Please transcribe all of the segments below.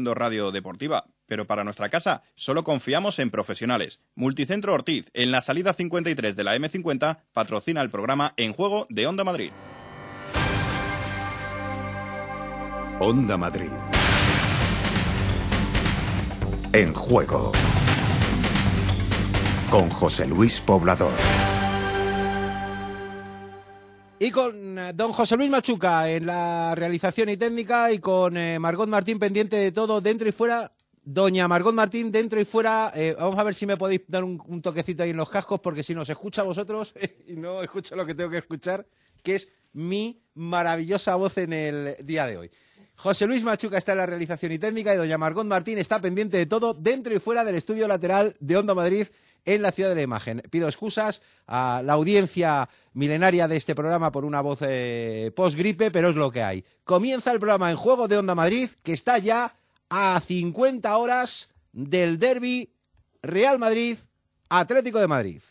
Radio Deportiva, pero para nuestra casa solo confiamos en profesionales. Multicentro Ortiz, en la salida 53 de la M50, patrocina el programa En Juego de Onda Madrid. Onda Madrid. En Juego. Con José Luis Poblador. Y con eh, don José Luis Machuca en la realización y técnica y con eh, Margot Martín pendiente de todo dentro y fuera. Doña Margot Martín dentro y fuera. Eh, vamos a ver si me podéis dar un, toquecito ahí en los cascos porque si nos escucha a vosotros y no escucho lo que tengo que escuchar, que es mi maravillosa voz en el día de hoy. José Luis Machuca está en la realización y técnica y doña Margot Martín está pendiente de todo dentro y fuera del estudio lateral de Onda Madrid en la ciudad de la imagen. Pido excusas a la audiencia milenaria de este programa por una voz eh, post-gripe, pero es lo que hay. Comienza el programa en juego de Onda Madrid, que está ya a 50 horas del derby Real Madrid-Atlético de Madrid.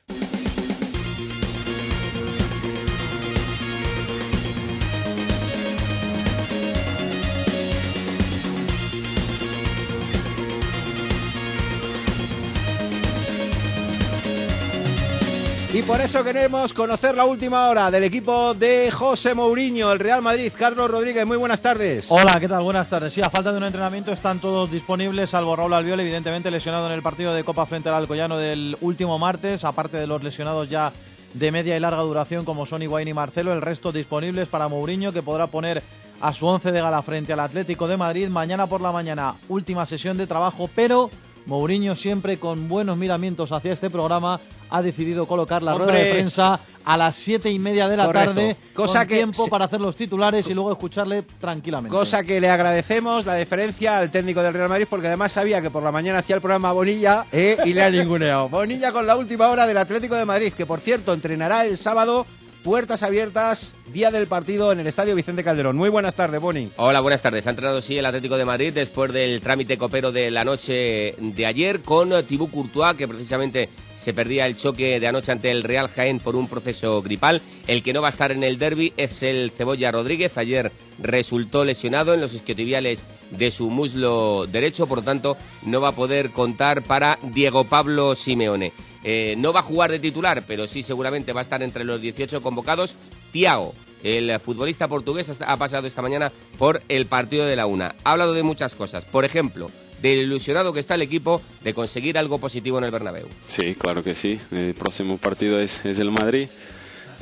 Y por eso queremos conocer la última hora del equipo de José Mourinho, el Real Madrid. Carlos Rodríguez, muy buenas tardes. Hola, ¿qué tal? Buenas tardes. Sí, a falta de un entrenamiento están todos disponibles, salvo Raúl Albiol, evidentemente lesionado en el partido de Copa frente al Alcoyano del último martes, aparte de los lesionados ya de media y larga duración como son Higuaín y Marcelo, el resto disponibles para Mourinho que podrá poner a su once de gala frente al Atlético de Madrid mañana por la mañana, última sesión de trabajo, pero Mourinho siempre con buenos miramientos hacia este programa ha decidido colocar la Hombre. rueda de prensa a las siete y media de la Correcto. tarde, Cosa con que tiempo se- para hacer los titulares y luego escucharle tranquilamente. Cosa que le agradecemos, la deferencia al técnico del Real Madrid, porque además sabía que por la mañana hacía el programa Bonilla eh, y le ha ninguneado. Bonilla con la última hora del Atlético de Madrid, que por cierto entrenará el sábado, puertas abiertas, día del partido en el Estadio Vicente Calderón. Muy buenas tardes, Boni. Hola, buenas tardes. Ha entrenado sí el Atlético de Madrid después del trámite copero de la noche de ayer con Thibaut Courtois, que precisamente se perdía el choque de anoche ante el Real Jaén por un proceso gripal. El que no va a estar en el derby es el Cebolla Rodríguez. Ayer resultó lesionado en los isquiotibiales de su muslo derecho, por lo tanto no va a poder contar para Diego Pablo Simeone. Eh, no va a jugar de titular, pero sí seguramente va a estar entre los 18 convocados. Tiago, el futbolista portugués ha pasado esta mañana por el partido de la una. Ha hablado de muchas cosas. Por ejemplo, del ilusionado que está el equipo de conseguir algo positivo en el Bernabéu. Sí, claro que sí. El próximo partido es, el Madrid.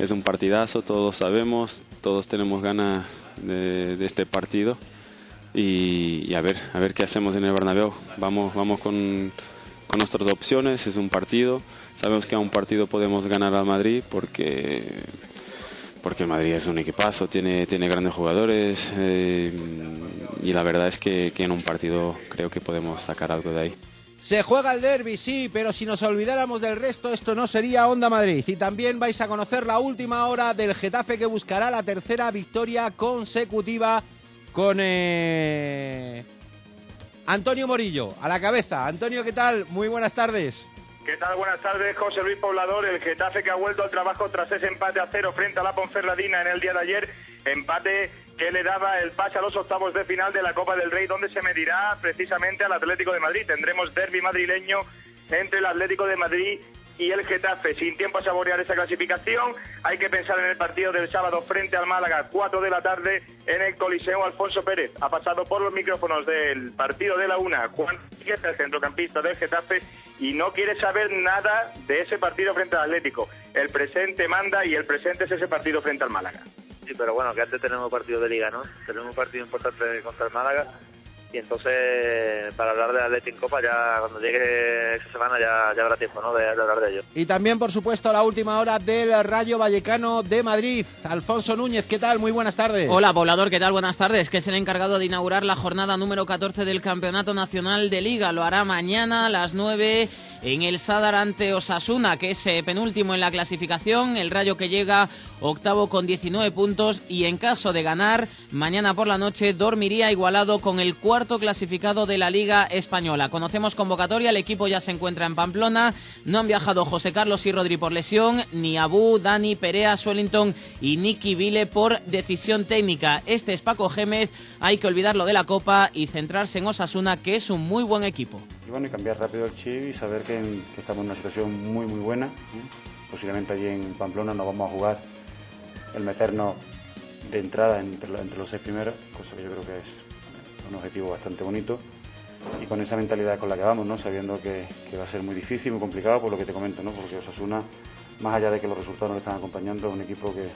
Es un partidazo, todos sabemos, todos tenemos ganas de, de este partido. Y, y a ver, a ver qué hacemos en el Bernabéu. Vamos, vamos con, con nuestras opciones. Es un partido. Sabemos que a un partido podemos ganar al Madrid porque porque el Madrid es un equipazo, tiene, tiene grandes jugadores eh, y la verdad es que, en un partido creo que podemos sacar algo de ahí. Se juega el derby, sí, pero si nos olvidáramos del resto, esto no sería Onda Madrid. Y también vais a conocer la última hora del Getafe que buscará la tercera victoria consecutiva con eh, Antonio Morillo a la cabeza. Antonio, ¿qué tal? Muy buenas tardes. ¿Qué tal? Buenas tardes, José Luis Poblador. El Getafe que ha vuelto al trabajo tras ese empate a cero frente a la Ponferradina en el día de ayer. Empate que le daba el pase a los octavos de final de la Copa del Rey, donde se medirá precisamente al Atlético de Madrid. Tendremos derby madrileño entre el Atlético de Madrid y el Getafe. Sin tiempo a saborear esa clasificación, hay que pensar en el partido del sábado frente al Málaga, 4 de la tarde, en el Coliseo Alfonso Pérez. Ha pasado por los micrófonos del partido de la una, Juan Rodríguez, el centrocampista del Getafe, y no quiere saber nada de ese partido frente al Atlético. El presente manda y el presente es ese partido frente al Málaga. Sí, pero bueno, que antes tenemos partido de liga, ¿no? Tenemos un partido importante contra el Málaga y entonces para hablar de Atlético en Copa ya cuando llegue esa semana ya, ya habrá tiempo, ¿no? De, de hablar de ello. Y también, por supuesto, la última hora del Rayo Vallecano de Madrid. Alfonso Núñez, ¿qué tal? Muy buenas tardes. Hola, poblador, ¿qué tal? Buenas tardes. Que es el encargado de inaugurar la jornada número 14 del Campeonato Nacional de Liga. Lo hará mañana a las 9 en el Sadar ante Osasuna, que es eh, penúltimo en la clasificación. El Rayo que llega octavo con 19 puntos y en caso de ganar, mañana por la noche dormiría igualado con el cuarto clasificado de la Liga Española. Conocemos convocatoria, el equipo ya se encuentra en Pamplona. No han viajado José Carlos y Rodri por lesión, ni Abu, Dani, Perea, Swellington y Nicky Vile por decisión técnica. Este es Paco Gémez, hay que olvidarlo de la Copa y centrarse en Osasuna, que es un muy buen equipo. Y bueno, y cambiar rápido el chip y saber que, estamos en una situación muy, muy buena. ¿eh? Posiblemente allí en Pamplona nos vamos a jugar el meternos de entrada entre, los seis primeros, cosa que yo creo que es un objetivo bastante bonito. Y con esa mentalidad con la que vamos, ¿no? sabiendo que, va a ser muy difícil, muy complicado, por lo que te comento, ¿no? porque Osasuna, más allá de que los resultados nos están acompañando, es un equipo que,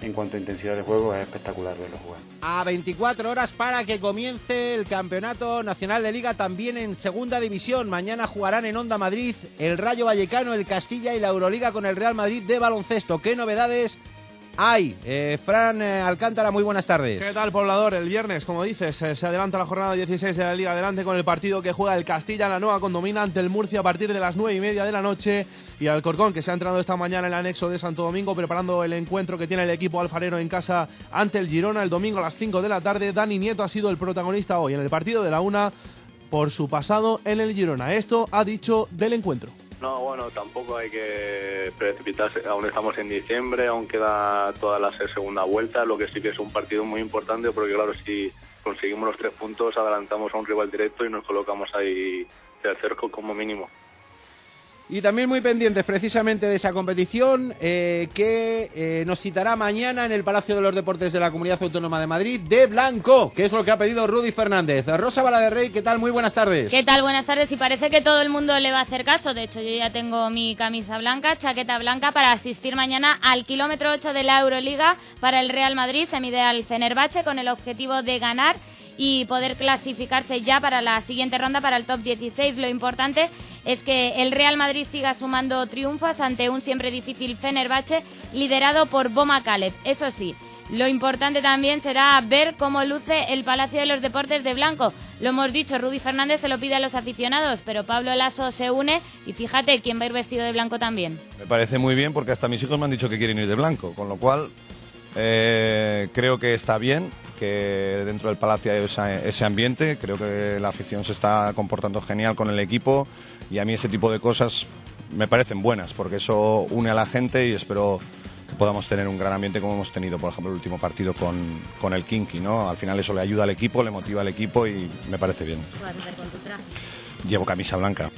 en cuanto a intensidad de juego es espectacular verlo jugar. A 24 horas para que comience el Campeonato Nacional de Liga también en Segunda División. Mañana jugarán en Onda Madrid el Rayo Vallecano, el Castilla y la Euroliga con el Real Madrid de baloncesto. ¿Qué novedades hay? Eh, Fran eh, Alcántara, muy buenas tardes. ¿Qué tal, poblador? El viernes, como dices, eh, se adelanta la jornada 16 de la Liga adelante con el partido que juega el Castilla, la nueva condomina ante el Murcia a partir de las 9 y media de la noche y al Corcón, que se ha entrenado esta mañana en el anexo de Santo Domingo, preparando el encuentro que tiene el equipo alfarero en casa ante el Girona el domingo a las 5 de la tarde. Dani Nieto ha sido el protagonista hoy en el partido de la una por su pasado en el Girona. Esto ha dicho del encuentro. No, bueno, tampoco hay que precipitarse. Aún estamos en diciembre, aún queda toda la segunda vuelta, lo que sí que es un partido muy importante porque, claro, si conseguimos los tres puntos, adelantamos a un rival directo y nos colocamos ahí del cerco como mínimo. Y también muy pendientes precisamente de esa competición eh, que eh, nos citará mañana en el Palacio de los Deportes de la Comunidad Autónoma de Madrid de Blanco, que es lo que ha pedido Rudy Fernández. Rosa Bala de Rey, ¿qué tal? Muy buenas tardes. ¿Qué tal? Buenas tardes. Y parece que todo el mundo le va a hacer caso. De hecho, yo ya tengo mi camisa blanca, chaqueta blanca para asistir mañana al kilómetro 8 de la Euroliga para el Real Madrid. Se mide al Fenerbahce con el objetivo de ganar y poder clasificarse ya para la siguiente ronda, para el top 16. Lo importante es que el Real Madrid siga sumando triunfos ante un siempre difícil Fenerbahce liderado por Boma Caleb. Eso sí, lo importante también será ver cómo luce el Palacio de los Deportes de Blanco. Lo hemos dicho, Rudy Fernández se lo pide a los aficionados, pero Pablo Lasso se une y fíjate quién va a ir vestido de blanco también. Me parece muy bien porque hasta mis hijos me han dicho que quieren ir de blanco, con lo cual eh, creo que está bien que dentro del Palacio hay esa- ese ambiente. Creo que la afición se está comportando genial con el equipo y a mí ese tipo de cosas me parecen buenas porque eso une a la gente y espero que podamos tener un gran ambiente como hemos tenido, por ejemplo, el último partido con, con el Kinky. ¿no? Al final eso le ayuda al equipo, le motiva al equipo y me parece bien. Llevo camisa blanca.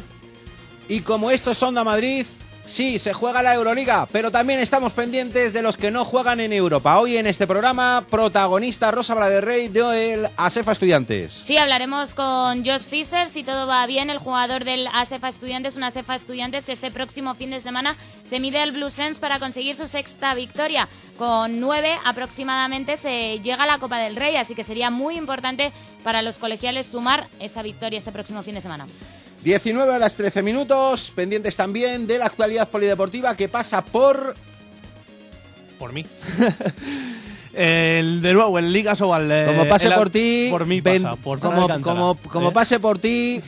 Y como esto es Onda Madrid, sí, se juega la Euroliga, pero también estamos pendientes de los que no juegan en Europa. Hoy en este programa, protagonista Rosa Bala de del ASEFA Estudiantes. Sí, hablaremos con Josh Fisher, si todo va bien, el jugador del ASEFA Estudiantes, un ASEFA Estudiantes que este próximo fin de semana se mide al Blue Sense para conseguir su sexta victoria. Con nueve aproximadamente se llega a la Copa del Rey, así que sería muy importante para los colegiales sumar esa victoria este próximo fin de semana. 19 a las 13 minutos, pendientes también de la actualidad polideportiva que pasa por... Por mí. El, de nuevo, en Liga Sobal. eh, Como pase el- por ti, Por mí pasa. Por como, como, como ¿eh? pase por ti,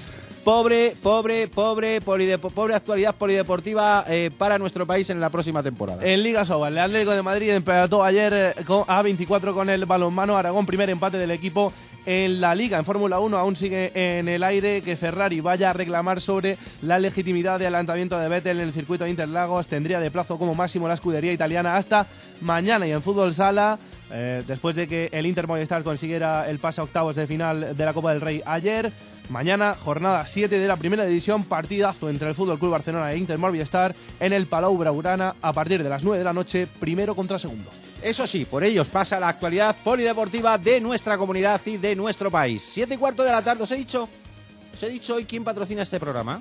pobre, pobre, pobre, pobre actualidad polideportiva eh, para nuestro país en la próxima temporada. En Liga Sobal, el Atlético de Madrid empató ayer eh, a 24 con el balonmano Aragón, primer empate del equipo en la Liga. En Fórmula 1 aún sigue en el aire que Ferrari vaya a reclamar sobre la legitimidad de adelantamiento de Vettel en el circuito de Interlagos. Tendría de plazo como máximo la escudería italiana hasta mañana. Y en fútbol sala, eh, después de que el Inter Movistar consiguiera el pase a octavos de final de la Copa del Rey ayer, Mañana, jornada 7 de la primera división, partidazo entre el Fútbol Club Barcelona e Inter Movistar en el Palau Blaugrana a partir de las 9 de la noche, primero contra segundo. Eso sí, por ellos pasa la actualidad polideportiva de nuestra comunidad y de nuestro país. Siete y cuarto de la tarde, ¿os he dicho? ¿Os he dicho hoy quién patrocina este programa?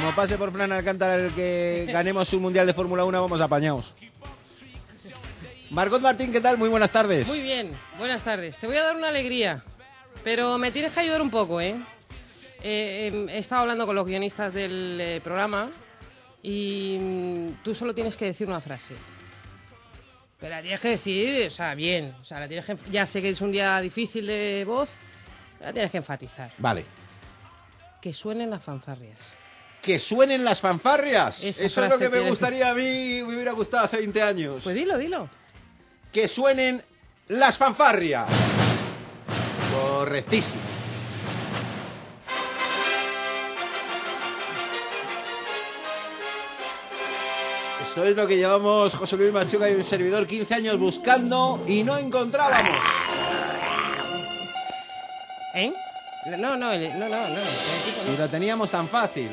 Como pase por Fran Alcántara el que ganemos un Mundial de Fórmula 1, vamos apañados. Margot Martín, ¿qué tal? Muy buenas tardes. Muy bien, buenas tardes. Te voy a dar una alegría, pero me tienes que ayudar un poco, ¿eh? Eh, eh, he estado hablando con los guionistas del eh, programa y mm, tú solo tienes que decir una frase. Pero la tienes que decir, o sea, bien. O sea, la tienes que, ya sé que es un día difícil de voz, la tienes que enfatizar. Vale. Que suenen las fanfarrias. Que suenen las fanfarrias. Esa Eso es lo que me gustaría a mí, me hubiera gustado hace 20 años. Pues dilo, dilo. Que suenen las fanfarrias. Correctísimo. Eso es lo que llevamos José Luis Machuca y un servidor 15 años buscando y no encontrábamos. ¿Eh? No, no, no, no, no. no. Y lo teníamos tan fácil.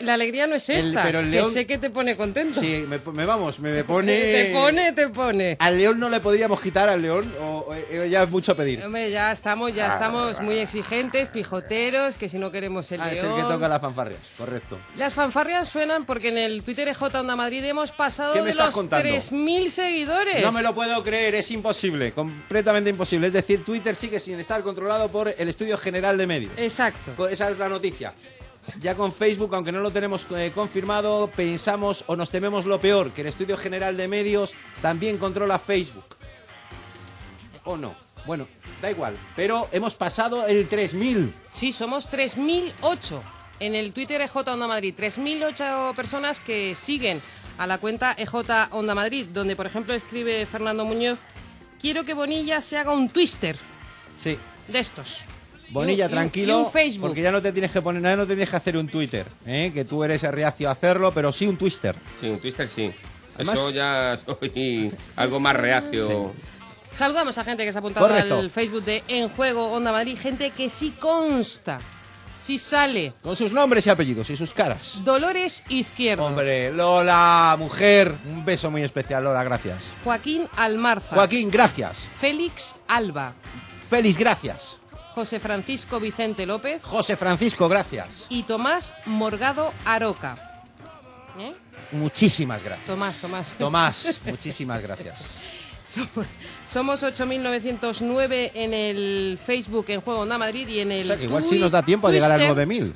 La alegría no es El- esta, pero el que león- sé que te pone contento. Sí, me, me vamos, me, me pone... Te pone, te pone. ¿Al león no le podríamos quitar al león? ¿O, ya es mucho pedir? Hombre, ya estamos, ya Ah, estamos muy exigentes, pijoteros, que si no queremos el Ah, es león. el que toca las fanfarrias, correcto. Las fanfarrias suenan porque en el Twitter EJ Onda Madrid hemos pasado ¿Qué me de los contando? 3.000 seguidores. No me lo puedo creer, es imposible, completamente imposible. Es decir, Twitter sigue sin estar controlado por el Estudio General de Medios. Exacto. Esa es la noticia. Ya con Facebook, aunque no lo tenemos eh, confirmado, pensamos o nos tememos lo peor, que el Estudio General de Medios también controla Facebook. ¿O no? Bueno, da igual. Pero hemos pasado el 3000. Sí, somos 3.008 en el Twitter EJ Onda Madrid. 3.008 personas que siguen a la cuenta EJ Onda Madrid, donde por ejemplo escribe Fernando Muñoz, quiero que Bonilla se haga un twister Sí. de estos. Bonilla, Y tranquilo, y un Facebook. porque ya no te tienes que poner nada, no te tienes que hacer un Twitter, ¿eh? que tú eres reacio a hacerlo, pero sí un Twister. Sí, un twister sí. Además- Eso ya soy algo más reacio. Saludamos a gente que se ha apuntado Correcto. al Facebook de En Juego Onda Madrid, gente que sí consta, sí sale. Con sus nombres y apellidos y sus caras. Dolores Izquierdo, Hombre, Lola, mujer, un beso muy especial, Lola, gracias. Joaquín Almarza, Joaquín, gracias. Félix Alba, Félix, gracias. José Francisco Vicente López José Francisco, gracias. y Tomás Morgado Aroca. ¿Eh? Muchísimas gracias. Tomás, Tomás. Tomás, muchísimas gracias. Somos- Somos 8.909 en el Facebook en Juego Onda Madrid y en el O sea que igual sí nos da tiempo a llegar al Twitter. 9000.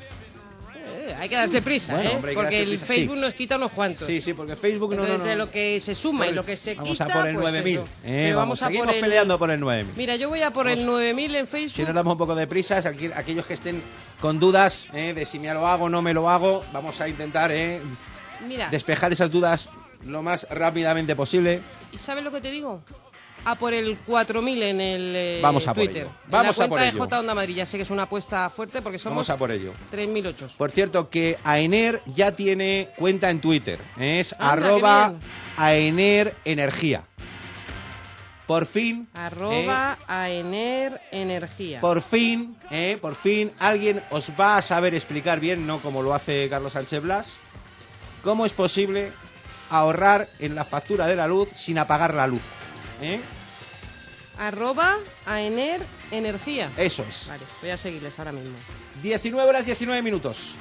Eh, hay que darse prisa, Bueno, ¿eh? hombre, porque el prisa, Facebook sí. nos quita unos cuantos. Sí, sí, porque Facebook no, no, Entonces, no. de lo que se suma y lo que se Vamos quita, a por el pues 9000. eso. Eh, vamos, vamos a seguimos por el- peleando por el 9000. Mira, yo voy a por el 9000 en Facebook. Si nos damos un poco de prisa, aqu- aquellos que estén con dudas eh, de si me lo hago o no me lo hago, vamos a intentar eh, Mira, despejar esas dudas lo más rápidamente posible. ¿y sabes lo que te digo? A por el 4000 en el eh, Vamos a por Twitter. ello. En Vamos la a por ello. de J Onda Madrid. Ya sé que es una apuesta fuerte porque somos Vamos a por ello. 3008. Por cierto, que Aener ya tiene cuenta en Twitter. Es Anda, arroba qué bien. Aener Energía. Por fin, Arroba Aener Energía. por fin, eh, por fin, alguien os va a saber explicar bien, no como lo hace Carlos Sánchez Blas, cómo es posible ahorrar en la factura de la luz sin apagar la luz. ¿eh? Arroba Aener Energía. Eso es. Vale, voy a seguirles ahora mismo. 19 horas 19 minutos.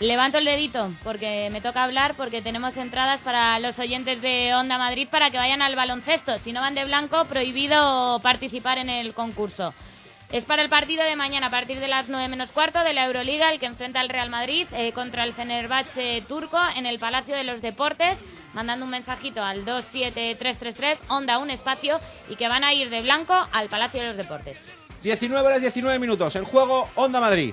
Levanto el dedito porque me toca hablar porque tenemos entradas para los oyentes de Onda Madrid para que vayan al baloncesto. Si no van de blanco, prohibido participar en el concurso. Es para el partido de mañana a partir de las 9 menos cuarto de la Euroliga, el que enfrenta al Real Madrid eh, contra el Fenerbahce turco en el Palacio de los Deportes, mandando un mensajito al 27333, Onda un espacio, y que van a ir de blanco al Palacio de los Deportes. 19 horas 19 minutos. En juego, Onda Madrid.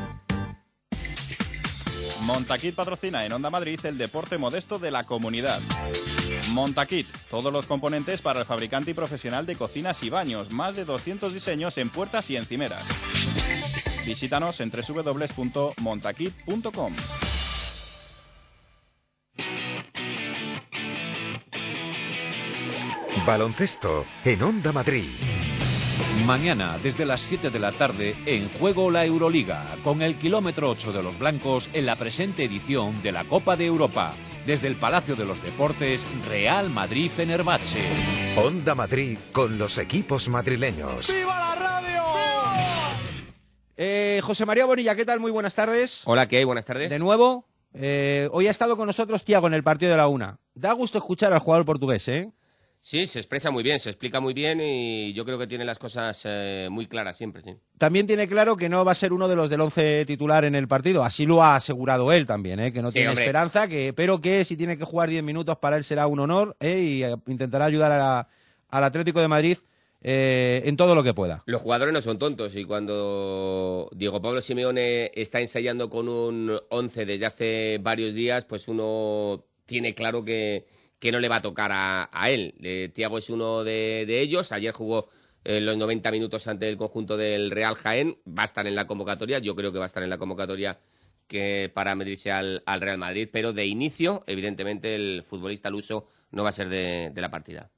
Montaquit patrocina en Onda Madrid el deporte modesto de la comunidad. Montaquit, todos los componentes para el fabricante y profesional de cocinas y baños, más de 200 diseños en puertas y encimeras. Visítanos en www.montaquit.com. Baloncesto en Onda Madrid. Mañana, desde las 7 de la tarde, en juego la Euroliga, con el kilómetro 8 de los blancos en la presente edición de la Copa de Europa. Desde el Palacio de los Deportes, Real Madrid-Fenerbahce. Onda Madrid con los equipos madrileños. ¡Viva la radio! Eh, José María Bonilla, ¿qué tal? Muy buenas tardes. Hola, ¿qué hay? Buenas tardes. De nuevo, eh, hoy ha estado con nosotros Tiago en el partido de la una. Da gusto escuchar al jugador portugués, ¿eh? Sí, se expresa muy bien, se explica muy bien y yo creo que tiene las cosas eh, muy claras siempre, sí. También tiene claro que no va a ser uno de los del once titular en el partido. Así lo ha asegurado él también, ¿eh? que no Sí, tiene hombre. esperanza, que, pero que si tiene que jugar 10 minutos para él será un honor ¿eh? y eh, intentará ayudar a la- al Atlético de Madrid eh, en todo lo que pueda. Los jugadores no son tontos y cuando Diego Pablo Simeone está ensayando con un 11 desde hace varios días, pues uno tiene claro que, que no le va a tocar a, a él. Eh, Tiago es uno de, de ellos. Ayer jugó eh, los 90 minutos ante el conjunto del Real Jaén. Va a estar en la convocatoria. Yo creo que va a estar en la convocatoria que para medirse al, al Real Madrid. Pero de inicio, evidentemente, el futbolista luso no va a ser de, de la partida.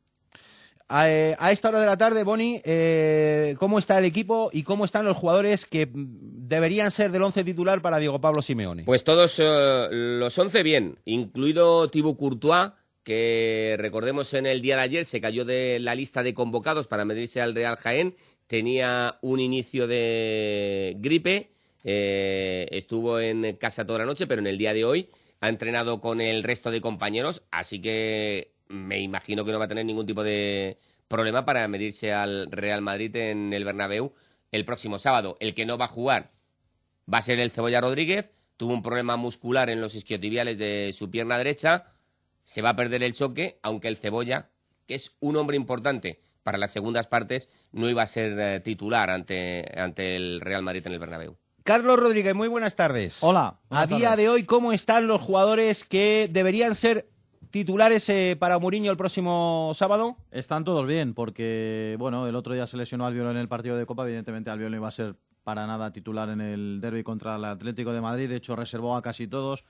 A, eh, a esta hora de la tarde, Boni, eh, ¿cómo está el equipo y cómo están los jugadores que deberían ser del once titular para Diego Pablo Simeone? Pues todos los 11 bien, incluido Thibaut Courtois, que recordemos en el día de ayer se cayó de la lista de convocados para medirse al Real Jaén, tenía un inicio de gripe, eh, estuvo en casa toda la noche, pero en el día de hoy ha entrenado con el resto de compañeros, así que me imagino que no va a tener ningún tipo de problema para medirse al Real Madrid en el Bernabéu el próximo sábado. El que no va a jugar va a ser el Cebolla Rodríguez. Tuvo un problema muscular en los isquiotibiales de su pierna derecha. Se va a perder el choque, aunque el Cebolla, que es un hombre importante para las segundas partes, no iba a ser eh, titular ante, ante el Real Madrid en el Bernabéu. Carlos Rodríguez, muy buenas tardes. Hola. A día tardes. de hoy, ¿cómo están los jugadores que deberían ser titulares eh, para Mourinho el próximo sábado? Están todos bien, porque bueno, el otro día se lesionó Albiol en el partido de Copa, evidentemente Albiol no iba a ser para nada titular en el derby contra el Atlético de Madrid, de hecho reservó a casi todos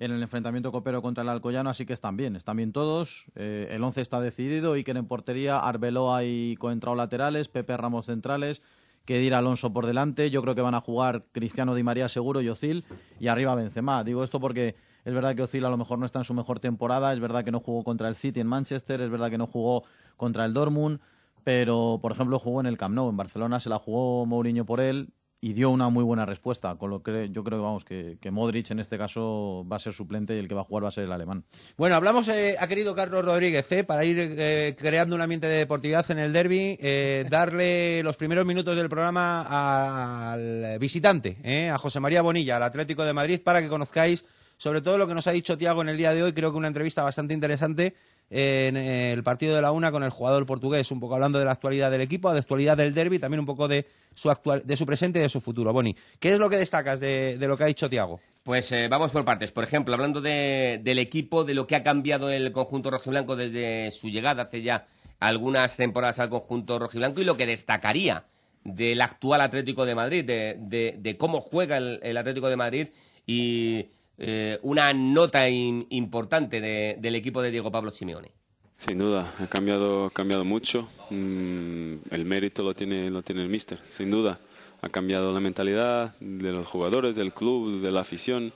en el enfrentamiento copero contra el Alcoyano, así que están bien, están bien todos, Eh, el 11 está decidido, Iker en portería, Arbeloa y Coentrao laterales, Pepe Ramos centrales, Kedir Alonso por delante, yo creo que van a jugar Cristiano Di María seguro y Ozil, y arriba Benzema, digo esto porque es verdad que Ozil a lo mejor no está en su mejor temporada, es verdad que no jugó contra el City en Manchester, es verdad que no jugó contra el Dortmund, pero por ejemplo jugó en el Camp Nou, en Barcelona se la jugó Mourinho por él y dio una muy buena respuesta, con lo que yo creo vamos que, que Modric en este caso va a ser suplente y el que va a jugar va a ser el alemán. Bueno, hablamos, eh, ha querido Carlos Rodríguez, eh, para ir eh, creando un ambiente de deportividad en el derby, eh, darle los primeros minutos del programa al visitante, eh, a José María Bonilla, al Atlético de Madrid, para que conozcáis sobre todo lo que nos ha dicho Tiago en el día de hoy. Creo que una entrevista bastante interesante en el partido de la una con el jugador portugués, un poco hablando de la actualidad del equipo, de actualidad del derby, también un poco de su, actual, de su presente y de su futuro. Boni, ¿qué es lo que destacas de, lo que ha dicho Tiago? Pues eh, vamos por partes. Por ejemplo, hablando de- del equipo, de lo que ha cambiado el conjunto rojiblanco desde su llegada hace ya algunas temporadas al conjunto rojiblanco y lo que destacaría del actual Atlético de Madrid, de, cómo juega el Atlético de Madrid y eh, una nota importante de- del equipo de Diego Pablo Simeone. Sin duda, ha cambiado, ha cambiado mucho. Mm, el mérito lo tiene, lo tiene el míster, sin duda. Ha cambiado la mentalidad de los jugadores, del club, de la afición.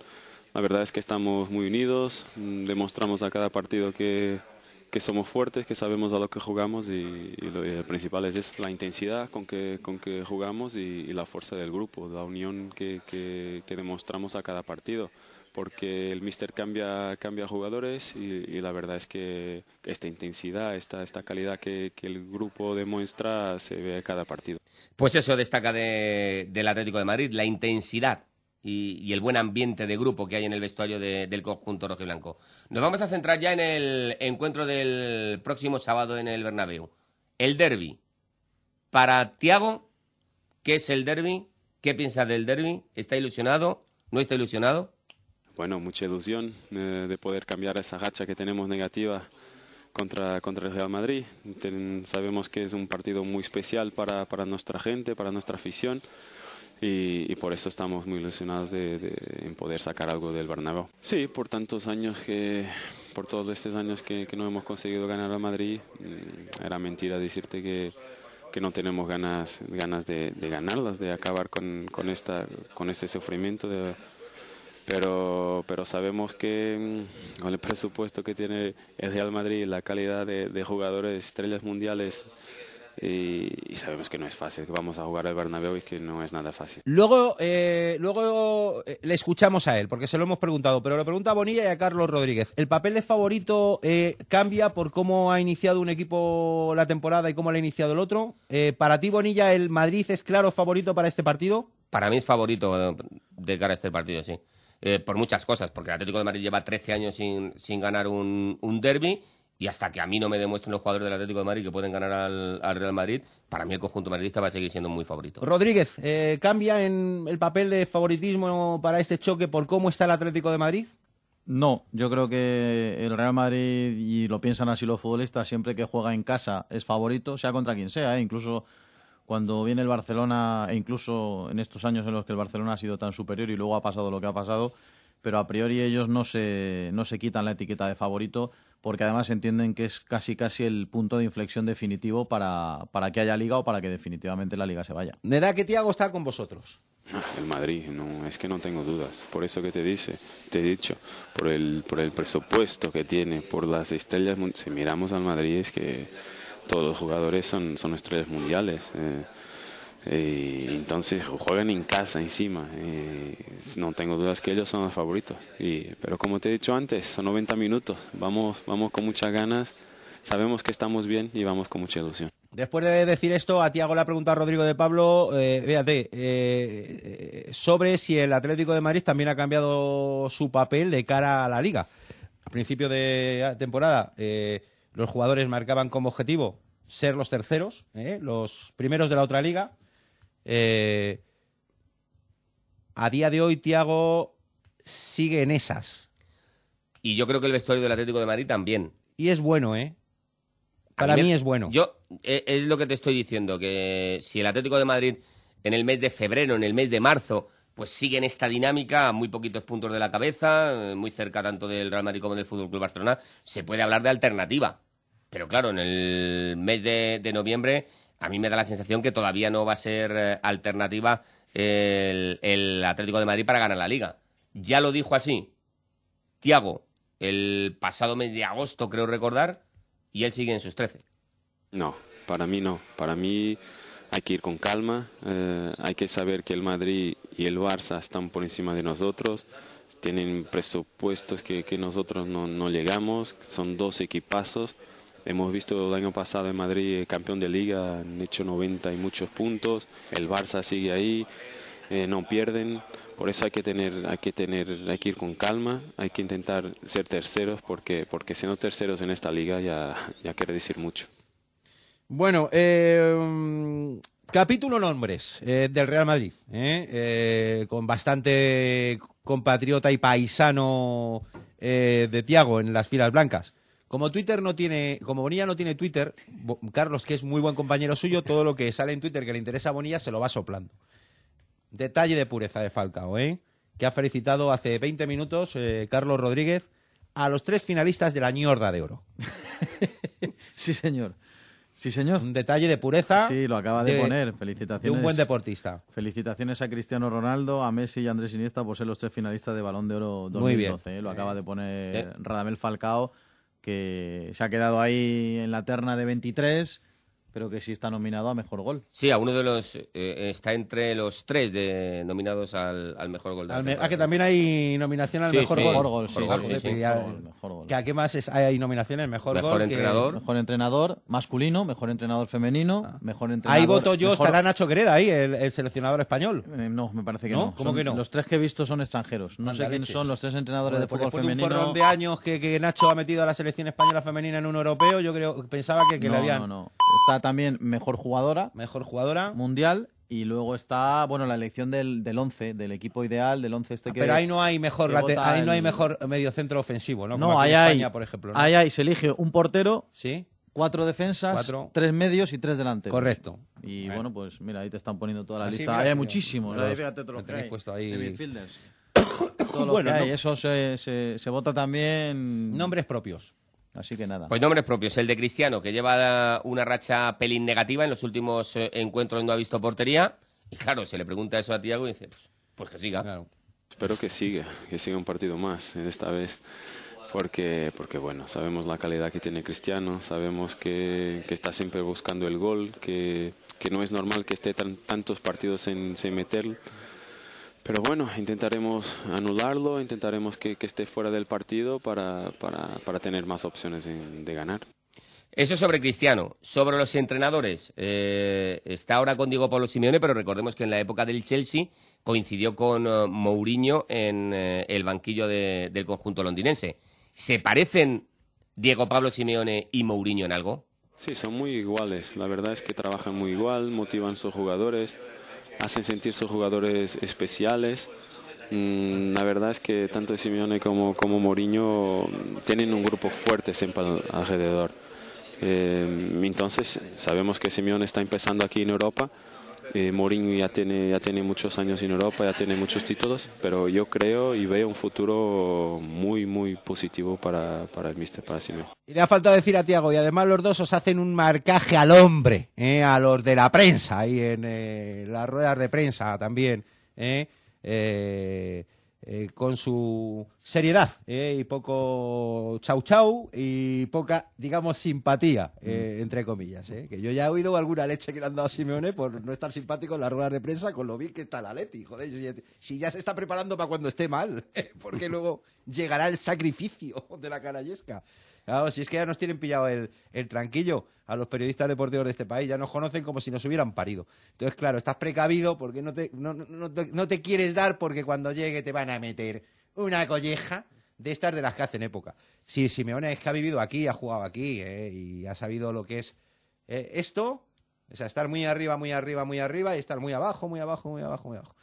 La verdad es que estamos muy unidos, mm, demostramos a cada partido que, que somos fuertes, que sabemos a lo que jugamos y, lo principal es eso, la intensidad con que, con que jugamos y, la fuerza del grupo, la unión que- que demostramos a cada partido. Porque el míster cambia, cambia jugadores y, la verdad es que esta intensidad, esta, esta calidad que, que el grupo demuestra se ve cada partido. Pues eso destaca de- del Atlético de Madrid, la intensidad y, el buen ambiente de grupo que hay en el vestuario de- del conjunto rojiblanco. Nos vamos a centrar ya en el encuentro del próximo sábado en el Bernabéu. El derby. Para Tiago, ¿qué es el derby? ¿Qué piensa del derby? ¿Está ilusionado? ¿No está ilusionado? Bueno, mucha ilusión eh, de poder cambiar esa racha que tenemos negativa contra, contra el Real Madrid. Ten- sabemos que es un partido muy especial para, para nuestra gente, para nuestra afición. Y, y por eso estamos muy ilusionados de, de- en poder sacar algo del Bernabéu. Sí, por tantos años que, por todos estos años que, no hemos conseguido ganar al Madrid, mm, era mentira decirte que, que no tenemos ganas, ganas de, de ganarlas, de acabar con, con, esta, con este sufrimiento. De, pero, pero sabemos que mm, con el presupuesto que tiene el Real Madrid, la calidad de, de jugadores, estrellas mundiales, y, y sabemos que no es fácil, que vamos a jugar al Bernabéu y que no es nada fácil. Luego, eh, luego eh, le escuchamos a él, porque se lo hemos preguntado, pero le pregunta a Bonilla y a Carlos Rodríguez. ¿El papel de favorito eh, cambia por cómo ha iniciado un equipo la temporada y cómo lo ha iniciado el otro? Eh, para ti, Bonilla, ¿el Madrid es claro favorito para este partido? Para mí es favorito de cara a este partido, sí. Eh, por muchas cosas, porque el Atlético de Madrid lleva 13 años sin, sin ganar un, un derby y hasta que a mí no me demuestren los jugadores del Atlético de Madrid que pueden ganar al, al Real Madrid, para mí el conjunto madridista va a seguir siendo muy favorito. Rodríguez, eh, ¿cambia en el papel de favoritismo para este choque por cómo está el Atlético de Madrid? No, yo creo que el Real Madrid, y lo piensan así los futbolistas, siempre que juega en casa es favorito, sea contra quien sea, ¿eh? incluso cuando viene el Barcelona, e incluso en estos años en los que el Barcelona ha sido tan superior y luego ha pasado lo que ha pasado, pero a priori ellos no se, no se quitan la etiqueta de favorito porque además entienden que es casi casi el punto de inflexión definitivo para, para que haya liga o para que definitivamente la liga se vaya. Me da que Tiago está con vosotros. El Madrid, no, es que no tengo dudas. Por eso que te dice, te he dicho, por el, por el presupuesto que tiene, por las estrellas, si miramos al Madrid es que todos los jugadores son, estrellas mundiales. eh, y entonces juegan en casa encima. eh, no tengo dudas que ellos son los favoritos. Y, pero como te he dicho antes, son 90 minutos. Vamos, vamos con muchas ganas. Sabemos que estamos bien y vamos con mucha ilusión. Después de decir esto, a Tiago le ha preguntado a Rodrigo de Pablo, eh, eh, eh, sobre si el Atlético de Madrid también ha cambiado su papel de cara a la liga. A principio de temporada, eh, los jugadores marcaban como objetivo ser los terceros, eh, los primeros de la otra liga. Eh, a día de hoy, Tiago sigue en esas. Y yo creo que el vestuario del Atlético de Madrid también. Y es bueno, ¿eh? Para mí es bueno. Yo, eh, es lo que te estoy diciendo, que si el Atlético de Madrid en el mes de febrero, en el mes de marzo, pues sigue en esta dinámica, a muy poquitos puntos de la cabeza, muy cerca tanto del Real Madrid como del Fútbol Club Barcelona, se puede hablar de alternativa. Pero claro, en el mes de, noviembre, a mí me da la sensación que todavía no va a ser eh, alternativa el, el Atlético de Madrid para ganar la liga. Ya lo dijo así Tiago el pasado mes de agosto, creo recordar, y él sigue en sus 13. No, para mí no. Para mí hay que ir con calma. eh, hay que saber que el Madrid y el Barça están por encima de nosotros. Tienen presupuestos que, que nosotros no, no llegamos. Son dos equipazos. Hemos visto el año pasado en Madrid eh, campeón de liga, han hecho 90 y muchos puntos. El Barça sigue ahí, eh, no pierden. Por eso hay que tener, hay que tener, hay que ir con calma. Hay que intentar ser terceros porque, porque siendo terceros en esta liga ya, quiere decir mucho. Bueno, eh, capítulo nombres del Real Madrid, con bastante compatriota y paisano de Tiago en las filas blancas. Como Twitter no tiene, como Bonilla no tiene Twitter, Carlos, que es muy buen compañero suyo, todo lo que sale en Twitter que le interesa a Bonilla se lo va soplando. Detalle de pureza de Falcao, ¿eh? Que ha felicitado hace 20 minutos eh, Carlos Rodríguez a los tres finalistas de la ñorda de oro. Sí, señor. Sí, señor. Un detalle de pureza. Sí, lo acaba de, poner. Felicitaciones. de un buen deportista. Felicitaciones a Cristiano Ronaldo, a Messi y a Andrés Iniesta por ser los tres finalistas de Balón de Oro 2012. Muy bien. ¿eh? Lo acaba de poner Eh. Radamel Falcao, que se ha quedado ahí en la terna de 23 pero que sí está nominado a mejor gol. Sí, a uno de los. eh, está entre los tres de, nominados al, al mejor gol de la Al me- ah, que también hay nominación al Sí, mejor sí. gol. Mejor gol, sí, Joder, sí, sí. Mejor gol. que ¿A qué más es- hay nominaciones? Mejor, gol. que- Mejor entrenador masculino, mejor entrenador femenino, mejor entrenador. Ahí voto yo, mejor- estará Nacho Quereda ahí, el, el seleccionador español. Eh, no, me parece que ¿No? no. ¿Cómo Son- que no? Los tres que he visto son extranjeros. No sé leches. son los tres entrenadores Joder, de pues fútbol después de un femenino. porrón de años que, que Nacho ha metido a la selección española femenina en un europeo, yo creo pensaba que, que no, le habían no, no. Está también mejor jugadora. Mejor jugadora. Mundial. Y luego está, bueno, la elección del, del 11, del equipo ideal, del 11 este que Pero ahí no hay mejor late- ahí no hay mejor medio centro ofensivo, ¿no? No, Como ahí en hay, España, por ejemplo. ¿no? ahí hay, se elige un portero, ¿Sí? cuatro defensas, Cuatro. tres medios y tres delanteros. Correcto. Y Bueno. bueno, pues mira, ahí te están poniendo toda la Así, lista. mira, Ahí hay muchísimos, me ahí los- fíjate todo lo que hay puesto ahí. de. Todo lo Bueno, que hay, no- eso se, se, se vota también... Nombres propios. Así que nada. Pues nombres propios. El de Cristiano, que lleva una racha pelín negativa en los últimos eh, encuentros, no ha visto portería. Y claro, se le pregunta eso a Tiago y dice, pues, pues que siga. Espero que siga, que siga un partido más esta vez. Porque, porque bueno, sabemos la calidad que tiene Cristiano, sabemos que, que está siempre buscando el gol, que, que no es normal que esté tan, tantos partidos sin, sin meterlo. Pero bueno, intentaremos anularlo, intentaremos que, que esté fuera del partido para, para, para tener más opciones en- de ganar. Eso sobre Cristiano. Sobre los entrenadores. eh, está ahora con Diego Pablo Simeone, pero recordemos que en la época del Chelsea coincidió con eh, Mourinho en eh, el banquillo de- del conjunto londinense. ¿Se parecen Diego Pablo Simeone y Mourinho en algo? Sí, son muy iguales. La verdad es que trabajan muy igual, motivan a sus jugadores, hacen sentir sus jugadores especiales. Mm, la verdad es que tanto Simeone como, como Mourinho tienen un grupo fuerte siempre al- alrededor. Eh, entonces, sabemos que Simeone está empezando aquí en Europa. Eh, Mourinho ya tiene, ya tiene muchos años en Europa, ya tiene muchos títulos, pero yo creo y veo un futuro muy, muy positivo para, para el Mister, para Simeone. Y le ha faltado decir a Tiago, y además los dos os hacen un marcaje al hombre, ¿eh? a los de la prensa, ahí en eh, las ruedas de prensa también, ¿eh? Eh, con su seriedad ¿eh? y poco chau chau y poca, digamos, simpatía, eh, entre comillas. Que yo ya he oído alguna leche que le han dado a Simeone por no estar simpático en las ruedas de prensa con lo bien que está la Leti. Joder, si, si ya se está preparando para cuando esté mal, porque luego llegará el sacrificio de la canallesca. Claro, si es que ya nos tienen pillado el, tranquillo a los periodistas deportivos de este país, ya nos conocen como si nos hubieran parido. Entonces, claro, estás precavido porque no te, no, no- no te, quieres dar porque cuando llegue te van a meter una colleja de estas de las que hacen época. Si Simeone es que ha vivido aquí, ha jugado aquí eh, y ha sabido lo que es eh, esto, o sea, estar muy arriba, muy arriba, muy arriba y estar muy abajo, muy abajo, muy abajo, muy abajo.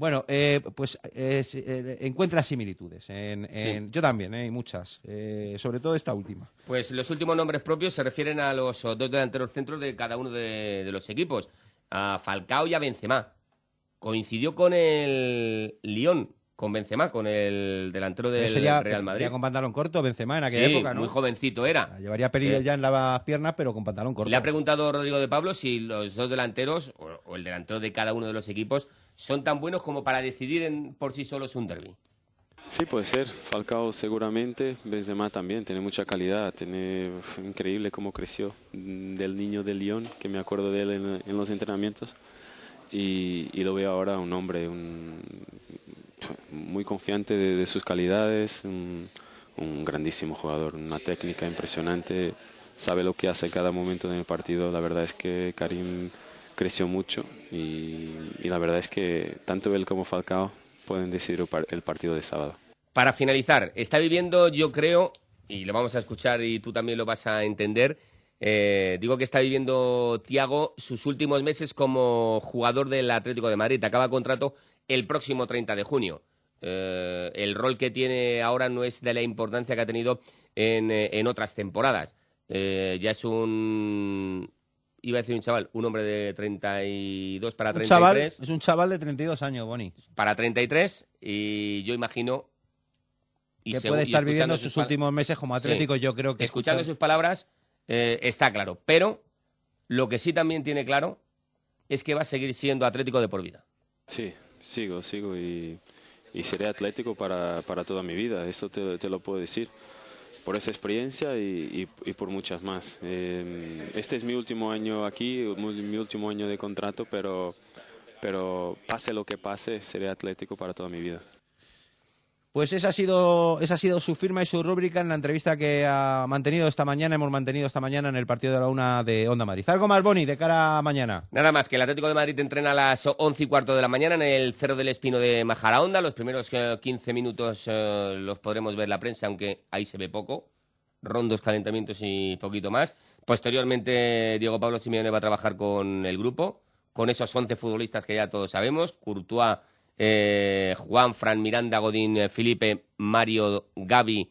Bueno, eh, pues eh, eh, encuentra similitudes. En, en- Yo también, eh, hay muchas. eh, sobre todo esta última. Pues los últimos nombres propios se refieren a los dos delanteros centros de cada uno de, de los equipos, a Falcao y a Benzema. Coincidió con el Lyon, con Benzema, con el delantero del Sería, Real Madrid. sería con pantalón corto, Benzema en aquella Sí, época, ¿no? muy jovencito era. Llevaría perillas Eh, ya en las piernas, pero con pantalón corto. Le ha preguntado Rodrigo de Pablo si los dos delanteros, o, o el delantero de cada uno de los equipos, son tan buenos como para decidir en- por sí solos un derby. Sí, puede ser. Falcao seguramente, Benzema también, tiene mucha calidad, tiene increíble cómo creció mm, del niño del Lyon, que me acuerdo de él en, los entrenamientos, y, lo veo ahora un hombre muy confiante de, de sus calidades, un, grandísimo jugador, una técnica impresionante, sabe lo que hace cada momento del partido. La verdad es que Karim creció mucho y, la verdad es que tanto él como Falcao pueden decidir el par- el partido de sábado. Para finalizar, está viviendo, yo creo, y lo vamos a escuchar y tú también lo vas a entender, eh, digo que está viviendo Tiago sus últimos meses como jugador del Atlético de Madrid. Acaba contrato el próximo 30 de junio. Eh, el rol que tiene ahora no es de la importancia que ha tenido en, eh, en otras temporadas. Ya es un... Iba a decir un chaval, un hombre de 32 para Un 33 chaval, es un chaval de 32 años, Boni. para 33 y yo imagino y que puede estar viviendo sus últimos meses como Atlético, Sí. yo creo que escuchando escuchando- sus palabras eh, está claro, pero lo que sí también tiene claro es que va a seguir siendo Atlético de por vida. Sí, sigo, sigo y, y seré atlético para, para toda mi vida, eso te, te lo puedo decir. Por esa experiencia y, y- por muchas más. Eh, este es mi último año aquí, mi último año de contrato, pero, pero pase lo que pase, seré atlético para toda mi vida. Pues esa ha sido esa ha sido su firma y su rúbrica en la entrevista que ha mantenido esta mañana, hemos mantenido esta mañana en el partido de la una de Onda Madrid. Algo más, Boni, de cara mañana. Nada más, que el Atlético de Madrid entrena a las 11 y cuarto de la mañana en el Cerro del Espino de Majaraonda. Los primeros eh, 15 minutos eh, los podremos ver la prensa, aunque ahí se ve poco. Rondos, calentamientos y poquito más. Posteriormente, Diego Pablo Simeone va a trabajar con el grupo, con esos 11 futbolistas que ya todos sabemos. Courtois, eh, Juan, Fran, Miranda, Godín, eh, Felipe, Mario, Gaby,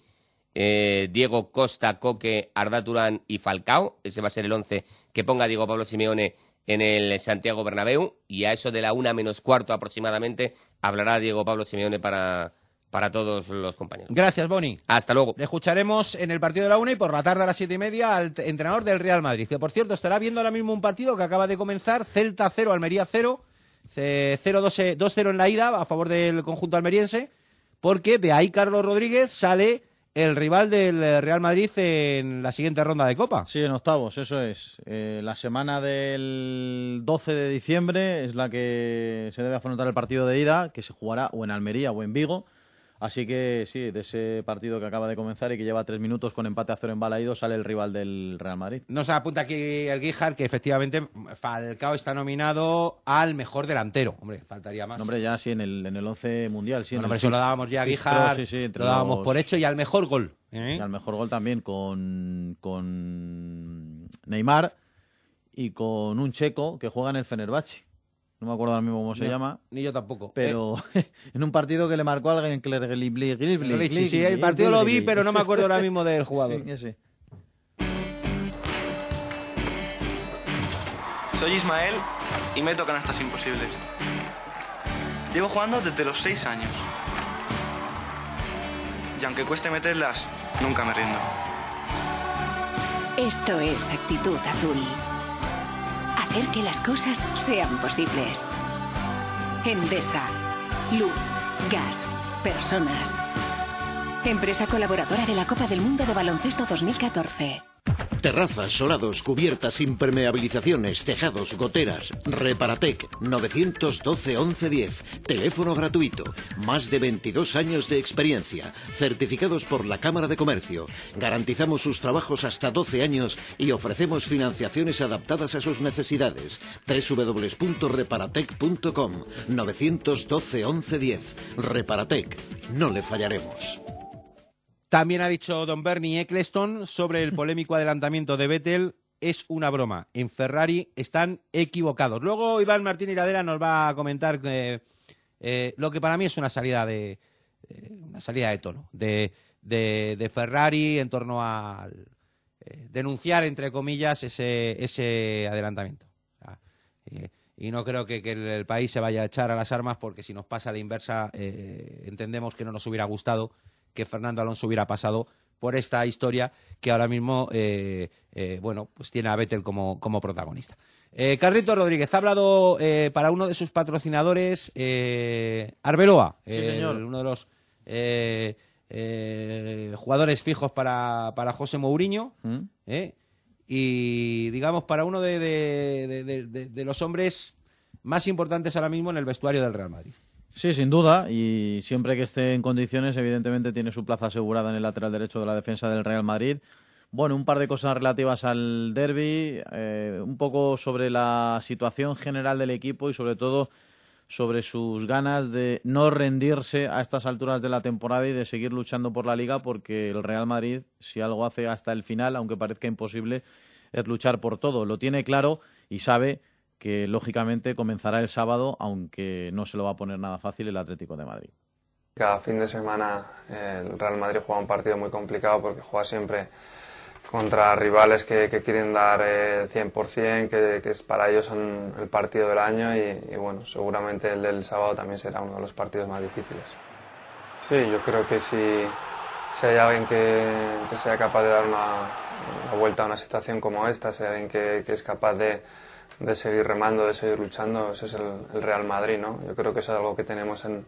eh, Diego Costa, Coque, Arda Turán y Falcao. Ese va a ser el 11 que ponga Diego Pablo Simeone en el Santiago Bernabéu. Y a eso de la una menos cuarto aproximadamente hablará Diego Pablo Simeone para, para todos los compañeros. Gracias, Boni. Hasta luego. Le escucharemos en el partido de la una y por la tarde a las siete y media al entrenador del Real Madrid, que por cierto estará viendo ahora mismo un partido que acaba de comenzar, Celta 0, Almería 0, 0-2 2-0 en la ida a favor del conjunto almeriense, porque de ahí Carlos Rodríguez sale el rival del eh, Real Madrid en la siguiente ronda de Copa. Sí, en octavos, eso es. Eh, la semana del 12 de diciembre es la que se debe afrontar el partido de ida, que se jugará o en Almería o en Vigo. Así que sí, de ese partido que acaba de comenzar y que lleva tres minutos con empate a cero en sale el rival del Real Madrid. Nos apunta aquí el Guijar que efectivamente Falcao está nominado al mejor delantero. Hombre, faltaría más. Hombre, ya sí, en el, en el 11 mundial. Sí, Bueno, hombre, el eso lo dábamos ya a Guijar, sí, sí, lo dábamos los- por hecho y al mejor gol. ¿eh? Y al mejor gol también con, con Neymar y con un checo que juega en el Fenerbahce. No me acuerdo ahora mismo cómo se No, llama. Ni yo tampoco. Pero en un partido que le marcó a alguien que le Glitchy, sí, el partido lo vi, pero no me acuerdo ahora mismo del jugador. Sí, ese. Soy Ismael y meto canastas imposibles. Llevo jugando desde los 6 años. Y aunque cueste meterlas, nunca me rindo. Esto es actitud azul. Hacer que las cosas sean posibles. Endesa. Luz, gas, personas. Empresa colaboradora de la Copa del Mundo de Baloncesto 2014. Terrazas, solados, cubiertas, impermeabilizaciones, tejados, goteras. Reparatec 912 1110. Teléfono gratuito. Más de 22 años de experiencia. Certificados por la Cámara de Comercio. Garantizamos sus trabajos hasta 12 años y ofrecemos financiaciones adaptadas a sus necesidades. www.reparatec.com 912 1110. Reparatec. No le fallaremos. También ha dicho Don Bernie Eccleston sobre el polémico adelantamiento de Vettel. Es una broma. En Ferrari están equivocados. Luego Iván Martín Iradera nos va a comentar eh, eh, lo que para mí es una salida de eh, una salida de tono de, de- de Ferrari en torno a denunciar entre comillas ese, ese adelantamiento. O sea, eh, y no creo que, que el, país se vaya a echar a las armas porque si nos pasa de inversa eh, entendemos que no nos hubiera gustado que Fernando Alonso hubiera pasado por esta historia que ahora mismo eh, eh, bueno pues tiene a Vettel como, como protagonista. Eh, Carrito Rodríguez ha hablado eh, para uno de sus patrocinadores, Arbeloa, Sí, señor. uno de los jugadores fijos para, para José Mourinho. ¿Mm? Y digamos, para uno de- de- de los hombres más importantes ahora mismo en el vestuario del Real Madrid. Sí, sin duda, y siempre que esté en condiciones, evidentemente tiene su plaza asegurada en el lateral derecho de la defensa del Real Madrid. Bueno, un par de cosas relativas al derby, eh, un poco sobre la situación general del equipo y sobre todo sobre sus ganas de no rendirse a estas alturas de la temporada y de seguir luchando por la liga porque el Real Madrid, si algo hace hasta el final, aunque parezca imposible, es luchar por todo. Lo tiene claro y sabe que lógicamente comenzará el sábado, aunque no se lo va a poner nada fácil el Atlético de Madrid. Cada fin de semana el Real Madrid juega un partido muy complicado porque juega siempre contra rivales que, que quieren dar eh, 100%, que, que es para ellos son el partido del año y, y bueno, seguramente el del sábado también será uno de los partidos más difíciles. Sí, yo creo que si, si hay alguien que, que sea capaz de dar una, una vuelta a una situación como esta, si hay alguien que, que es capaz de, de seguir remando, de seguir luchando, ese es el, Real Madrid, ¿no? Yo creo que es algo que tenemos en,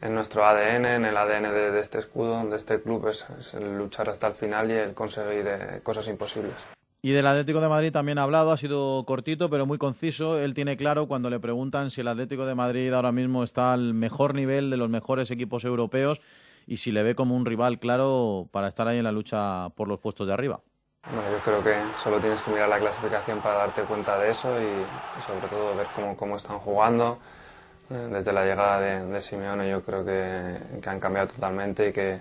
en nuestro ADN, en el ADN de, este escudo, de este club, es, es el luchar hasta el final y el conseguir eh, cosas imposibles. Y del Atlético de Madrid también ha hablado, ha sido cortito pero muy conciso. Él tiene claro cuando le preguntan si el Atlético de Madrid ahora mismo está al mejor nivel de los mejores equipos europeos y si le ve como un rival claro para estar ahí en la lucha por los puestos de arriba. Bueno, yo creo que solo tienes que mirar la clasificación para darte cuenta de eso y, y sobre todo ver cómo, cómo están jugando. Eh, Desde la llegada de, de Simeone yo creo que, que han cambiado totalmente y que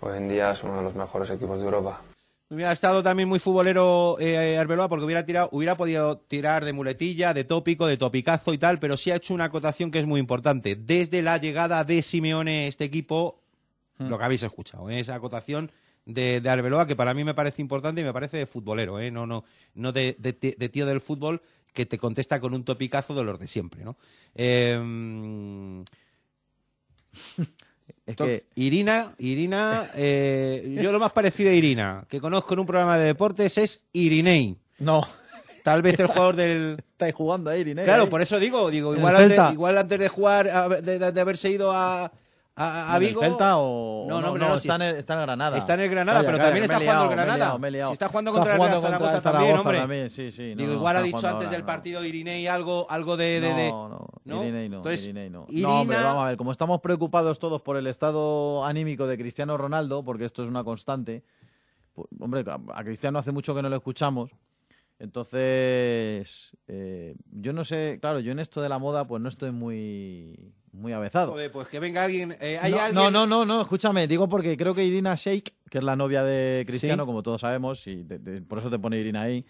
hoy en día es uno de los mejores equipos de Europa. Hubiera estado también muy futbolero eh, Arbeloa porque hubiera tirado, hubiera podido tirar de muletilla, de tópico, de topicazo y tal, pero sí ha hecho una acotación que es muy importante. Desde la llegada de Simeone este equipo, lo que habéis escuchado, ¿eh? esa acotación de, de Arbeloa que para mí me parece importante y me parece de futbolero, ¿eh? no, no, no de, de- de tío del fútbol que te contesta con un topicazo de los de siempre, ¿no? Eh, Es que- Irina, Irina, eh, yo lo más parecido a Irina que conozco en un programa de deportes es Irinei. No. Tal vez el jugador del. Estáis jugando a Irinei. Claro, ahí. por eso digo, digo, ¿En igual antes, igual antes de jugar, de- de haberse ido a, a, a ¿En el Vigo. Celta o No, no, no, hombre, no, está, en el, está en el Granada. Está en el Granada, Calla, pero calla, también está jugando el me he Granada. liado, me he liado. Si está jugando Está contra el jugando contra Zaragoza el también, Zaragoza hombre. también, sí, sí, digo, no, igual ha está dicho antes del partido Irinei algo, algo de. de, de- No, no, ¿no? Irinei no, Entonces, Irinei no. Irina- No, hombre, vamos a ver, como estamos preocupados todos por el estado anímico de Cristiano Ronaldo, porque esto es una constante, pues, hombre, a a Cristiano hace mucho que no lo escuchamos, entonces, eh, yo no sé, claro, yo en esto de la moda pues no estoy muy, muy avezado. Joder, pues que venga alguien. eh, ¿hay no, alguien? no, no, no, no, escúchame, digo porque creo que Irina Sheikh, que es la novia de Cristiano, Sí. como todos sabemos, y de- de- por eso te pone Irina ahí,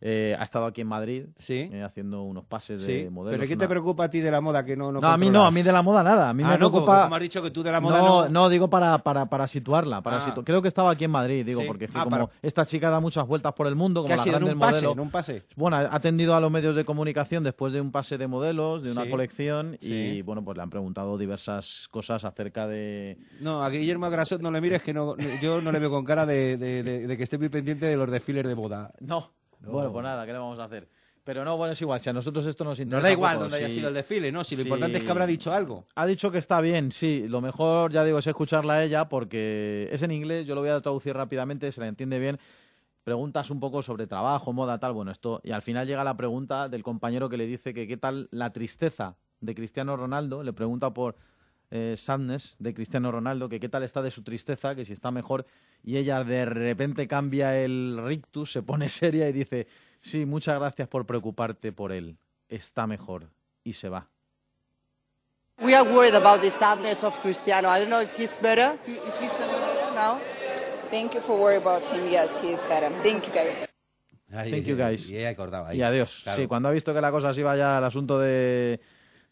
eh, ha estado aquí en Madrid eh, haciendo unos pases Sí, de modelos. pero ¿qué una- te preocupa a ti de la moda que no no no, a mí no, a mí de la moda nada. A mí Ah, me no, preocupa. como- has dicho que tú de la moda no, no- digo para, para, para situarla. Para Ah. situ- Creo que estaba aquí en Madrid, digo, Sí. porque es que Ah, como para- esta chica da muchas vueltas por el mundo, ¿Qué como la grande un pase? modelo. ¿En un pase? Bueno, ha atendido a los medios de comunicación después de un pase de modelos, de una colección, y bueno, pues le han preguntado diversas cosas acerca de. No, a Guillermo Grasot no le mires que no, yo no le veo con cara de, de- de- de que esté muy pendiente de los desfiles de boda. No. Bueno, pues nada, ¿qué le vamos a hacer? Pero no, bueno, es igual, si a nosotros esto nos interesa. Nos da igual poco, dónde haya si- sido el desfile, ¿no? Si lo importante es que habrá dicho algo. Ha dicho que está bien, sí. Lo mejor, ya digo, es escucharla a ella porque es en inglés, yo lo voy a traducir rápidamente, se la entiende bien. Preguntas un poco sobre trabajo, moda, tal, bueno, esto. Y al final llega la pregunta del compañero que le dice que qué tal la tristeza de Cristiano Ronaldo. Le pregunta por eh, sadness de Cristiano Ronaldo, que qué tal está de su tristeza, que si está mejor. Y ella de repente cambia el rictus, se pone seria y dice, sí, muchas gracias por preocuparte por él. Está mejor. Y se va. We are worried about the sadness of Cristiano. I don't know if he's better. He- Is he better now? Thank you for worrying about him. Yes, he is better. Thank you, guys. Thank you, guys. Y ella acordaba ahí. Y adiós. Claro. Sí, cuando ha visto que la cosa se iba ya al asunto de,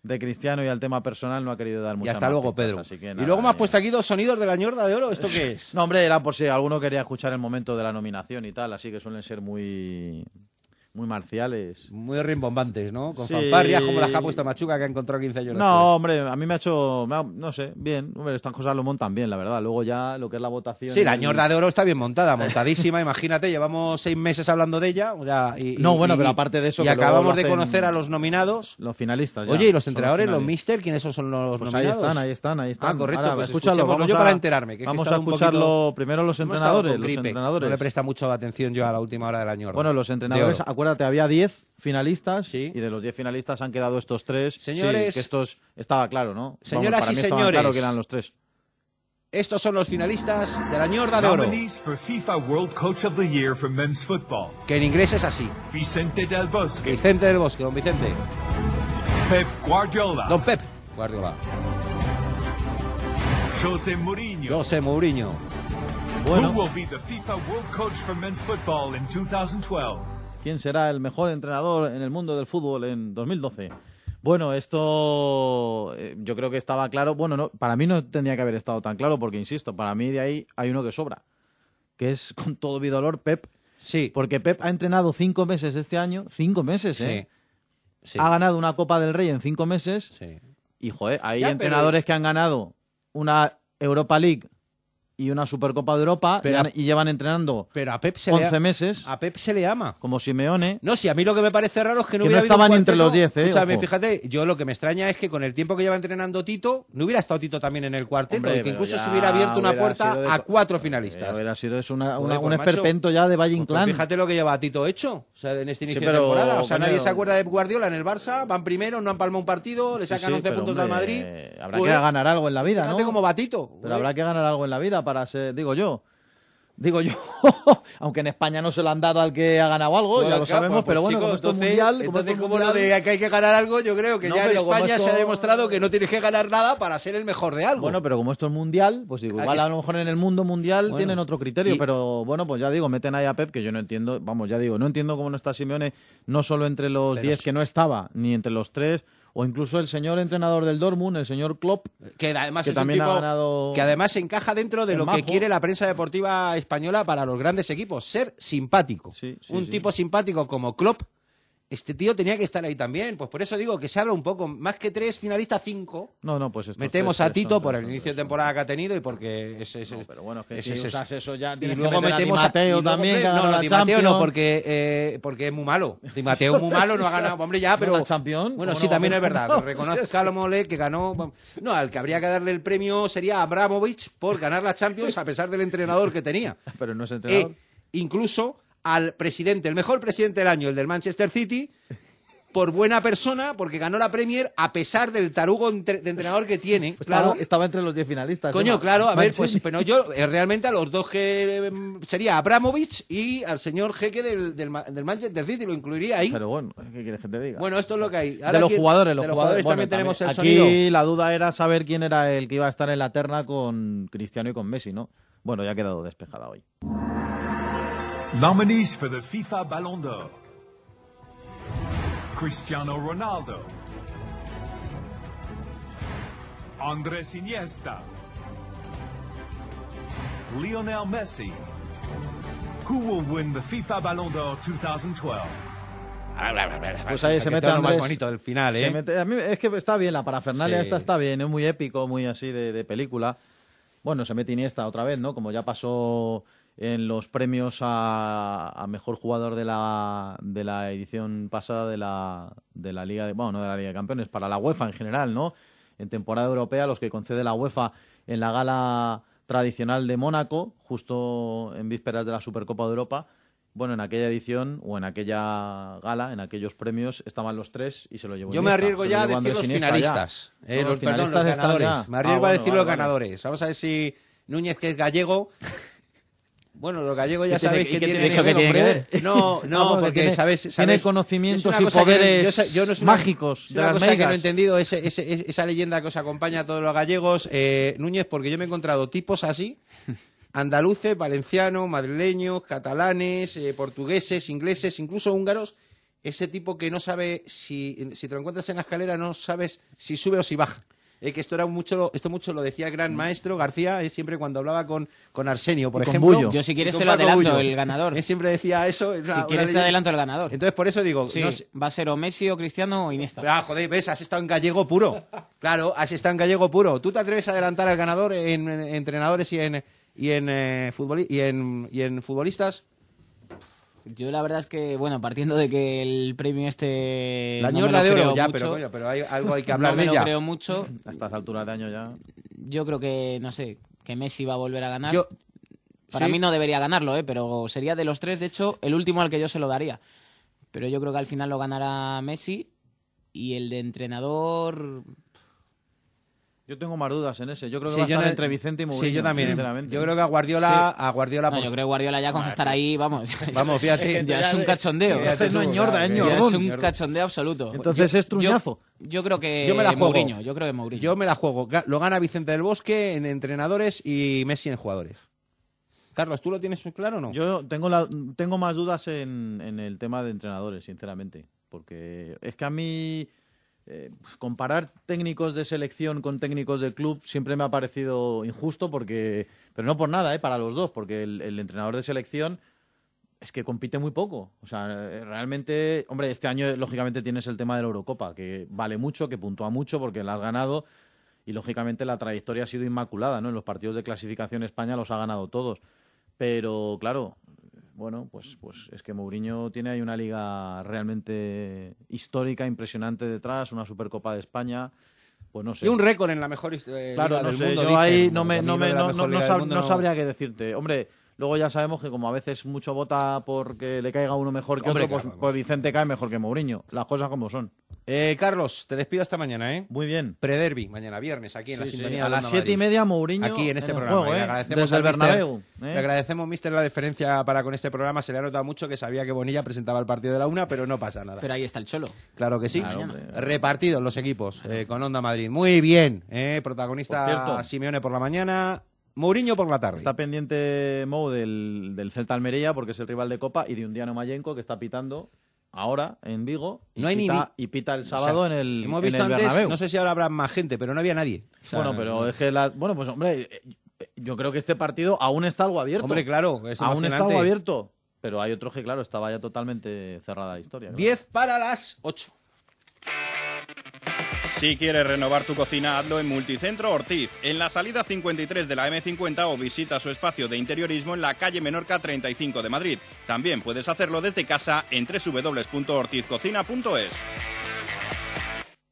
de Cristiano y al tema personal, no ha querido dar Y muchas hasta luego, pistas, Pedro. así que y luego me has eh. puesto aquí dos sonidos de la ñorda de oro. ¿Esto qué es? No, hombre, era por si alguno quería escuchar el momento de la nominación y tal, así que suelen ser muy, muy marciales. Muy rimbombantes, ¿no? Con Sí. fanfarrias como las que ha puesto Machuca que ha encontrado 15 años No, hombre, a mí me ha hecho, me ha- no sé, bien. Hombre, estas cosas lo montan bien, la verdad. Luego ya lo que es la votación. Sí, la y- ñorda de oro está bien montada, montadísima. Imagínate, llevamos seis meses hablando de ella. y, No, y- bueno, pero aparte de eso, Y que acabamos de conocer a los nominados. Los finalistas. ya. Oye, ¿y los entrenadores, los mister, quiénes son los Pues ahí nominados? están, ahí están, ahí están. Ah, correcto, Ahora, pues escúchalo, vamos yo a- para enterarme. Que vamos a escucharlo poquito- primero los entrenadores. Los. No le presta mucha atención yo a la última hora de la ñorda. Bueno, los entrenadores. Acuérdate, había 10 finalistas y de los 10 finalistas han quedado estos tres. Sí, Señores- que estos estaba claro, ¿no? Vamos, Señoras para y mí estaba señores. claro que eran los tres. Estos son los finalistas de la ñorda de oro. Nominees for FIFA World Coach of the Year for men's football. Que en inglés es así. Vicente del Bosque, Vicente del Bosque, don Vicente. Pep Guardiola, Don Pep Guardiola. Jose Mourinho. José Mourinho. Who will be the FIFA World Coach for men's football in 2012? ¿Quién será el mejor entrenador en el mundo del fútbol en 2012? Bueno, esto eh, yo creo que estaba claro. Bueno, no, para mí no tendría que haber estado tan claro porque, insisto, para mí de ahí hay uno que sobra, que es con todo mi dolor Pep. Sí. Porque Pep ha entrenado cinco meses este año, cinco meses, ¿eh? Sí. Ha ganado una Copa del Rey en cinco meses. Sí. Y, joder, hay Ya, pero- entrenadores que han ganado una Europa League y una Supercopa de Europa Pero y, llevan entrenando Pero a Pep se 11 le a- meses. A Pep se le ama. Como Simeone. No, si a mí lo que me parece raro es que no Que no hubiera un estaban entre los 10, ¿eh? Escúchame, fíjate, yo lo que me extraña es que con el tiempo que lleva entrenando Tito, no hubiera estado Tito también en el cuarteto, Hombre, y que incluso se hubiera abierto una hubiera puerta de- a cuatro finalistas. Hubiera sido es una, Joder, un pues, macho, esperpento ya de Valle Pues Inclán. fíjate lo que lleva Tito hecho o sea, en este inicio de pero, temporada. O sea, nadie se acuerda de Guardiola en el Barça, van primero, no han palmado un partido, le sacan sí, 11 pero, puntos hombre, al Madrid. Habrá que ganar algo en la vida, ¿no? fíjate cómo va Tito. Pero habrá que ganar algo en la vida para ser, digo yo. Digo yo, aunque en España no se lo han dado al que ha ganado algo, Bueno, ya lo claro, sabemos, pues, pero bueno, como entonces- mundial, como entonces, como lo mundial- de que hay que ganar algo, yo creo que No, ya en España se ha demostrado que no tienes que ganar nada para ser el mejor de algo. Bueno, pero como esto es mundial, pues digo, igual a lo mejor en el mundo mundial Bueno, tienen otro criterio, y- pero bueno, pues ya digo, meten ahí a Pep, que yo no entiendo, vamos, ya digo, no entiendo cómo no está Simeone, no solo entre los Pero 10 sí. que no estaba, ni entre los 3, o incluso el señor entrenador del Dortmund, el señor Klopp, que además que es un tipo ha ganado... que además se encaja dentro de lo que quiere la prensa deportiva española para los grandes equipos, ser simpático. un sí. tipo simpático como Klopp, este tío tenía que estar ahí también. Pues por eso digo que se habla un poco, más que tres finalistas, cinco. No, no, pues Metemos tres- a Tito por el inicio de temporada que ha tenido y porque es, es, pero bueno, es que es- si es- usas eso ya y luego a metemos y luego también, no, no, Di Mateo no, porque, eh, porque es muy malo. Di Mateo muy malo, no ha ganado, hombre, ya, ¿No pero... la Champions? Bueno, ¿Cómo sí, no a también es verdad. No, Reconozcámosle que ganó... No, al que habría que darle el premio sería Abramovich por ganar la Champions a pesar del entrenador que tenía. Pero no es entrenador. E incluso al presidente, el mejor presidente del año, el del Manchester City, por buena persona, porque ganó la Premier a pesar del tarugo entre- de entrenador que tiene. Estaba, Claro, estaba entre los 10 finalistas. Coño, claro, a ver, pues, pero yo eh, realmente a los dos que eh, sería Abramovich y al señor jeque del, del, Ma- del Manchester City, lo incluiría ahí. Pero bueno, ¿qué quieres que te diga? Bueno, esto es lo que hay. Ahora de los aquí- jugadores, los de los jugadores, también tenemos el Aquí sonido. la duda era saber quién era el que iba a estar en la terna con Cristiano y con Messi, ¿no? Bueno, ya ha quedado despejada hoy. Nominees for the FIFA Ballon d'Or Cristiano Ronaldo, Andres Iniesta, Lionel Messi. Who will win the FIFA Ballon d'Or 2012? Pues ahí se Que mete lo más Andrés. bonito del final, Se ¿eh? mete- a mí es que está bien, la parafernalia Sí. esta está bien, es muy épico, muy así de, de película. Bueno, se mete Iniesta otra vez, ¿no? Como ya pasó en los premios a, a mejor jugador de la, de la edición pasada de la, de la Liga de, bueno, no de la Liga de Campeones, para la UEFA en general, ¿no? En temporada europea, los que concede la UEFA en la gala tradicional de Mónaco, justo en vísperas de la Supercopa de Europa. Bueno, en aquella edición o en aquella gala, en aquellos premios, estaban los tres y se lo llevó Yo me arriesgo ya a decir los finalistas. Eh, los, perdón, los finalistas ganadores. Me arriesgo Ah, a decir vale, los vale. ganadores. Vamos a ver si Núñez, que es gallego. Bueno, los gallegos ya ¿Qué tiene- sabéis que tienen tiene eso que tiene que ver? No, no, porque porque tiene- sabes, tiene sabes- conocimientos y cosa que poderes yo yo no una- mágicos de una las cosa que no he entendido, ese- ese- esa leyenda que os acompaña a todos los gallegos. Eh, Núñez, porque yo me he encontrado tipos así, andaluces, valencianos, madrileños, catalanes, eh, portugueses, ingleses, incluso húngaros. Ese tipo que no sabe si, si te lo encuentras en la escalera, no sabes si sube o si baja. Eh, que esto era mucho, esto mucho lo decía el gran maestro García, eh, siempre cuando hablaba con, con Arsenio, por con ejemplo. Bullo. Yo si quieres te lo Paco adelanto, Bullo. el ganador. Él siempre decía eso. Si quieres te adelanto el ganador. Entonces por eso digo, Sí, no sé- va a ser o Messi o Cristiano o Iniesta. Ah, joder, ves, has estado en gallego puro. Claro, has estado en gallego puro. ¿Tú te atreves a adelantar al ganador en, en entrenadores y en y en, eh, futboli- y en y en futbolistas? Yo la verdad es que, bueno, partiendo de que el premio este... La no lo de oro, ya, mucho, pero coño, pero hay algo hay que hablar no de me ella. lo creo mucho. A estas alturas de año ya. Yo creo que, no sé, que Messi va a volver a ganar. Yo- Para sí. mí no debería ganarlo, ¿eh? pero sería de los tres, de hecho, el último al que yo se lo daría. Pero yo creo que al final lo ganará Messi y el de entrenador... Yo tengo más dudas en ese. Yo creo que Sí, va a estar no- entre Vicente y Mourinho. Sí, yo también. sinceramente. Yo creo que a Guardiola, Sí. a Guardiola No, por- yo creo que Guardiola ya con estar ahí, vamos. Vamos, fíjate. ya es un cachondeo. Fíjate tú, ñorda, es Ya es ñordón. un cachondeo absoluto. Entonces es truñazo. Yo, yo creo que Yo me la juego. Mourinho, yo creo que Mourinho. Yo me la juego. Lo gana Vicente del Bosque en entrenadores y Messi en jugadores. Carlos, ¿tú lo tienes claro o no? Yo tengo, la, tengo más dudas en, en el tema de entrenadores, sinceramente. Porque es que a mí eh, pues, comparar técnicos de selección con técnicos de club siempre me ha parecido injusto, porque pero no por nada, ¿eh? para los dos, porque el, entrenador de selección es que compite muy poco. O sea, eh, realmente, hombre, este año lógicamente tienes el tema de la Eurocopa, que vale mucho, que puntúa mucho porque la has ganado y lógicamente la trayectoria ha sido inmaculada, ¿no? En los partidos de clasificación España los ha ganado todos. Pero claro, bueno, pues, pues es que Mourinho tiene ahí una liga realmente histórica, impresionante detrás, una Supercopa de España. Pues no sé. Y un récord en la mejor eh, Claro, no del sé, mundo. yo dicen. ahí no me, no, me, no, sab- no no- sabría qué decirte. Hombre, luego ya sabemos que como a veces mucho vota porque le caiga uno mejor que Hombre, otro, pues, claro, pues Vicente cae mejor que Mourinho. Las cosas como son. Eh, Carlos, te despido hasta mañana, ¿eh? Muy bien. Prederby, mañana viernes, aquí en la Sí, sí, sintonía a de las siete y media Mourinho Aquí en este en el programa. juego, le ¿eh? agradecemos Desde al el mister- Bernabéu, ¿eh? Le agradecemos, mister, la diferencia para con este programa. Se le ha notado mucho que sabía que Bonilla presentaba el partido de la una, pero no pasa nada. Pero ahí está el cholo. Claro que sí. Claro. Repartidos los equipos eh, con Onda Madrid. Muy bien. eh, protagonista Por. Simeone por la mañana, Mourinho por la tarde. Está pendiente Mou del, del Celta Almería porque es el rival de Copa y de un Diano Mayenco que está pitando ahora en Vigo y, No hay ni pita, di- y pita el O sea, sábado en el, Hemos en visto el antes, Bernabéu. no sé si ahora habrá más gente, pero no había nadie. O sea, bueno, pero es que la, bueno, pues hombre, eh, yo creo que este partido aún está algo abierto. Hombre, claro, es aún está algo abierto, pero hay otros que claro, estaba ya totalmente cerrada la historia. claro. 10 para las 8. Si quieres renovar tu cocina, hazlo en Multicentro Ortiz, en la salida 53 de la M50 o visita su espacio de interiorismo en la calle Menorca 35 de Madrid. También puedes hacerlo desde casa en www.ortizcocina.es.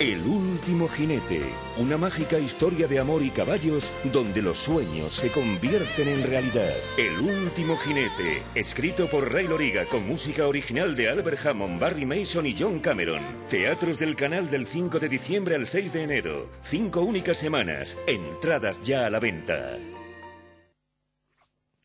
El último jinete, una mágica historia de amor y caballos donde los sueños se convierten en realidad. El último jinete, escrito por Ray Loriga con música original de Albert Hammond, Barry Mason y John Cameron. Teatros del canal del 5 de diciembre al 6 de enero. Cinco únicas semanas. Entradas ya a la venta.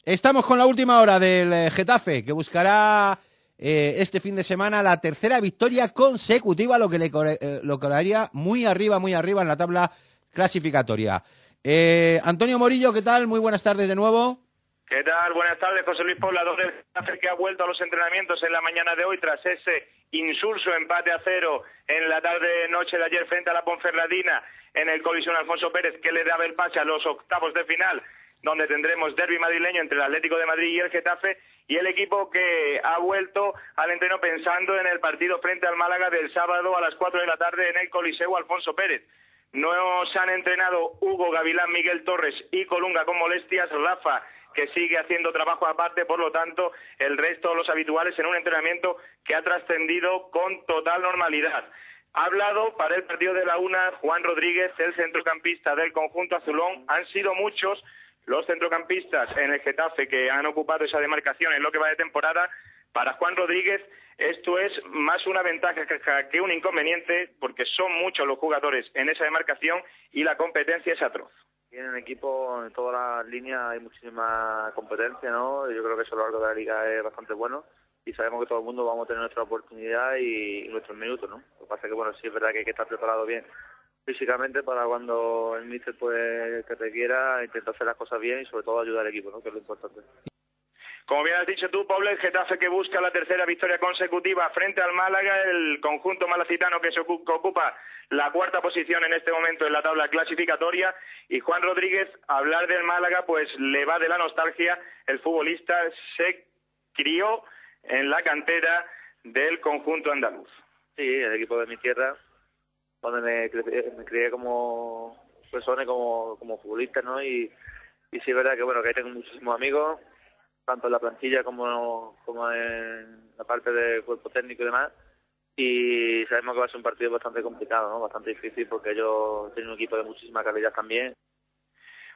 Estamos con la última hora del eh, Getafe, que buscará eh, este fin de semana la tercera victoria consecutiva, lo que le eh, colaría muy arriba, muy arriba en la tabla clasificatoria. Eh, Antonio Morillo, ¿qué tal? Muy buenas tardes de nuevo. ¿Qué tal? Buenas tardes, José Luis Poblador del Getafe que ha vuelto a los entrenamientos en la mañana de hoy tras ese insulso empate a cero en la tarde noche de ayer frente a la Ponferradina en el colisión Alfonso Pérez que le daba el pase a los octavos de final donde tendremos derby madrileño entre el Atlético de Madrid y el Getafe y el equipo que ha vuelto al entreno pensando en el partido frente al Málaga del sábado a las 4 de la tarde en el Coliseo Alfonso Pérez. No se han entrenado Hugo Gavilán, Miguel Torres y Colunga con molestias. Rafa, que sigue haciendo trabajo aparte, por lo tanto, el resto, los habituales, en un entrenamiento que ha trascendido con total normalidad. Ha hablado para el partido de la UNA Juan Rodríguez, el centrocampista del conjunto azulón. Han sido muchos los centrocampistas en el Getafe que han ocupado esa demarcación en lo que va de temporada. Para Juan Rodríguez esto es más una ventaja que- un inconveniente porque son muchos los jugadores en esa demarcación y la competencia es atroz. En el equipo, en todas las líneas, hay muchísima competencia, ¿no? Yo creo que eso a lo largo de la liga es bastante bueno y sabemos que todo el mundo vamos a tener nuestra oportunidad y nuestros minutos, ¿no? Lo que pasa es que, bueno, sí es verdad que hay que estar preparado bien físicamente para cuando el míster pues, te requiera, intentar hacer las cosas bien y sobre todo ayudar al equipo, ¿no? Que es lo importante. Como bien has dicho tú, Pablo, el Getafe que busca la tercera victoria consecutiva frente al Málaga, el conjunto malacitano que se ocupa la cuarta posición en este momento en la tabla clasificatoria. Y Juan Rodríguez, hablar del Málaga, pues le va de la nostalgia. El futbolista se crió en la cantera del conjunto andaluz. Sí, el equipo de mi tierra, donde me, me crié como persona y como, como futbolista, ¿no? Y, y sí es verdad que, bueno, que ahí tengo muchísimos amigos, tanto en la plantilla como, como en la parte del cuerpo técnico y demás. Y sabemos que va a ser un partido bastante complicado, ¿no? Bastante difícil porque ellos tienen un equipo de muchísima calidad también.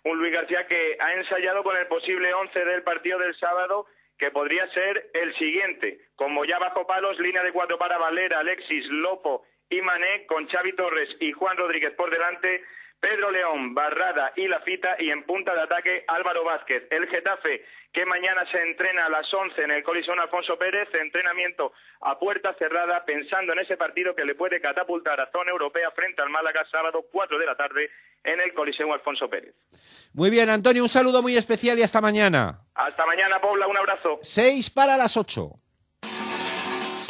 un Luis García que ha ensayado con el posible once del partido del sábado, que podría ser el siguiente. Como ya bajo palos, línea de cuatro para Valera, Alexis, Lopo y Mané, con Xavi Torres y Juan Rodríguez por delante, Pedro León, Barrada y Lafita, y en punta de ataque Álvaro Vázquez. El Getafe, que mañana se entrena a las 11 en el Colisón Alfonso Pérez, entrenamiento a puerta cerrada, pensando en ese partido que le puede catapultar a zona europea frente al Málaga, sábado 4 de la tarde en el Coliseo Alfonso Pérez. Muy bien, Antonio, un saludo muy especial y hasta mañana. Hasta mañana, Pobla, un abrazo. Seis para las ocho.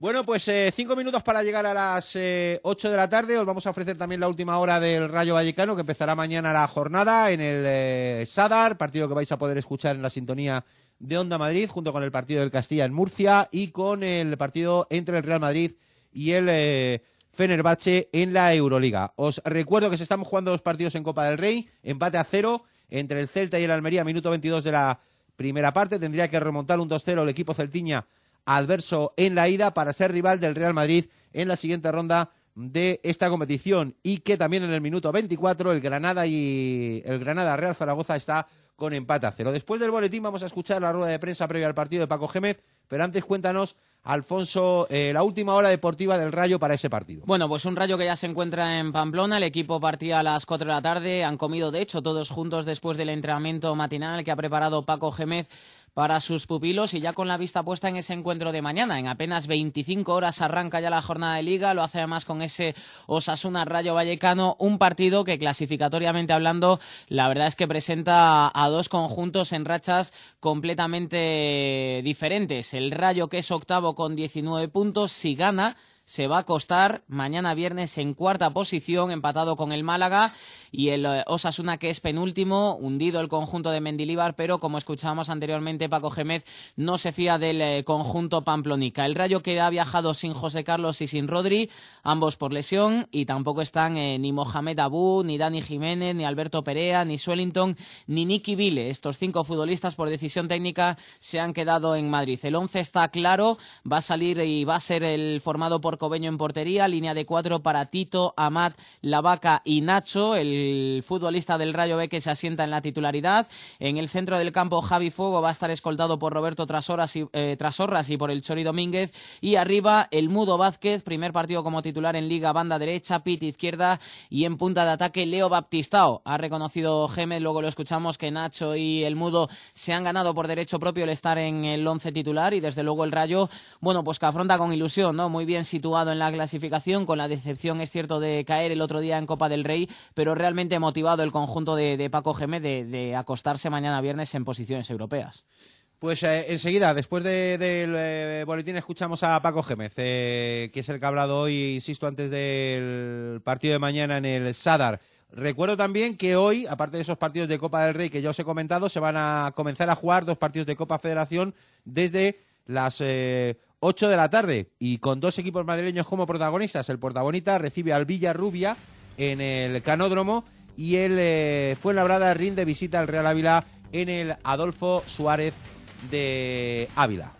Bueno, pues eh, cinco minutos para llegar a las eh, ocho de la tarde. Os vamos a ofrecer también la última hora del Rayo Vallecano, que empezará mañana la jornada en el eh, Sadar, partido que vais a poder escuchar en la sintonía de Onda Madrid, junto con el partido del Castilla en Murcia y con el partido entre el Real Madrid y el eh, Fenerbahce en la Euroliga. Os recuerdo que se están jugando dos partidos en Copa del Rey, empate a cero entre el Celta y el Almería, minuto 22 de la primera parte. Tendría que remontar un 2-0 el equipo celtiña adverso en la ida para ser rival del Real Madrid en la siguiente ronda de esta competición y que también en el minuto 24 el Granada y el Granada Real Zaragoza está con empate a cero. Después del boletín vamos a escuchar la rueda de prensa previa al partido de Paco Gémez, pero antes cuéntanos Alfonso, eh, la última hora deportiva del Rayo para ese partido. Bueno, pues un Rayo que ya se encuentra en Pamplona, el equipo partía a las 4 de la tarde, han comido de hecho todos juntos después del entrenamiento matinal que ha preparado Paco Gémez para sus pupilos y ya con la vista puesta en ese encuentro de mañana. En apenas 25 horas arranca ya la jornada de liga, lo hace además con ese Osasuna Rayo Vallecano, un partido que clasificatoriamente hablando, la verdad es que presenta a dos conjuntos en rachas completamente diferentes. El Rayo que es octavo con 19 puntos, si gana se va a acostar mañana viernes en cuarta posición, empatado con el Málaga y el eh, Osasuna que es penúltimo, hundido el conjunto de Mendilíbar, pero como escuchábamos anteriormente, Paco Gémez no se fía del eh, conjunto Pamplonica. El Rayo que ha viajado sin José Carlos y sin Rodri, ambos por lesión, y tampoco están eh, ni Mohamed Abú, ni Dani Jiménez, ni Alberto Perea, ni Swellington, ni Nicky Vile. Estos cinco futbolistas por decisión técnica se han quedado en Madrid. El once está claro, va a salir y va a ser el formado por Cobeño en portería, línea de cuatro para Tito, Amat, Lavaca y Nacho, el futbolista del Rayo B que se asienta en la titularidad. En el centro del campo, Javi Fuego va a estar escoltado por Roberto Trasorras y, eh, Trasorras y por el Chori Domínguez. Y arriba, el Mudo Vázquez, primer partido como titular en Liga, banda derecha, pit izquierda y en punta de ataque, Leo Baptistao. Ha reconocido Gémez, luego lo escuchamos, que Nacho y el Mudo se han ganado por derecho propio el estar en el once titular y desde luego el Rayo, bueno, pues que afronta con ilusión, ¿no? Muy bien situado en la clasificación, con la decepción, es cierto, de caer el otro día en Copa del Rey, pero realmente motivado el conjunto de, Paco Gémez de, acostarse mañana viernes en posiciones europeas. Pues eh, enseguida, después de, del eh, boletín, escuchamos a Paco Gémez, eh, que es el que ha hablado hoy, insisto, antes del partido de mañana en el Sadar. Recuerdo también que hoy, aparte de esos partidos de Copa del Rey que ya os he comentado, se van a comenzar a jugar dos partidos de Copa Federación desde las 8 de la tarde y con dos equipos madrileños como protagonistas. El Portabonita recibe al Villarrubia en el Canódromo y el eh, Fuenlabrada rinde visita al Real Ávila en el Adolfo Suárez de Ávila.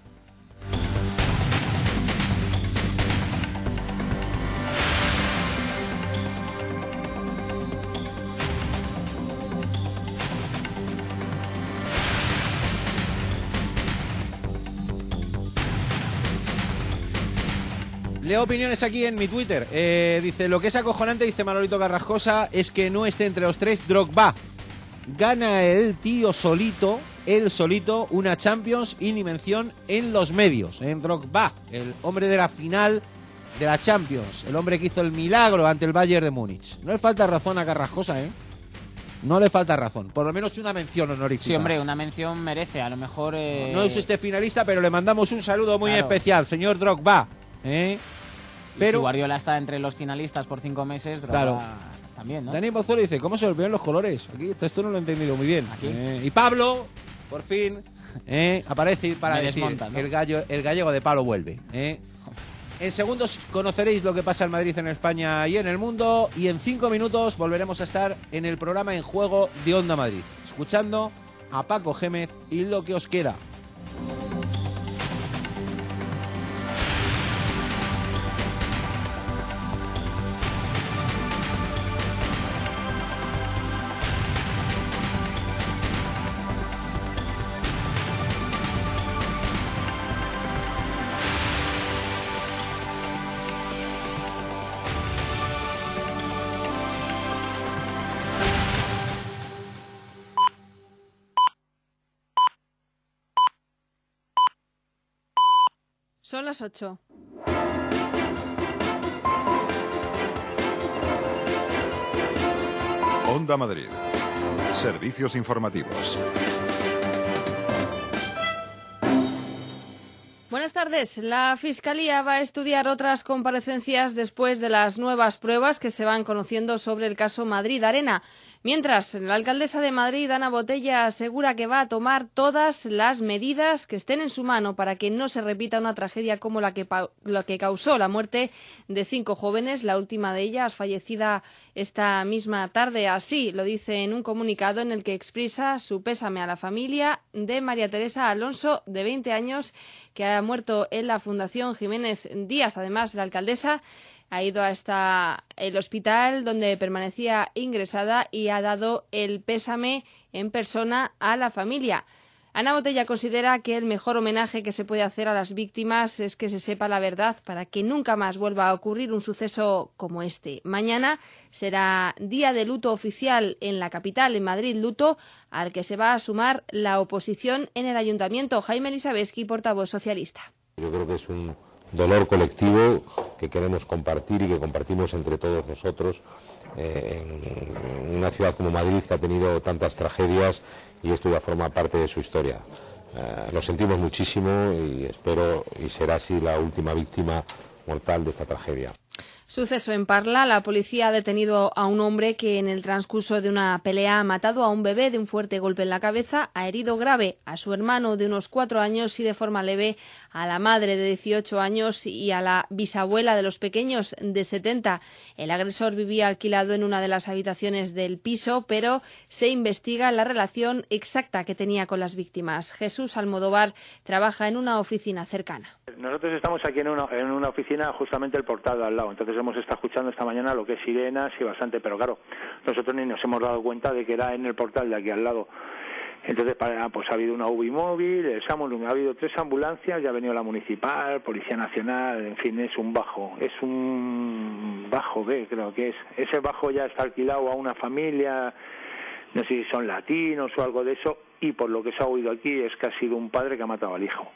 Leo opiniones aquí en mi Twitter. Eh, dice, lo que es acojonante, dice Manolito Carrascosa, es que no esté entre los tres Drogba. Gana el tío solito, él solito, una Champions y ni mención en los medios. En Drogba, el hombre de la final de la Champions, el hombre que hizo el milagro ante el Bayern de Múnich. No le falta razón a Carrascosa, ¿eh? No le falta razón. Por lo menos una mención honorífica. Sí, hombre, una mención merece. A lo mejor... Eh... No es este finalista, pero le mandamos un saludo muy Claro. especial, señor Drogba. ¿eh? Y Pero- si Guardiola está entre los finalistas por cinco meses, Claro. también, ¿no? Dani Pozuelo dice, ¿cómo se olvidan los colores? Aquí esto, esto no lo he entendido muy bien. Eh, y Pablo, por fin, eh, aparece para Me decir, desmonta, ¿no? el, gallo, el gallego de Pablo vuelve. eh. En segundos conoceréis lo que pasa en Madrid, en España y en el mundo. Y en cinco minutos volveremos a estar en el programa En Juego de Onda Madrid, escuchando a Paco Gémez y lo que os queda. Son las 8. Onda Madrid. Servicios informativos. Buenas tardes. La Fiscalía va a estudiar otras comparecencias después de las nuevas pruebas que se van conociendo sobre el caso Madrid Arena. Mientras, la alcaldesa de Madrid, Ana Botella, asegura que va a tomar todas las medidas que estén en su mano para que no se repita una tragedia como la que, la que causó la muerte de cinco jóvenes, la última de ellas fallecida esta misma tarde. Así lo dice en un comunicado en el que expresa su pésame a la familia de María Teresa Alonso, de 20 años, que ha muerto en la Fundación Jiménez Díaz. Además, la alcaldesa ha ido hasta el hospital donde permanecía ingresada y ha dado el pésame en persona a la familia. Ana Botella considera que el mejor homenaje que se puede hacer a las víctimas es que se sepa la verdad para que nunca más vuelva a ocurrir un suceso como este. Mañana será día de luto oficial en la capital, en Madrid, luto al que se va a sumar la oposición en el ayuntamiento. Jaime Elisabeski, portavoz socialista. Yo creo que es un dolor colectivo que queremos compartir y que compartimos entre todos nosotros eh, en una ciudad como Madrid que ha tenido tantas tragedias y esto ya forma parte de su historia. Eh, lo sentimos muchísimo y espero y será así la última víctima mortal de esta tragedia. Suceso en Parla. La policía ha detenido a un hombre que en el transcurso de una pelea ha matado a un bebé de un fuerte golpe en la cabeza, ha herido grave a su hermano de unos cuatro años y de forma leve a la madre de 18 años y a la bisabuela de los pequeños de 70. El agresor vivía alquilado en una de las habitaciones del piso, pero se investiga la relación exacta que tenía con las víctimas. Jesús Almodóvar trabaja en una oficina cercana. Nosotros estamos aquí en una, oficina justamente el portal al lado, entonces hemos estado escuchando esta mañana lo que es sirenas y bastante, pero claro, nosotros ni nos hemos dado cuenta de que era en el portal de aquí al lado. Entonces, pues ha habido una UBI móvil, el SAMUR, ha habido tres ambulancias, ya ha venido la municipal, Policía Nacional, en fin, es un bajo, es un bajo B, creo que es. Ese bajo ya está alquilado a una familia, no sé si son latinos o algo de eso, y por lo que se ha oído aquí es que ha sido un padre que ha matado al hijo,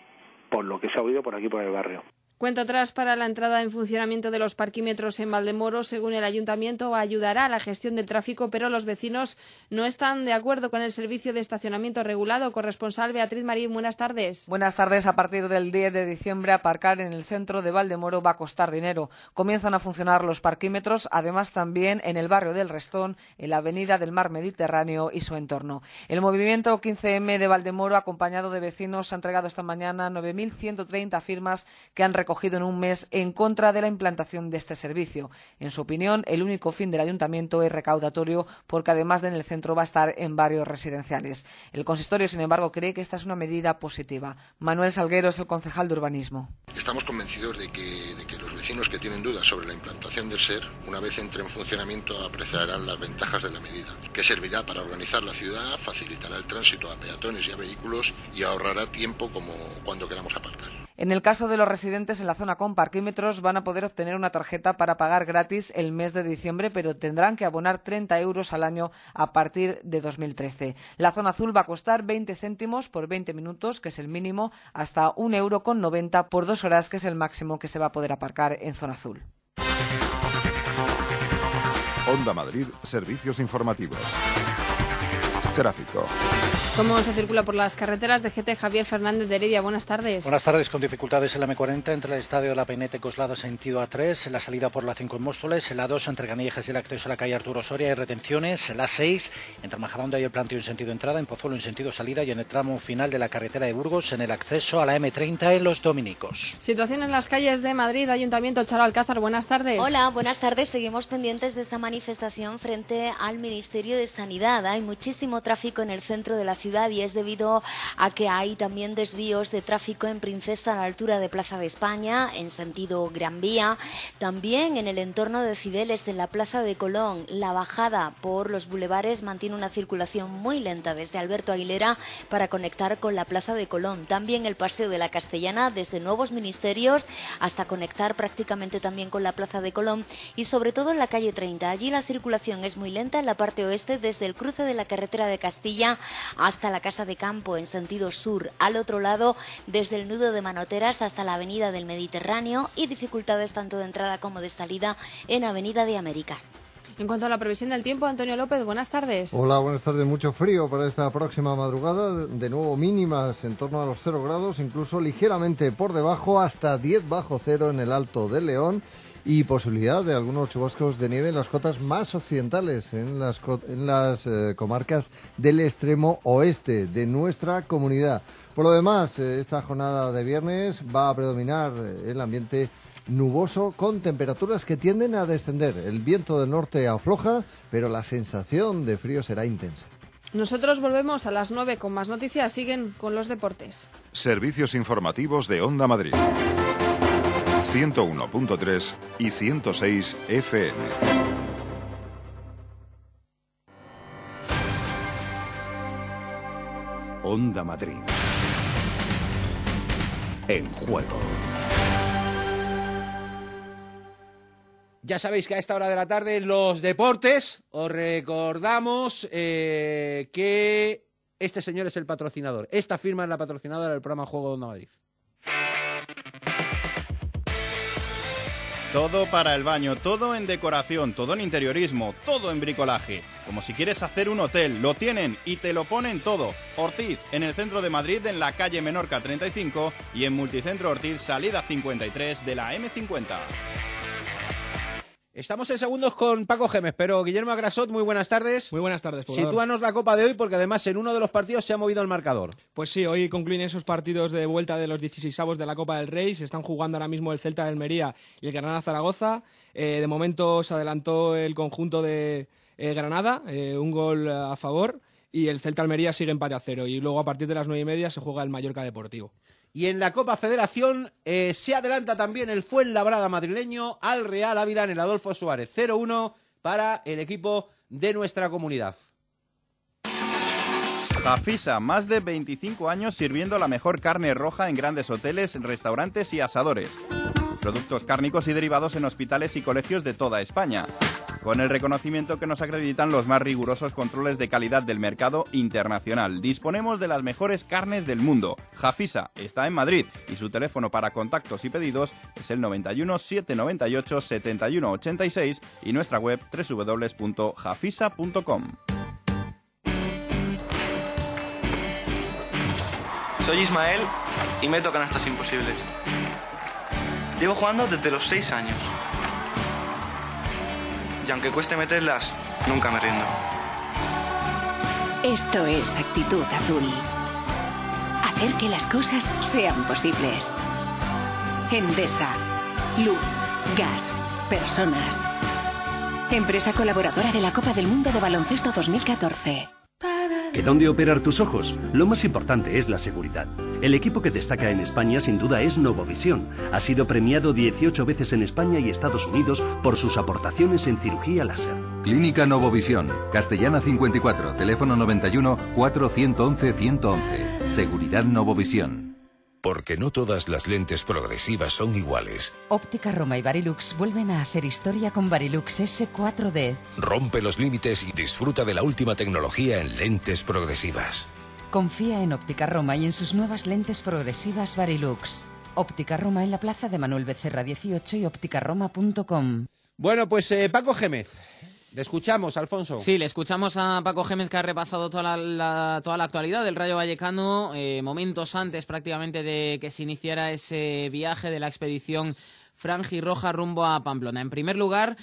por lo que se ha oído por aquí por el barrio. Cuenta atrás para la entrada en funcionamiento de los parquímetros en Valdemoro. Según el ayuntamiento, ayudará a la gestión del tráfico, pero los vecinos no están de acuerdo con el servicio de estacionamiento regulado. Corresponsal Beatriz Marín, buenas tardes. Buenas tardes. A partir del 10 de diciembre, aparcar en el centro de Valdemoro va a costar dinero. Comienzan a funcionar los parquímetros, además también en el barrio del Restón, en la avenida del Mar Mediterráneo y su entorno. El movimiento 15M de Valdemoro, acompañado de vecinos, ha entregado esta mañana 9.130 firmas que han recogido en un mes en contra de la implantación de este servicio. En su opinión, el único fin del ayuntamiento es recaudatorio porque además de en el centro va a estar en barrios residenciales. El consistorio, sin embargo, cree que esta es una medida positiva. Manuel Salguero es el concejal de urbanismo. Estamos convencidos de que, los vecinos que tienen dudas sobre la implantación del SER, una vez entre en funcionamiento, apreciarán las ventajas de la medida, que servirá para organizar la ciudad, facilitará el tránsito a peatones y a vehículos y ahorrará tiempo como cuando queramos aparcar. En el caso de los residentes en la zona con parquímetros, van a poder obtener una tarjeta para pagar gratis el mes de diciembre, pero tendrán que abonar 30 euros al año a partir de 2013. La zona azul va a costar 20 céntimos por 20 minutos, que es el mínimo, hasta 1,90 euro con 90 por dos horas, que es el máximo que se va a poder aparcar en zona azul. Onda Madrid, servicios informativos. Tráfico. ¿Cómo se circula por las carreteras de GT Javier Fernández de Heredia? Buenas tardes. Buenas tardes, con dificultades en la M40 entre el estadio de la Peinete Coslada sentido A3, la salida por la 5 en Móstoles, la 2 entre Canillejas y el acceso a la calle Arturo Soria y retenciones, la 6 entre Majadahonda y el planteo en sentido entrada, en Pozuelo en sentido salida y en el tramo final de la carretera de Burgos en el acceso a la M30 en Los Dominicos. Situación en las calles de Madrid, Ayuntamiento Charo Alcázar, buenas tardes. Hola, buenas tardes. Seguimos pendientes de esta manifestación frente al Ministerio de Sanidad. Hay muchísimo tráfico en el centro de la ciudad y es debido a que hay también desvíos de tráfico en Princesa a la altura de Plaza de España, en sentido Gran Vía, también en el entorno de Cibeles, en la Plaza de Colón. La bajada por los bulevares mantiene una circulación muy lenta desde Alberto Aguilera para conectar con la Plaza de Colón. También el Paseo de la Castellana desde Nuevos Ministerios hasta conectar prácticamente también con la Plaza de Colón y sobre todo en la calle 30. Allí la circulación es muy lenta en la parte oeste desde el cruce de la carretera de Castilla hasta la Casa de Campo en sentido sur. Al otro lado, desde el nudo de Manoteras hasta la Avenida del Mediterráneo y dificultades tanto de entrada como de salida en Avenida de América. En cuanto a la previsión del tiempo, Antonio López, buenas tardes. Hola, buenas tardes. Mucho frío para esta próxima madrugada. De nuevo mínimas en torno a los 0 grados, incluso ligeramente por debajo, hasta 10 bajo cero en el Alto del León y posibilidad de algunos chubascos de nieve en las cotas más occidentales, en las, en las eh, comarcas del extremo oeste de nuestra comunidad. Por lo demás, eh, esta jornada de viernes va a predominar eh, el ambiente nuboso con temperaturas que tienden a descender. El viento del norte afloja, pero la sensación de frío será intensa. Nosotros volvemos a las 9 con más noticias. Siguen con los deportes. Servicios informativos de Onda Madrid. 101.3 y 106 FM. Onda Madrid. En juego. Ya sabéis que a esta hora de la tarde los deportes os recordamos eh, que este señor es el patrocinador. Esta firma es la patrocinadora del programa Juego de Onda Madrid. Todo para el baño, todo en decoración, todo en interiorismo, todo en bricolaje. Como si quieres hacer un hotel, lo tienen y te lo ponen todo. Ortiz, en el centro de Madrid, en la calle Menorca 35 y en Multicentro Ortiz, salida 53 de la M50. Estamos en segundos con Paco Gémez, pero Guillermo Agrasot, muy buenas tardes. Muy buenas tardes. poblador. Sitúanos la Copa de hoy porque además en uno de los partidos se ha movido el marcador. Pues sí, hoy concluyen esos partidos de vuelta de los 16avos de la Copa del Rey. Se están jugando ahora mismo el Celta de Almería y el Granada Zaragoza. Eh, de momento se adelantó el conjunto de eh, Granada, eh, un gol a favor, y el Celta Almería sigue empate a cero. Y luego a partir de las nueve y media se juega el Mallorca Deportivo. Y en la Copa Federación eh, se adelanta también el Fuenlabrada madrileño al Real Ávila en el Adolfo Suárez. 0-1 para el equipo de nuestra comunidad. Jafisa, más de 25 años sirviendo la mejor carne roja en grandes hoteles, restaurantes y asadores. Productos cárnicos y derivados en hospitales y colegios de toda España. Con el reconocimiento que nos acreditan los más rigurosos controles de calidad del mercado internacional. Disponemos de las mejores carnes del mundo. Jafisa está en Madrid y su teléfono para contactos y pedidos es el 91 798 71 86 y nuestra web www.jafisa.com. Soy Ismael y me tocan estas imposibles. Llevo jugando desde los 6 años. Y aunque cueste meterlas, nunca me rindo. Esto es actitud azul. Hacer que las cosas sean posibles. Endesa. Luz, gas, personas. Empresa colaboradora de la Copa del Mundo de Baloncesto 2014. ¿Que dónde operar tus ojos? Lo más importante es la seguridad. El equipo que destaca en España sin duda es Novovisión. Ha sido premiado 18 veces en España y Estados Unidos por sus aportaciones en cirugía láser. Clínica Novovisión, Castellana 54, teléfono 91 411 111. Seguridad Novovisión. Porque no todas las lentes progresivas son iguales. Óptica Roma y Barilux vuelven a hacer historia con Barilux S4D. Rompe los límites y disfruta de la última tecnología en lentes progresivas. Confía en Óptica Roma y en sus nuevas lentes progresivas Barilux. Óptica Roma en la plaza de Manuel Becerra 18 y ópticaroma.com. Bueno, pues eh, Paco Gémez. Le escuchamos, Alfonso. Sí, le escuchamos a Paco Gémez que ha repasado toda la, toda la actualidad del Rayo Vallecano, eh, momentos antes prácticamente de que se iniciara ese viaje de la expedición Franji Roja rumbo a Pamplona. En primer lugar,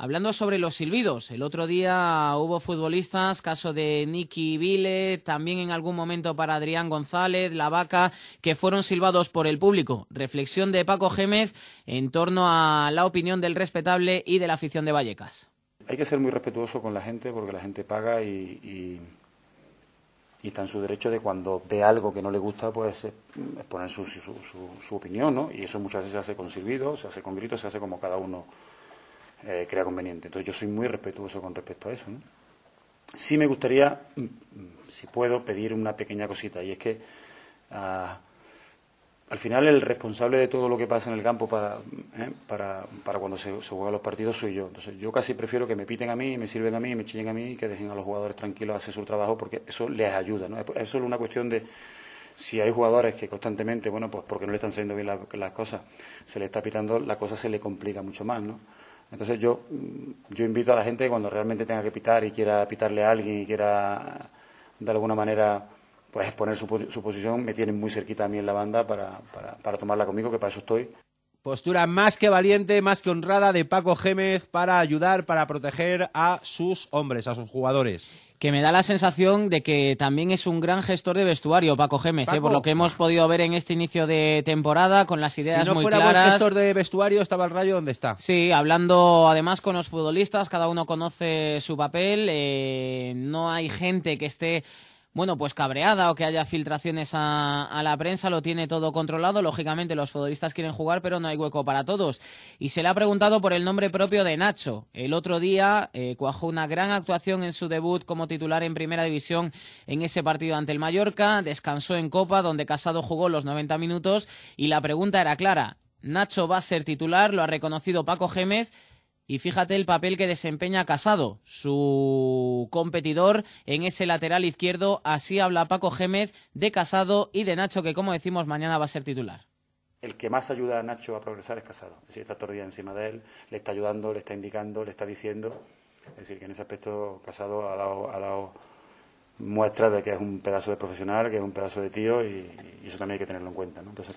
Hablando sobre los silbidos, el otro día hubo futbolistas, caso de Nicky Vile, también en algún momento para Adrián González, La Vaca, que fueron silbados por el público. Reflexión de Paco Gémez en torno a la opinión del respetable y de la afición de Vallecas. Hay que ser muy respetuoso con la gente porque la gente paga y, está en su derecho de cuando ve algo que no le gusta, pues exponer su, su, su, opinión, ¿no? Y eso muchas veces se hace con silbidos, se hace con gritos, se hace como cada uno eh, crea conveniente. Entonces yo soy muy respetuoso con respecto a eso. ¿no? Sí me gustaría, mm, si puedo, pedir una pequeña cosita, y es que ah, al final el responsable de todo lo que pasa en el campo para, ¿eh? para, para, cuando se, se, juegan los partidos soy yo. Entonces yo casi prefiero que me piten a mí, me sirven a mí, me chillen a mí, y que dejen a los jugadores tranquilos hacer su trabajo, porque eso les ayuda. ¿no? Es solo una cuestión de si hay jugadores que constantemente, bueno, pues porque no le están saliendo bien las cosas, se le está pitando, la cosa se le complica mucho más, ¿no? Entonces yo, yo invito a la gente cuando realmente tenga que pitar y quiera pitarle a alguien y quiera de alguna manera pues exponer su, su posición, me tienen muy cerquita a mí en la banda para, para, para tomarla conmigo, que para eso estoy. Postura más que valiente, más que honrada de Paco Gémez para ayudar, para proteger a sus hombres, a sus jugadores que me da la sensación de que también es un gran gestor de vestuario, Paco Gémez, ¿eh? por lo que hemos podido ver en este inicio de temporada, con las ideas si no muy fuera claras. Buen gestor de vestuario, estaba el Rayo donde está. Sí, hablando además con los futbolistas, cada uno conoce su papel, eh, no hay gente que esté bueno, pues cabreada o que haya filtraciones a, la prensa, lo tiene todo controlado. Lógicamente los futbolistas quieren jugar, pero no hay hueco para todos. Y se le ha preguntado por el nombre propio de Nacho. El otro día eh, cuajó una gran actuación en su debut como titular en Primera División en ese partido ante el Mallorca. Descansó en Copa, donde Casado jugó los 90 minutos. Y la pregunta era clara. Nacho va a ser titular, lo ha reconocido Paco Gémez y fíjate el papel que desempeña Casado, su competidor en ese lateral izquierdo. Así habla Paco Gémez de Casado y de Nacho, que como decimos, mañana va a ser titular. El que más ayuda a Nacho a progresar es Casado. Es decir, está todo el día encima de él, le está ayudando, le está indicando, le está diciendo. Es decir, que en ese aspecto Casado ha dado, ha dado muestras de que es un pedazo de profesional, que es un pedazo de tío y, eso también hay que tenerlo en cuenta. Entonces,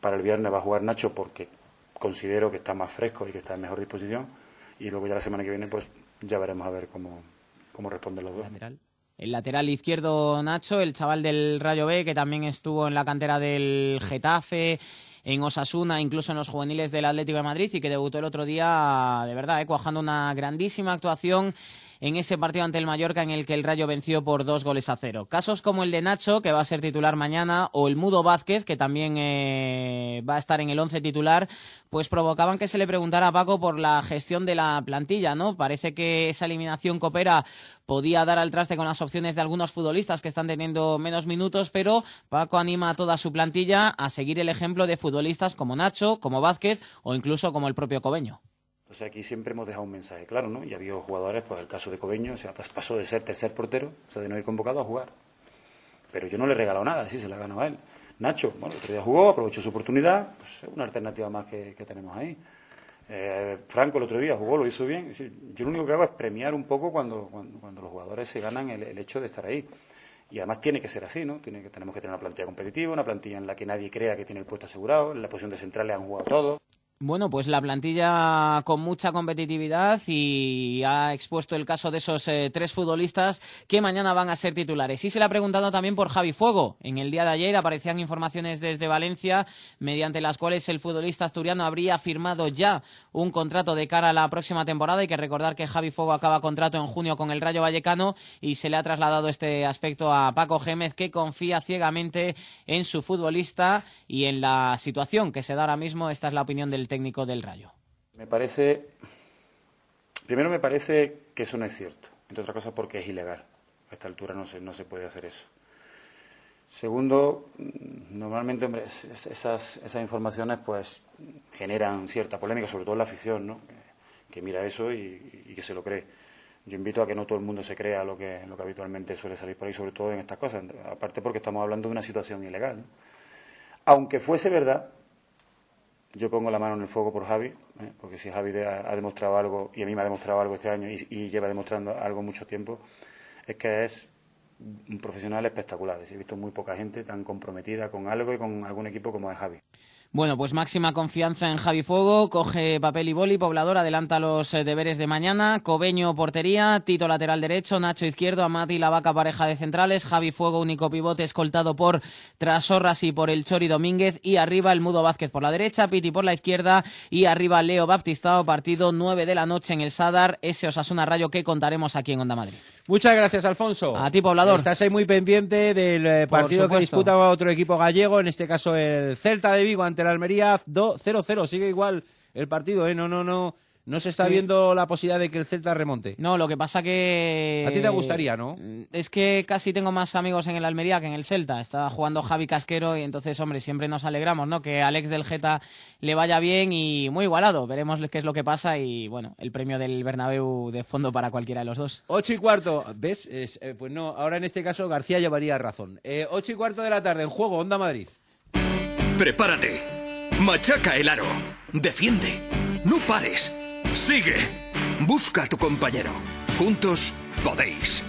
para el viernes va a jugar Nacho porque considero que está más fresco y que está en mejor disposición y luego ya la semana que viene pues ya veremos a ver cómo, cómo responden los dos. El lateral izquierdo Nacho, el chaval del Rayo B que también estuvo en la cantera del Getafe en Osasuna, incluso en los juveniles del Atlético de Madrid y que debutó el otro día, de verdad, eh, cuajando una grandísima actuación en ese partido ante el Mallorca en el que el Rayo venció por dos goles a cero. Casos como el de Nacho, que va a ser titular mañana, o el Mudo Vázquez, que también eh, va a estar en el once titular, pues provocaban que se le preguntara a Paco por la gestión de la plantilla, ¿no? Parece que esa eliminación coopera podía dar al traste con las opciones de algunos futbolistas que están teniendo menos minutos, pero Paco anima a toda su plantilla a seguir el ejemplo de futbolistas como Nacho, como Vázquez o incluso como el propio Cobeño. Entonces aquí siempre hemos dejado un mensaje claro, ¿no? Y había jugadores, pues el caso de Cobeño, o sea, pasó de ser tercer portero, o sea, de no ir convocado a jugar. Pero yo no le he regalado nada, sí se la ganó a él. Nacho, bueno, el otro día jugó, aprovechó su oportunidad, pues es una alternativa más que, tenemos ahí. Eh, Franco el otro día jugó, lo hizo bien. Yo lo único que hago es premiar un poco cuando, cuando, los jugadores se ganan el, hecho de estar ahí. Y además tiene que ser así, ¿no? Tenemos que tener una plantilla competitiva, una plantilla en la que nadie crea que tiene el puesto asegurado, en la posición de central le han jugado todos. Bueno, pues la plantilla con mucha competitividad y ha expuesto el caso de esos eh, tres futbolistas que mañana van a ser titulares. Y se le ha preguntado también por Javi Fuego. En el día de ayer aparecían informaciones desde Valencia mediante las cuales el futbolista asturiano habría firmado ya un contrato de cara a la próxima temporada. Hay que recordar que Javi Fuego acaba contrato en junio con el Rayo Vallecano y se le ha trasladado este aspecto a Paco Gémez que confía ciegamente en su futbolista y en la situación que se da ahora mismo. Esta es la opinión del técnico del Rayo? Me parece, primero me parece que eso no es cierto, entre otras cosas porque es ilegal. A esta altura no se, no se puede hacer eso. Segundo, normalmente hombre, esas, esas informaciones pues generan cierta polémica, sobre todo en la afición, ¿no? que mira eso y, que se lo cree. Yo invito a que no todo el mundo se crea lo que, lo que habitualmente suele salir por ahí, sobre todo en estas cosas, aparte porque estamos hablando de una situación ilegal. Aunque fuese verdad, yo pongo la mano en el fuego por Javi, ¿eh? porque si Javi ha, demostrado algo, y a mí me ha demostrado algo este año, y, lleva demostrando algo mucho tiempo, es que es un profesional espectacular. He visto muy poca gente tan comprometida con algo y con algún equipo como es Javi. Bueno, pues máxima confianza en Javi Fuego, coge papel y boli, Poblador adelanta los eh, deberes de mañana, Cobeño portería, Tito lateral derecho, Nacho izquierdo, Amati la vaca pareja de centrales, Javi Fuego único pivote escoltado por Trasorras y por el Chori Domínguez. Y arriba el Mudo Vázquez por la derecha, Piti por la izquierda. Y arriba Leo Baptistao, partido 9 de la noche en el Sadar, ese Osasuna Rayo que contaremos aquí en Onda Madrid. Muchas gracias, Alfonso. A ti, Poblador. Estás ahí muy pendiente del eh, partido que disputa otro equipo gallego, en este caso el Celta de Vigo ante Almería 0-0. Sigue igual el partido, ¿eh? No, no, no. No se está viendo la posibilidad de que el Celta remonte. No, lo que pasa que... A ti te gustaría, ¿no? Es que casi tengo más amigos en el Almería que en el Celta. Está jugando Javi Casquero y entonces, hombre, siempre nos alegramos, ¿no? Que Alex del Geta le vaya bien y muy igualado. Veremos qué es lo que pasa y, bueno, el premio del Bernabéu de fondo para cualquiera de los dos. Ocho y cuarto. ¿Ves? Eh, pues no, ahora en este caso García llevaría razón. Eh, ocho y cuarto de la tarde en juego, Onda Madrid. Prepárate. Machaca el aro. Defiende. No pares. Sigue. Busca a tu compañero. Juntos podéis.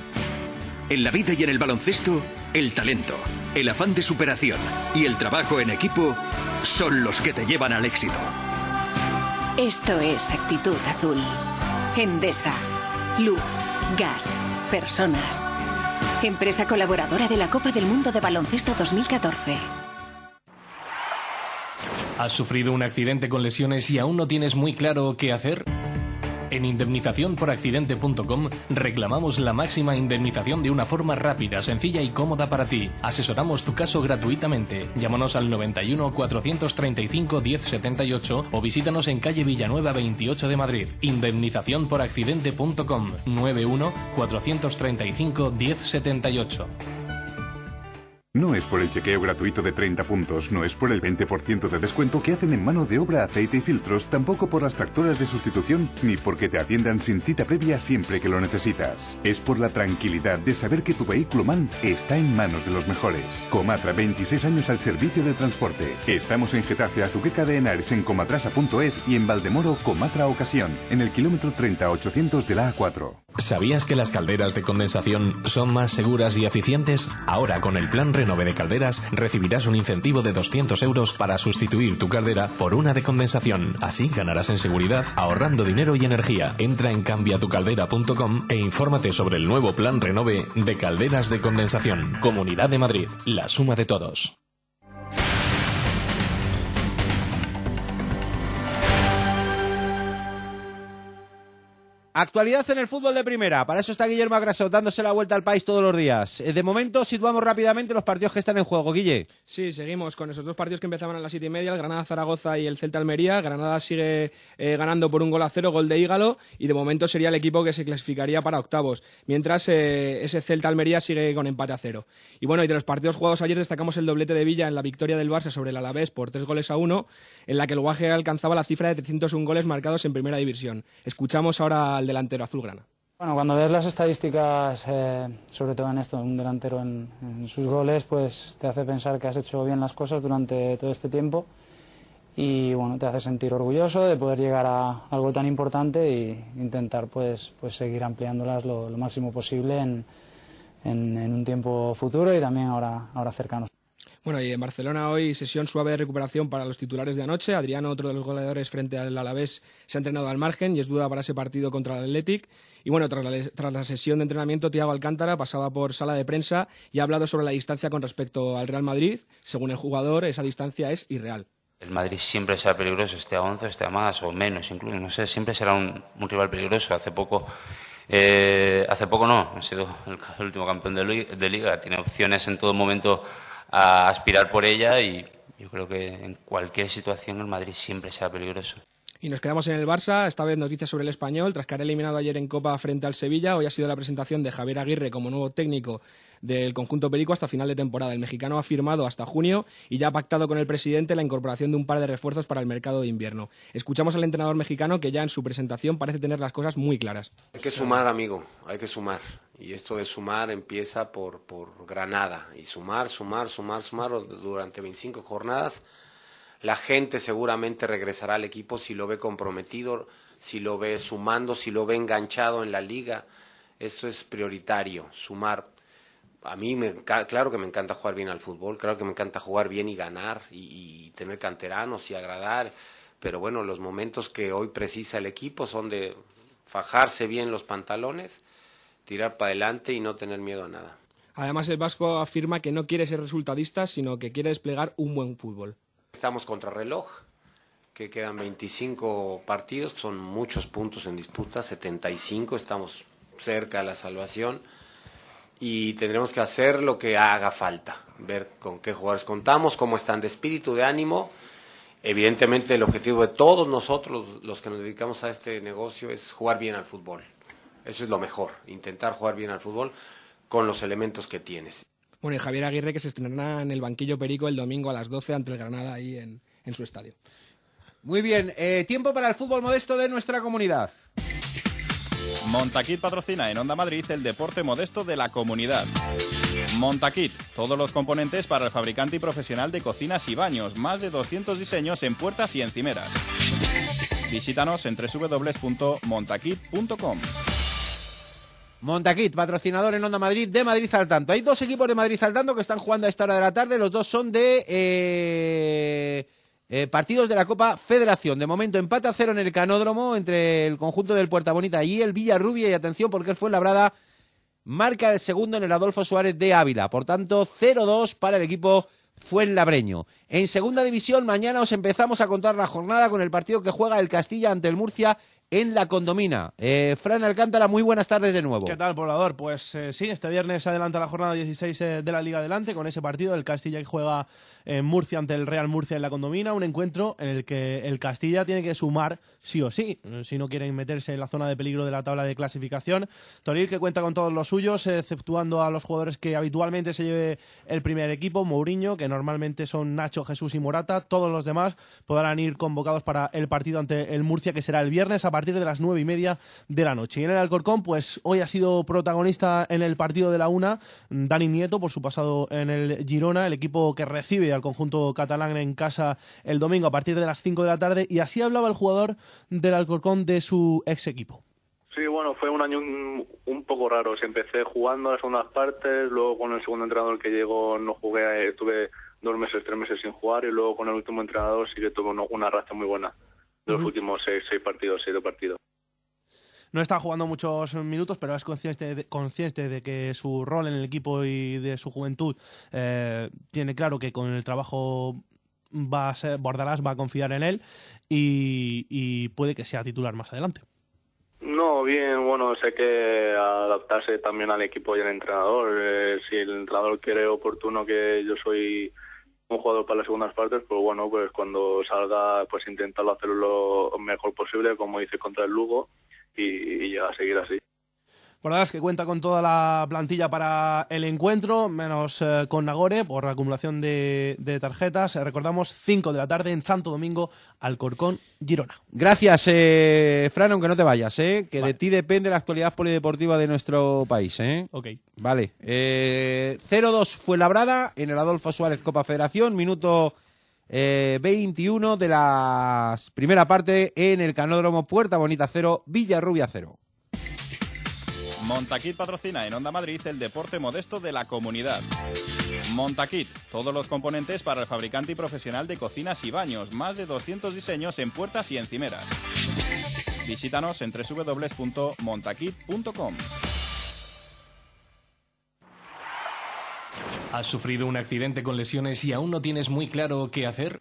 En la vida y en el baloncesto, el talento, el afán de superación y el trabajo en equipo son los que te llevan al éxito. Esto es Actitud Azul. Endesa. Luz. Gas. Personas. Empresa colaboradora de la Copa del Mundo de Baloncesto 2014. ¿Has sufrido un accidente con lesiones y aún no tienes muy claro qué hacer? En indemnizaciónporaccidente.com reclamamos la máxima indemnización de una forma rápida, sencilla y cómoda para ti. Asesoramos tu caso gratuitamente. Llámanos al 91 435 1078 o visítanos en calle Villanueva 28 de Madrid. Indemnizaciónporaccidente.com 91 435 1078. No es por el chequeo gratuito de 30 puntos, no es por el 20% de descuento que hacen en mano de obra, aceite y filtros, tampoco por las tractoras de sustitución, ni porque te atiendan sin cita previa siempre que lo necesitas. Es por la tranquilidad de saber que tu vehículo MAN está en manos de los mejores. Comatra, 26 años al servicio del transporte. Estamos en Getafe, Azuqueca de Henares, en comatrasa.es y en Valdemoro, Comatra Ocasión, en el kilómetro 30800 de la A4. ¿Sabías que las calderas de condensación son más seguras y eficientes? Ahora con el plan Renove de Calderas recibirás un incentivo de 200 euros para sustituir tu caldera por una de condensación. Así ganarás en seguridad ahorrando dinero y energía. Entra en cambiatucaldera.com e infórmate sobre el nuevo plan Renove de Calderas de Condensación. Comunidad de Madrid, la suma de todos. Actualidad en el fútbol de primera. Para eso está Guillermo Agrasot dándose la vuelta al país todos los días. Eh, de momento situamos rápidamente los partidos que están en juego. Guille. Sí, seguimos con esos dos partidos que empezaban a las siete y media, el Granada-Zaragoza y el Celta-Almería. Granada sigue eh, ganando por un gol a cero, gol de Hígalo, y de momento sería el equipo que se clasificaría para octavos. Mientras eh, ese Celta-Almería sigue con empate a cero. Y bueno, y de los partidos jugados ayer destacamos el doblete de Villa en la victoria del Barça sobre el Alavés por tres goles a uno, en la que el Guaje alcanzaba la cifra de 301 goles marcados en primera división. Escuchamos ahora al delantero azulgrana. Bueno, cuando ves las estadísticas, eh, sobre todo en esto, un delantero en, sus goles, pues te hace pensar que has hecho bien las cosas durante todo este tiempo y bueno, te hace sentir orgulloso de poder llegar a algo tan importante e intentar pues, pues seguir ampliándolas lo, máximo posible en, en, un tiempo futuro y también ahora, ahora cercano. Bueno, y en Barcelona hoy sesión suave de recuperación para los titulares de anoche. Adriano, otro de los goleadores frente al Alavés, se ha entrenado al margen y es duda para ese partido contra el Athletic. Y bueno, tras la, sesión de entrenamiento, Tiago Alcántara pasaba por sala de prensa y ha hablado sobre la distancia con respecto al Real Madrid. Según el jugador, esa distancia es irreal. El Madrid siempre será peligroso, esté a 11, esté a más o menos, incluso, no sé, siempre será un, rival peligroso. Hace poco eh, hace poco no, ha sido el, último campeón de, liga, tiene opciones en todo momento a aspirar por ella y yo creo que en cualquier situación el Madrid siempre sea peligroso. Y nos quedamos en el Barça, esta vez noticias sobre el español. Tras caer eliminado ayer en Copa frente al Sevilla, hoy ha sido la presentación de Javier Aguirre como nuevo técnico del conjunto Perico hasta final de temporada. El mexicano ha firmado hasta junio y ya ha pactado con el presidente la incorporación de un par de refuerzos para el mercado de invierno. Escuchamos al entrenador mexicano que ya en su presentación parece tener las cosas muy claras. Hay que sumar, amigo, hay que sumar. Y esto de sumar empieza por, por Granada. Y sumar, sumar, sumar, sumar durante 25 jornadas La gente seguramente regresará al equipo si lo ve comprometido, si lo ve sumando, si lo ve enganchado en la liga. Esto es prioritario, sumar. A mí, me, claro que me encanta jugar bien al fútbol, claro que me encanta jugar bien y ganar y, y tener canteranos y agradar, pero bueno, los momentos que hoy precisa el equipo son de fajarse bien los pantalones, tirar para adelante y no tener miedo a nada. Además, el Vasco afirma que no quiere ser resultadista, sino que quiere desplegar un buen fútbol. Estamos contra reloj, que quedan 25 partidos, son muchos puntos en disputa, 75, estamos cerca de la salvación y tendremos que hacer lo que haga falta, ver con qué jugadores contamos, cómo están de espíritu, de ánimo. Evidentemente el objetivo de todos nosotros, los que nos dedicamos a este negocio, es jugar bien al fútbol. Eso es lo mejor, intentar jugar bien al fútbol con los elementos que tienes. Bueno, y Javier Aguirre que se estrenará en el banquillo Perico el domingo a las 12 ante el Granada ahí en, en su estadio. Muy bien, eh, tiempo para el fútbol modesto de nuestra comunidad. Montaquit patrocina en Onda Madrid el deporte modesto de la comunidad. Montaquit, todos los componentes para el fabricante y profesional de cocinas y baños, más de 200 diseños en puertas y encimeras. Visítanos en www.montaquit.com. Montaquit, patrocinador en Onda Madrid de Madrid al tanto. Hay dos equipos de Madrid al tanto que están jugando a esta hora de la tarde. Los dos son de eh, eh, partidos de la Copa Federación. De momento empate a cero en el canódromo entre el conjunto del Puerta Bonita y el Villarrubia. Y atención porque el Fuenlabrada marca el segundo en el Adolfo Suárez de Ávila. Por tanto, 0-2 para el equipo Fuenlabreño. En segunda división, mañana os empezamos a contar la jornada con el partido que juega el Castilla ante el Murcia en la condomina. Eh, Fran Alcántara, muy buenas tardes de nuevo. ¿Qué tal, poblador? Pues eh, sí, este viernes se adelanta la jornada 16 eh, de la Liga Adelante con ese partido. El Castilla que juega en Murcia ante el Real Murcia en la condomina. Un encuentro en el que el Castilla tiene que sumar sí o sí, eh, si no quieren meterse en la zona de peligro de la tabla de clasificación. Toril que cuenta con todos los suyos, exceptuando a los jugadores que habitualmente se lleve el primer equipo, Mourinho, que normalmente son Nacho, Jesús y Morata. Todos los demás podrán ir convocados para el partido ante el Murcia, que será el viernes a partir de las nueve y media de la noche. Y en el Alcorcón, pues hoy ha sido protagonista en el partido de la una Dani Nieto, por su pasado en el Girona, el equipo que recibe al conjunto catalán en casa el domingo a partir de las 5 de la tarde. Y así hablaba el jugador del Alcorcón de su ex equipo. Sí, bueno, fue un año un, un poco raro. empecé jugando las segundas partes, luego con el segundo entrenador que llegó no jugué, estuve dos meses, tres meses sin jugar y luego con el último entrenador sí que tuve una, una racha muy buena de los últimos seis, seis partidos, siete partidos. No está jugando muchos minutos, pero es consciente de, consciente de que su rol en el equipo y de su juventud eh, tiene claro que con el trabajo va a ser, Bordalás va a confiar en él y, puede que sea titular más adelante. No, bien, bueno, sé que adaptarse también al equipo y al entrenador. Eh, si el entrenador quiere oportuno que yo soy un jugador para las segundas partes, pues bueno, pues cuando salga, pues intentarlo hacerlo lo mejor posible, como hice contra el Lugo, y, y a seguir así. Por verdad es que cuenta con toda la plantilla para el encuentro, menos eh, con Nagore por acumulación de, de tarjetas. Eh, recordamos 5 de la tarde en Santo Domingo, Alcorcón, Girona. Gracias, eh, Fran, aunque no te vayas, ¿eh? que vale. de ti depende la actualidad polideportiva de nuestro país. ¿eh? Ok. Vale. Eh, 0-2 fue labrada en el Adolfo Suárez Copa Federación, minuto eh, 21 de la primera parte en el Canódromo Puerta Bonita 0, Villarrubia 0. Montaquit patrocina en Onda Madrid el deporte modesto de la comunidad. Montaquit, todos los componentes para el fabricante y profesional de cocinas y baños, más de 200 diseños en puertas y encimeras. Visítanos en www.montaquit.com. ¿Has sufrido un accidente con lesiones y aún no tienes muy claro qué hacer?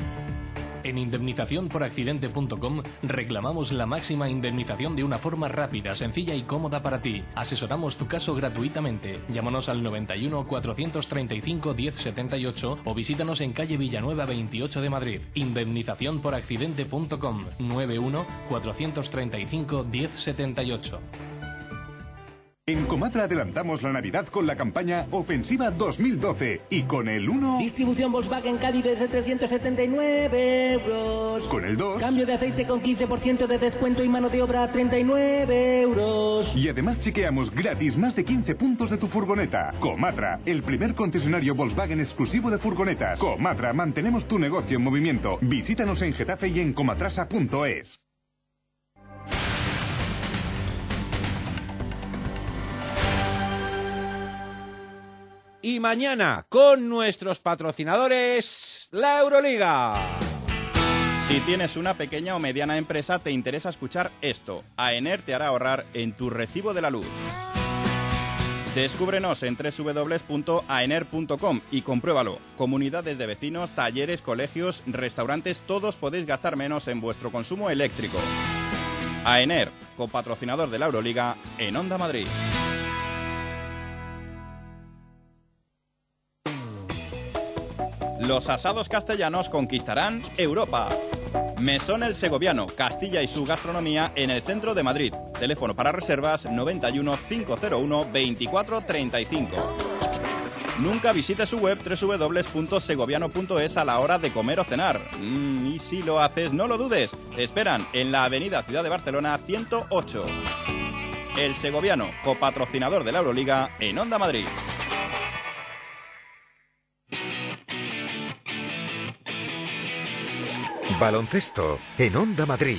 En indemnizaciónporaccidente.com reclamamos la máxima indemnización de una forma rápida, sencilla y cómoda para ti. Asesoramos tu caso gratuitamente. Llámanos al 91 435 1078 o visítanos en calle Villanueva 28 de Madrid. Indemnizaciónporaccidente.com 91 435 1078. En Comatra adelantamos la Navidad con la campaña Ofensiva 2012 y con el 1... Distribución Volkswagen Caddy desde 379 euros. Con el 2... Cambio de aceite con 15% de descuento y mano de obra a 39 euros. Y además chequeamos gratis más de 15 puntos de tu furgoneta. Comatra, el primer concesionario Volkswagen exclusivo de furgonetas. Comatra, mantenemos tu negocio en movimiento. Visítanos en Getafe y en comatrasa.es. Y mañana, con nuestros patrocinadores, la Euroliga. Si tienes una pequeña o mediana empresa, te interesa escuchar esto. AENER te hará ahorrar en tu recibo de la luz. Descúbrenos en www.aener.com y compruébalo. Comunidades de vecinos, talleres, colegios, restaurantes, todos podéis gastar menos en vuestro consumo eléctrico. AENER, copatrocinador de la Euroliga en Onda Madrid. Los asados castellanos conquistarán Europa. Mesón El Segoviano, Castilla y su gastronomía en el centro de Madrid. Teléfono para reservas 91 501 2435. Nunca visite su web www.segoviano.es a la hora de comer o cenar. Mm, y si lo haces, no lo dudes. Te esperan en la Avenida Ciudad de Barcelona 108. El Segoviano, copatrocinador de la Euroliga en Onda Madrid. Baloncesto en Onda Madrid.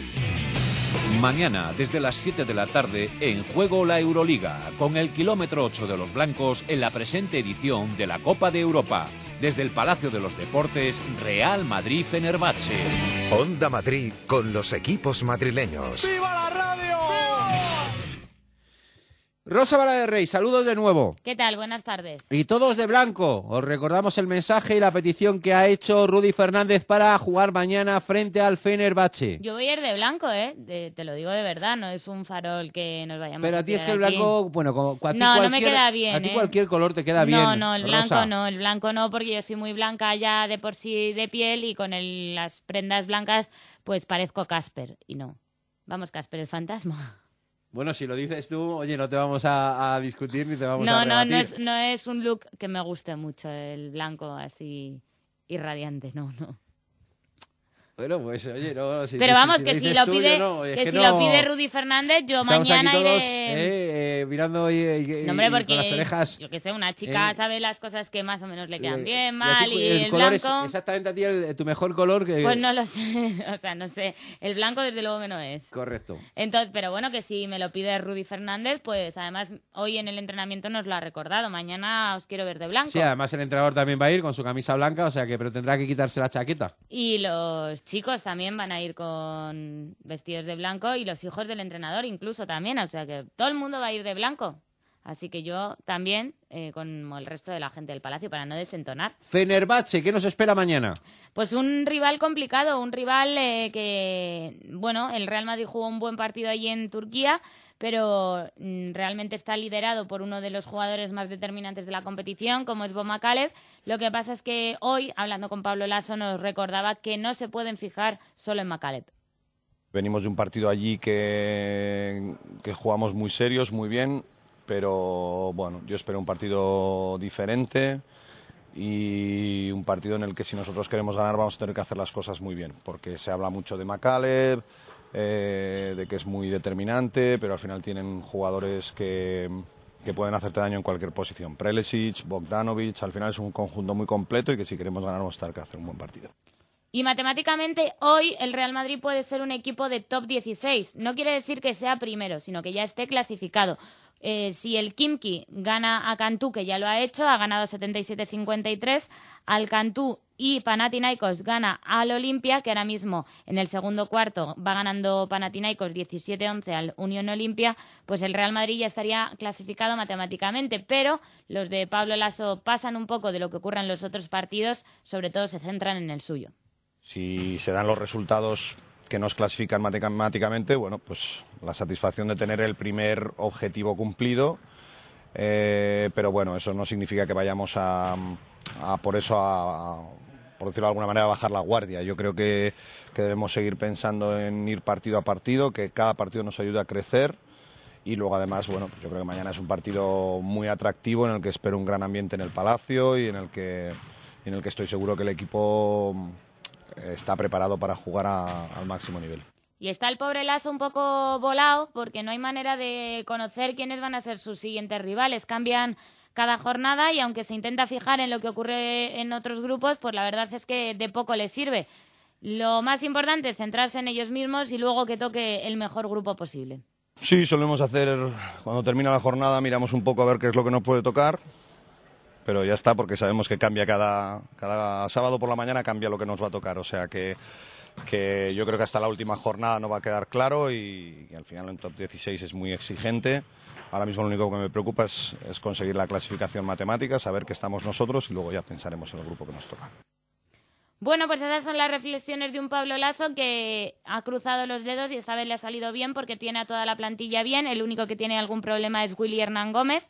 Mañana, desde las 7 de la tarde, en juego la Euroliga, con el kilómetro 8 de los blancos en la presente edición de la Copa de Europa. Desde el Palacio de los Deportes, Real Madrid-Fenerbahce. Onda Madrid con los equipos madrileños. ¡Viva la radio! Rosa Vara de Rey, saludos de nuevo. ¿Qué tal? Buenas tardes. Y todos de blanco. Os recordamos el mensaje y la petición que ha hecho Rudy Fernández para jugar mañana frente al Fenerbahce. Yo voy a ir de blanco, ¿eh? De- te lo digo de verdad, no es un farol que nos vayamos Pero a ti es que el aquí. blanco, bueno, como, a ti No, no me queda bien, A ti ¿eh? cualquier color te queda bien. No, no, el blanco no, el blanco no, porque yo soy muy blanca ya de por sí de piel y con el- las prendas blancas pues parezco Casper y no. Vamos, Casper, el fantasma. Bueno, si lo dices tú, oye, no te vamos a, a discutir ni te vamos a No, no, rebatir. no es, no es un look que me guste mucho, el blanco así irradiante, no, no. Bueno, pues oye, no, si- Pero vamos, si que si lo pide, no, que, que si no- lo pide Rudy Fernández, yo Estamos mañana aquí todos iré... eh, eh, mirando y, y- No, hombre, y porque con las orejas. yo que sé, una chica eh, sabe las cosas que más o menos le quedan eh, bien, mal, y el, color es blanco... exactamente a ti el- tu mejor color que... Pues no lo sé, o sea, no sé. El blanco desde luego que no es. Correcto. Entonces, pero bueno, que si me lo pide Rudy Fernández, pues además hoy en el entrenamiento nos lo ha recordado. Mañana os quiero ver de blanco. Sí, además el entrenador también va a ir con su camisa blanca, o sea que pero tendrá que quitarse la chaqueta. Y los chicos también van a ir con vestidos de blanco y los hijos del entrenador incluso también. O sea que todo el mundo va a ir de blanco. Así que yo también, eh, como el resto de la gente del Palacio, para no desentonar. Fenerbahce, ¿qué nos espera mañana? Pues un rival complicado, un rival eh, que, bueno, el Real Madrid jugó un buen partido allí en Turquía, pero mm, realmente está liderado por uno de los jugadores más determinantes de la competición, como es Boma Kalev. Lo que pasa es que hoy, hablando con Pablo Lasso, nos recordaba que no se pueden fijar solo en Macaleb. Venimos de un partido allí que, que jugamos muy serios, muy bien, pero bueno, yo espero un partido diferente y un partido en el que si nosotros queremos ganar vamos a tener que hacer las cosas muy bien, porque se habla mucho de Macaleb, eh, de que es muy determinante, pero al final tienen jugadores que, que pueden hacerte daño en cualquier posición. Prelesic, Bogdanovic, al final es un conjunto muy completo y que si queremos ganar vamos a tener que hacer un buen partido. Y matemáticamente hoy el Real Madrid puede ser un equipo de top 16. No quiere decir que sea primero, sino que ya esté clasificado. Eh, si el Kimki gana a Cantú, que ya lo ha hecho, ha ganado 77-53, al Cantú y Panathinaikos gana al Olimpia, que ahora mismo en el segundo cuarto va ganando Panathinaikos 17-11 al Unión Olimpia, pues el Real Madrid ya estaría clasificado matemáticamente, pero los de Pablo Lasso pasan un poco de lo que ocurre en los otros partidos, sobre todo se centran en el suyo. Si se dan los resultados que nos clasifican matemáticamente, bueno, pues la satisfacción de tener el primer objetivo cumplido. Eh, pero bueno, eso no significa que vayamos a, por eso a, por decirlo de alguna manera, bajar la guardia. Yo creo que, que debemos seguir pensando en ir partido a partido, que cada partido nos ayude a crecer Y luego además, bueno, yo creo que mañana es un partido muy atractivo en el que espero un gran ambiente en el Palacio y en el que, en el que estoy seguro que el equipo eh, está preparado para jugar al máximo nivel. Y está el pobre Lasso un poco volado porque no hay manera de conocer quiénes van a ser sus siguientes rivales. Cambian cada jornada y aunque se intenta fijar en lo que ocurre en otros grupos, pues la verdad es que de poco les sirve. Lo más importante es centrarse en ellos mismos y luego que toque el mejor grupo posible. Sí, solemos hacer, cuando termina la jornada, miramos un poco a ver qué es lo que nos puede tocar, pero ya está, porque sabemos que cambia cada, cada sábado por la mañana, cambia lo que nos va a tocar, o sea que, que yo creo que hasta la última jornada no va a quedar claro y, al final en top 16 es muy exigente. Ahora mismo lo único que me preocupa es, es conseguir la clasificación matemática, saber que estamos nosotros y luego ya pensaremos en el grupo que nos toca. Bueno, pues esas son las reflexiones de un Pablo Lasso que ha cruzado los dedos y esta vez le ha salido bien porque tiene a toda la plantilla bien. El único que tiene algún problema es Willy Hernán Gómez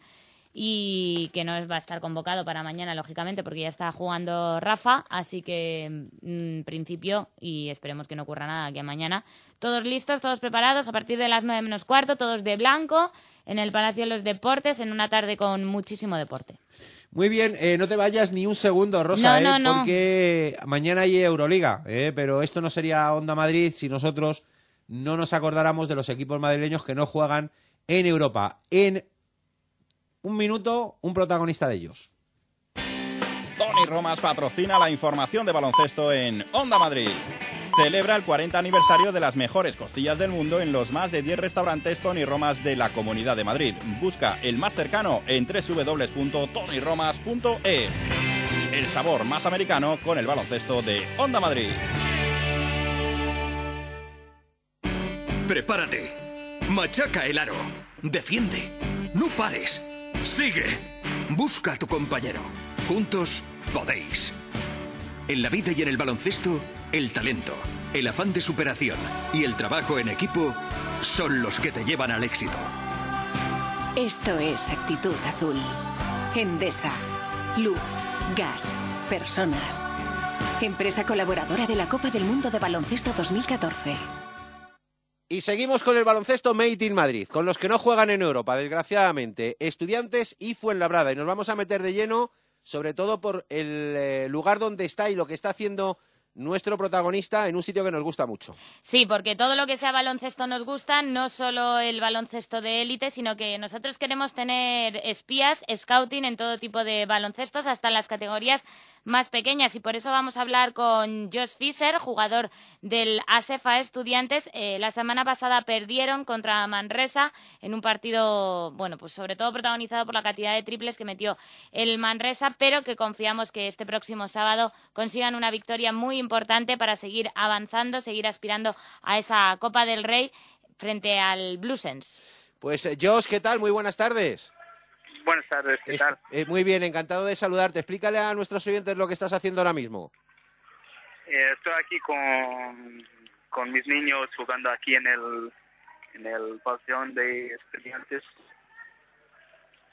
y que no va a estar convocado para mañana, lógicamente, porque ya está jugando Rafa. Así que, en principio, y esperemos que no ocurra nada aquí a mañana, todos listos, todos preparados a partir de las nueve menos cuarto, todos de blanco, en el Palacio de los Deportes, en una tarde con muchísimo deporte. Muy bien, eh, no te vayas ni un segundo, Rosa, No, eh, no. porque mañana hay Euroliga, eh, pero esto no sería Onda Madrid si nosotros no nos acordáramos de los equipos madrileños que no juegan en Europa. En un minuto, un protagonista de ellos. Tony Romas patrocina la información de baloncesto en Onda Madrid. Celebra el 40 aniversario de las mejores costillas del mundo en los más de 10 restaurantes Tony Romas de la Comunidad de Madrid. Busca el más cercano en www.tonyromas.es. El sabor más americano con el baloncesto de Onda Madrid. Prepárate. Machaca el aro. Defiende. No pares. Sigue. Busca a tu compañero. Juntos podéis. En la vida y en el baloncesto, el talento, el afán de superación y el trabajo en equipo son los que te llevan al éxito. Esto es Actitud Azul. Endesa. Luz, gas, personas. Empresa colaboradora de la Copa del Mundo de Baloncesto 2014. Y seguimos con el baloncesto Made in Madrid, con los que no juegan en Europa, desgraciadamente, estudiantes y Fuenlabrada. Y nos vamos a meter de lleno, sobre todo por el eh, lugar donde está y lo que está haciendo nuestro protagonista en un sitio que nos gusta mucho. Sí, porque todo lo que sea baloncesto nos gusta, no solo el baloncesto de élite, sino que nosotros queremos tener espías, scouting en todo tipo de baloncestos, hasta en las categorías más pequeñas. Y por eso vamos a hablar con Josh Fisher, jugador del ASEFA Estudiantes. Eh, la semana pasada perdieron contra Manresa en un partido, bueno, pues sobre todo protagonizado por la cantidad de triples que metió el Manresa, pero que confiamos que este próximo sábado consigan una victoria muy importante para seguir avanzando, seguir aspirando a esa Copa del Rey frente al Bluesens. Pues eh, Josh, ¿qué tal? Muy buenas tardes. Buenas tardes, ¿qué tal? eh, muy bien, encantado de saludarte. Explícale a nuestros oyentes lo que estás haciendo ahora mismo. Eh, estoy aquí con, con mis niños jugando aquí en el, en el pabellón de estudiantes.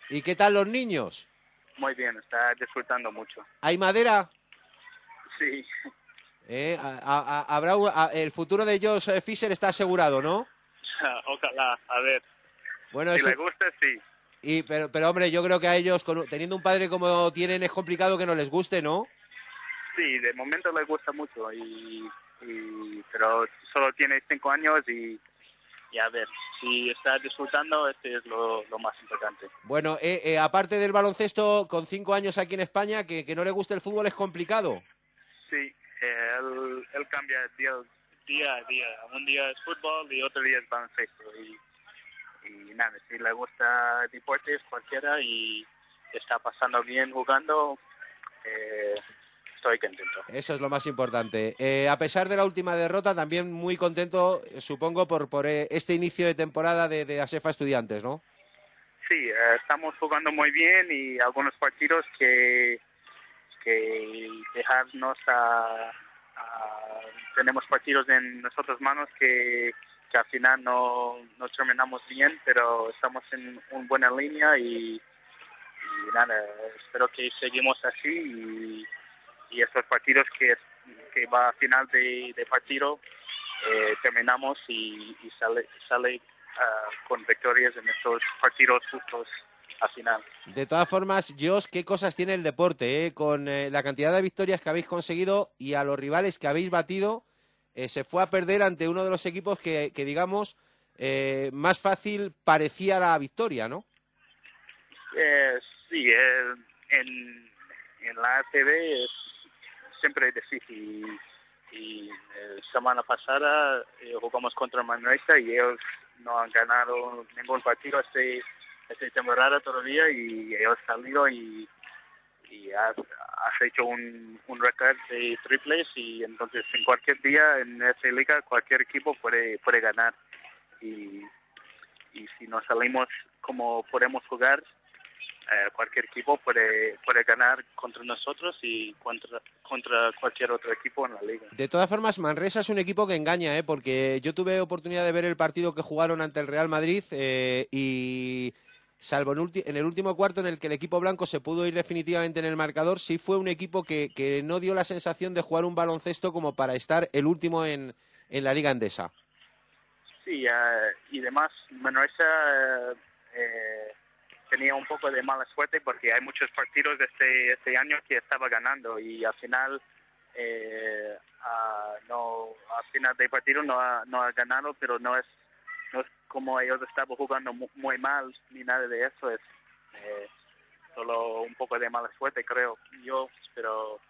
¿Y qué tal los niños? Muy bien, está disfrutando mucho. ¿Hay madera? Sí, Eh, a- a- a- habrá un- a- el futuro de Josh Fisher está asegurado, ¿no? ojalá, a ver. Bueno, si le gusta, sí. Y, pero, pero hombre, yo creo que a ellos, con- teniendo un padre como tienen, es complicado que no les guste, ¿no? Sí, de momento le gusta mucho, y, y- pero solo tiene cinco años y, y a ver, si está disfrutando, este es lo, lo más importante. Bueno, eh, eh, aparte del baloncesto, con cinco años aquí en España, que, que no le guste el fútbol es complicado. Sí, eh, él, él cambia día, día a día. Un día es fútbol y otro día es baloncesto. Y, y nada, si le gusta deportes cualquiera y está pasando bien jugando, eh, estoy contento. Eso es lo más importante. Eh, a pesar de la última derrota, también muy contento, supongo, por, por eh, este inicio de temporada de, de Asefa Estudiantes, ¿no? Sí, eh, estamos jugando muy bien y algunos partidos que, que dejarnos a, a- tenemos partidos en nuestras manos que, que al final no, no terminamos bien, pero estamos en una buena línea y, y nada, espero que seguimos así y, y estos partidos que, que va a final de, de partido eh, terminamos y, y sale, sale ah, con victorias en estos partidos justos al final. De todas formas, Josh, ¿qué cosas tiene el deporte? eh? Con eh, la cantidad de victorias que habéis conseguido y a los rivales que habéis batido, eh, se fue a perder ante uno de los equipos que, que digamos, eh, más fácil parecía la victoria, ¿no? Eh, sí, eh, en, en la ACB es siempre difícil. Y, eh, semana pasada eh, jugamos contra Manresa y ellos no han ganado ningún partido este, esta temporada todavía y ellos salido y, y has, has hecho un, un récord de triples y entonces en cualquier día en esta liga cualquier equipo puede, puede ganar. Y, y si no salimos como podemos jugar, eh, cualquier equipo puede, puede ganar contra nosotros y contra, contra cualquier otro equipo en la liga. De todas formas, Manresa es un equipo que engaña, ¿eh? porque yo tuve oportunidad de ver el partido que jugaron ante el Real Madrid eh, y salvo en, en el último cuarto en el que el equipo blanco se pudo ir definitivamente en el marcador, sí fue un equipo que, que no dio la sensación de jugar un baloncesto como para estar el último en, en la liga endesa. Sí, eh, y además Manresa eh, eh, tenía un poco de mala suerte porque hay muchos partidos de este, este año que estaba ganando y al final eh, no al final del partido no no ha ganado, pero no es no es como ellos estaban jugando mu- muy mal ni nada de eso, es eh, solo un poco de mala suerte creo yo, pero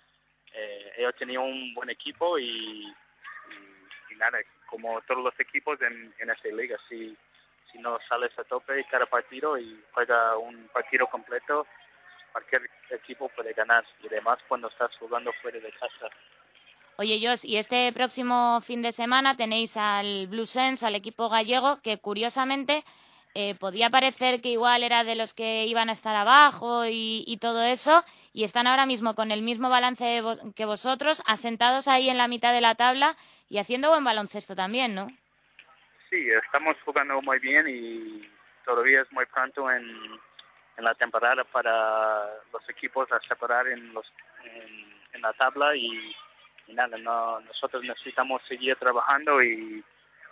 eh, ellos tenían un buen equipo y, y, y nada, como todos los equipos en, en esta liga, si, si no sales a tope cada partido y juega un partido completo, cualquier equipo puede ganar y además cuando estás jugando fuera de casa. Oye, Jos, y este próximo fin de semana tenéis al Blue Sense, al equipo gallego, que curiosamente eh, podía parecer que igual era de los que iban a estar abajo y, todo eso, y están ahora mismo con el mismo balance vo- que vosotros, asentados ahí en la mitad de la tabla y haciendo buen baloncesto también, ¿no? Sí, estamos jugando muy bien y todavía es muy pronto en, la temporada para los equipos a separar en, los, en, la tabla y nada, no, nosotros necesitamos seguir trabajando y,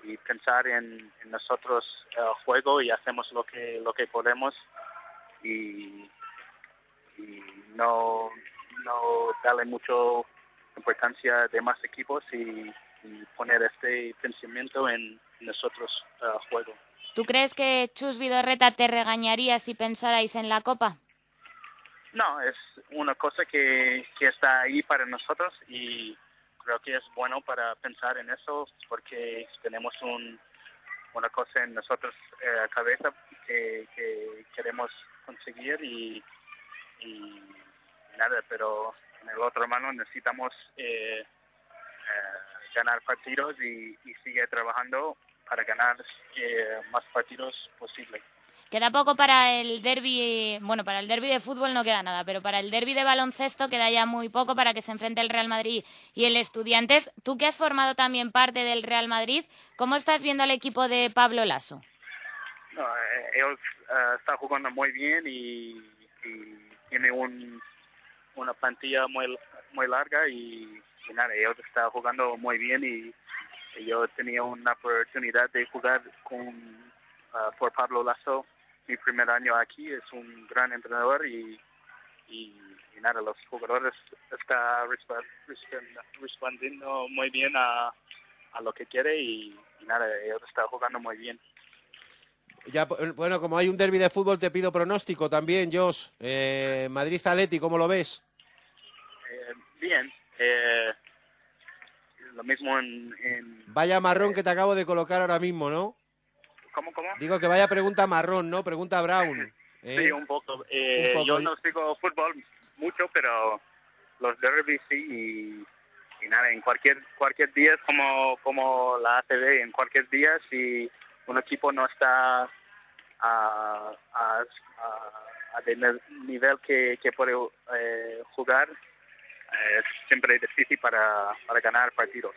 y pensar en, en nosotros eh, juego y hacemos lo que lo que podemos y, y no no darle mucho importancia de más equipos y, y poner este pensamiento en nosotros eh, juego. ¿Tú crees que Chus Vidorreta te regañaría si pensarais en la Copa? No, es una cosa que, que está ahí para nosotros y creo que es bueno para pensar en eso porque tenemos un, una cosa en nosotros eh, cabeza que, que queremos conseguir y, y nada, pero en el otro mano necesitamos eh, eh, ganar partidos y, y seguir trabajando para ganar eh, más partidos posible. Queda poco para el derby, bueno, para el derby de fútbol no queda nada, pero para el derby de baloncesto queda ya muy poco para que se enfrente el Real Madrid y el Estudiantes. Tú que has formado también parte del Real Madrid, ¿cómo estás viendo al equipo de Pablo Lasso? Eh, ellos eh, están jugando muy bien y, y tiene un, una plantilla muy muy larga y, nada, ellos están jugando muy bien y, y yo tenía una oportunidad de jugar con ah, por Pablo Lasso mi primer año aquí, es un gran entrenador y, y, y nada, los jugadores están resp- resp- respondiendo muy bien a, a lo que quiere y, y nada, ellos están jugando muy bien. Ya, bueno, como hay un derby de fútbol, te pido pronóstico también, Josh. Eh, Madrid-Aleti, ¿cómo lo ves? Eh, bien, eh, lo mismo en, en Vaya marrón que te acabo de colocar ahora mismo, ¿no? ¿Cómo, cómo? Digo que vaya pregunta marrón, ¿no? Pregunta Brown. ¿eh? Sí, un poco. Eh, Un poco. Yo no sigo fútbol mucho, pero los derbis sí y, y nada, en cualquier cualquier día es como como la ACB, en cualquier día si un equipo no está a, a, a, a de ne- nivel que, que puede eh, jugar, eh, es siempre difícil para, para ganar partidos.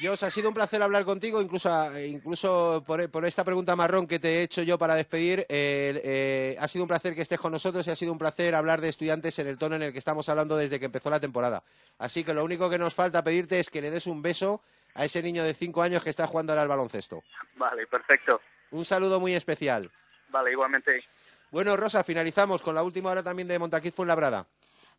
Josh, ha sido un placer hablar contigo, incluso, incluso por, por esta pregunta marrón que te he hecho yo para despedir. eh, eh, ha sido un placer que estés con nosotros y ha sido un placer hablar de estudiantes en el tono en el que estamos hablando desde que empezó la temporada. Así que lo único que nos falta pedirte es que le des un beso a ese niño de cinco años que está jugando ahora al baloncesto. Vale, perfecto. Un saludo muy especial. Vale, igualmente. Bueno, Rosa, finalizamos con la última hora también de Montaquit Fuenlabrada.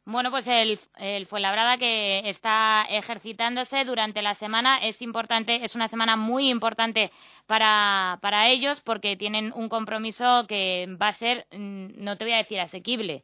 Bueno, pues el, el Fuenlabrada que está ejercitándose durante la semana es importante, es una semana muy importante para, para ellos porque tienen un compromiso que va a ser, mm, no te voy a decir asequible,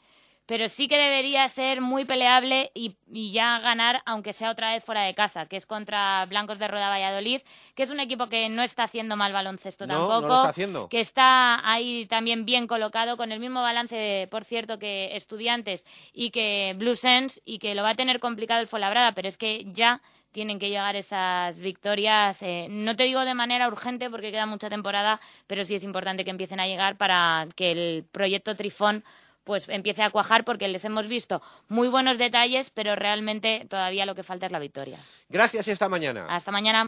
pero sí que debería ser muy peleable y, y, ya ganar, aunque sea otra vez fuera de casa, que es contra Blancos de Rueda Valladolid, que es un equipo que no está haciendo mal baloncesto No, tampoco, no está haciendo. que está ahí también bien colocado, con el mismo balance, por cierto, que Estudiantes y que Blue Sense, y que lo va a tener complicado el Fuenlabrada, pero es que ya tienen que llegar esas victorias, eh, no te digo de manera urgente porque queda mucha temporada, pero sí es importante que empiecen a llegar para que el proyecto Trifón pues empiece a cuajar porque les hemos visto muy buenos detalles, pero realmente todavía lo que falta es la victoria. Gracias y hasta mañana. Hasta mañana.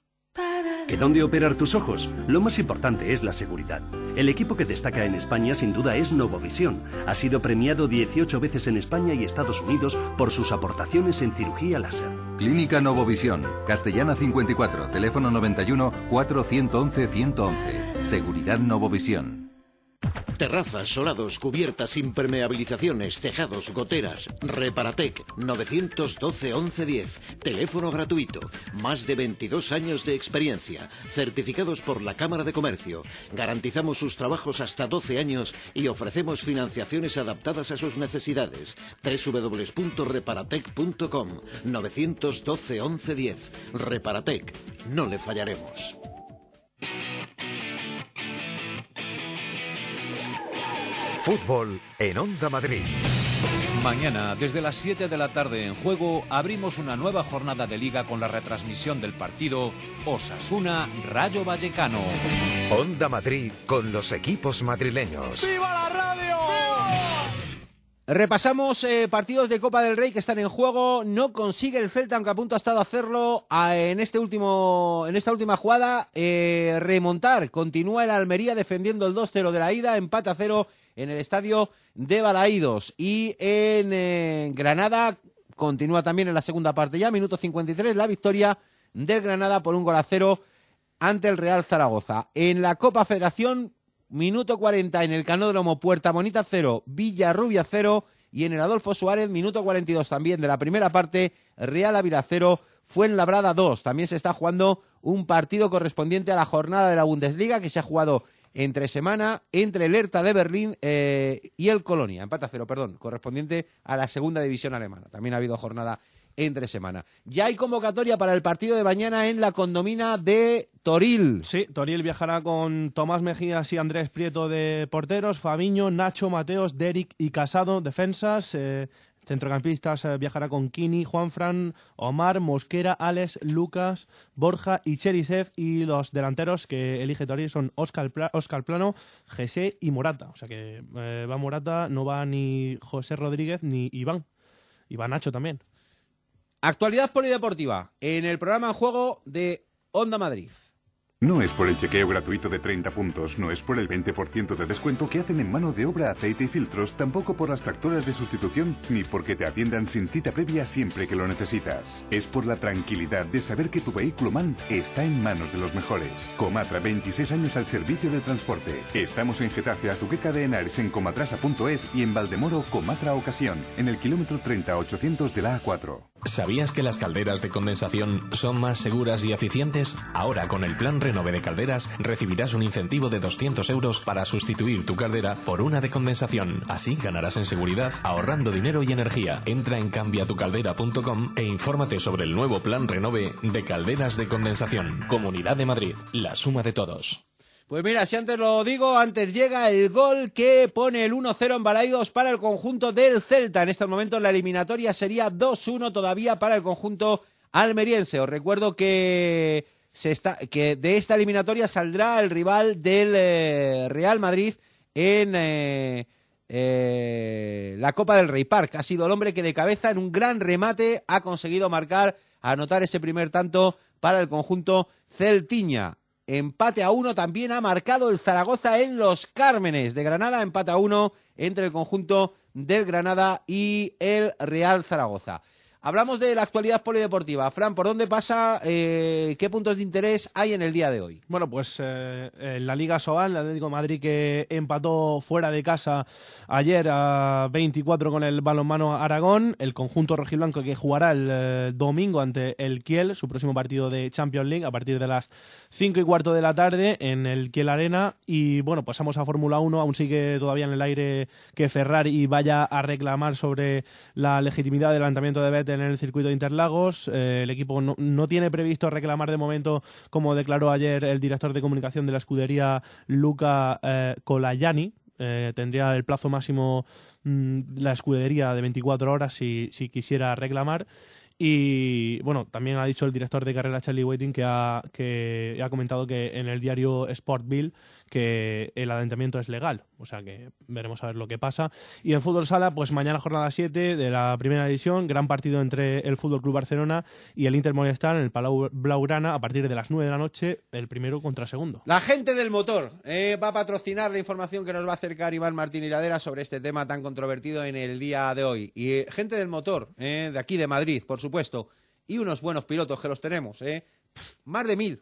¿Que dónde operar tus ojos? Lo más importante es la seguridad. El equipo que destaca en España sin duda es Novovisión. Ha sido premiado 18 veces en España y Estados Unidos por sus aportaciones en cirugía láser. Clínica Novovisión, Castellana 54, teléfono 91 411 111. Seguridad Novovisión. Terrazas, solados, cubiertas, impermeabilizaciones, tejados, goteras. Reparatec 912 1110. Teléfono gratuito. Más de 22 años de experiencia. Certificados por la Cámara de Comercio. Garantizamos sus trabajos hasta 12 años y ofrecemos financiaciones adaptadas a sus necesidades. www.reparatec.com 912 1110. Reparatec. No le fallaremos. Fútbol en Onda Madrid. Mañana, desde las 7 de la tarde en juego, abrimos una nueva jornada de liga con la retransmisión del partido Osasuna Rayo Vallecano. Onda Madrid con los equipos madrileños. ¡Viva la radio! Repasamos eh, partidos de Copa del Rey que están en juego. No consigue el Celta, aunque a punto ha estado a hacerlo a- en este último, en esta última jugada. eh, remontar. Continúa el Almería defendiendo el 2-0 de la ida. Empate a cero en el estadio de Balaídos. Y en eh, Granada continúa también en la segunda parte ya. Minuto 53, la victoria del Granada por un gol a cero ante el Real Zaragoza. En la Copa Federación, minuto 40 en el Canódromo Puerta Bonita 0, Villarrubia 0 y en el Adolfo Suárez, minuto 42 también de la primera parte, Real Ávila 0, Fuenlabrada 2. También se está jugando un partido correspondiente a la jornada de la Bundesliga que se ha jugado entre semana entre el Hertha de Berlín eh, y el Colonia, empate a cero, perdón, correspondiente a la segunda división alemana. También ha habido jornada entre semana. Ya hay convocatoria para el partido de mañana en la condomina de Toril. Sí, Toril viajará con Tomás Mejías y Andrés Prieto de porteros, Fabiño, Nacho, Mateos, Derek y Casado, defensas. eh, centrocampistas eh, viajará con Kini, Juanfran, Omar, Mosquera, Alex, Lucas, Borja y Cherisev. Y los delanteros que elige Toril son Oscar, Pla- Oscar Plano, José y Morata. O sea que eh, va Morata, no va ni José Rodríguez ni Iván. Va Nacho también. Actualidad polideportiva en el programa en juego de Onda Madrid. No es por el chequeo gratuito de 30 puntos, no es por el 20% de descuento que hacen en mano de obra, aceite y filtros, tampoco por las tractoras de sustitución, ni porque te atiendan sin cita previa siempre que lo necesitas. Es por la tranquilidad de saber que tu vehículo MAN está en manos de los mejores. Comatra, 26 años al servicio del transporte. Estamos en Getafe, Azuqueca de Henares, en comatrasa.es y en Valdemoro, Comatra Ocasión, en el kilómetro 30800 de la A4. ¿Sabías que las calderas de condensación son más seguras y eficientes? Ahora con el plan Renove de Calderas recibirás un incentivo de 200 euros para sustituir tu caldera por una de condensación. Así ganarás en seguridad ahorrando dinero y energía. Entra en cambiatucaldera.com e infórmate sobre el nuevo plan Renove de calderas de condensación. Comunidad de Madrid, la suma de todos. Pues mira, si antes lo digo, antes llega el gol que pone el 1-0 en Balaidos para el conjunto del Celta. En estos momentos la eliminatoria sería 2-1 todavía para el conjunto almeriense. Os recuerdo que, se está, que de esta eliminatoria saldrá el rival del eh, Real Madrid en eh, eh, la Copa del Rey Park. Ha sido el hombre que de cabeza en un gran remate ha conseguido marcar, anotar ese primer tanto para el conjunto celtiña. Empate a uno también ha marcado el Zaragoza en los Cármenes de Granada. Empate a uno entre el conjunto del Granada y el Real Zaragoza. Hablamos de la actualidad polideportiva. Fran, ¿por dónde pasa? Eh, ¿Qué puntos de interés hay en el día de hoy? Bueno, pues eh, en la Liga Sobal, el Atlético Madrid que empató fuera de casa ayer a 24 con el balonmano Aragón, el conjunto rojiblanco que jugará el eh, domingo ante el Kiel, su próximo partido de Champions League a partir de las 5 y cuarto de la tarde en el Kiel Arena. Y bueno, pasamos a Fórmula 1, aún sigue todavía en el aire que Ferrari vaya a reclamar sobre la legitimidad del lanzamiento de Vettel en el circuito de Interlagos. Eh, el equipo no, no, tiene previsto reclamar de momento, como declaró ayer el director de comunicación de la escudería, Luca eh. Eh, tendría el plazo máximo mmm, la escudería de 24 horas si, si quisiera reclamar. Y bueno, también ha dicho el director de carrera Charlie Waiting que ha, que ha comentado que en el diario Sport Bill que el adelantamiento es legal. O sea que veremos a ver lo que pasa. Y en fútbol sala, pues mañana jornada 7 de la primera edición, gran partido entre el Fútbol Club Barcelona y el Inter Movistar en el Palau Blaugrana a partir de las 9 de la noche, el primero contra segundo. La gente del motor eh, va a patrocinar la información que nos va a acercar Iván Martín Iradera sobre este tema tan controvertido en el día de hoy. Y eh, gente del motor, eh, de aquí de Madrid, por supuesto, y unos buenos pilotos que los tenemos, eh. Pff, más de mil.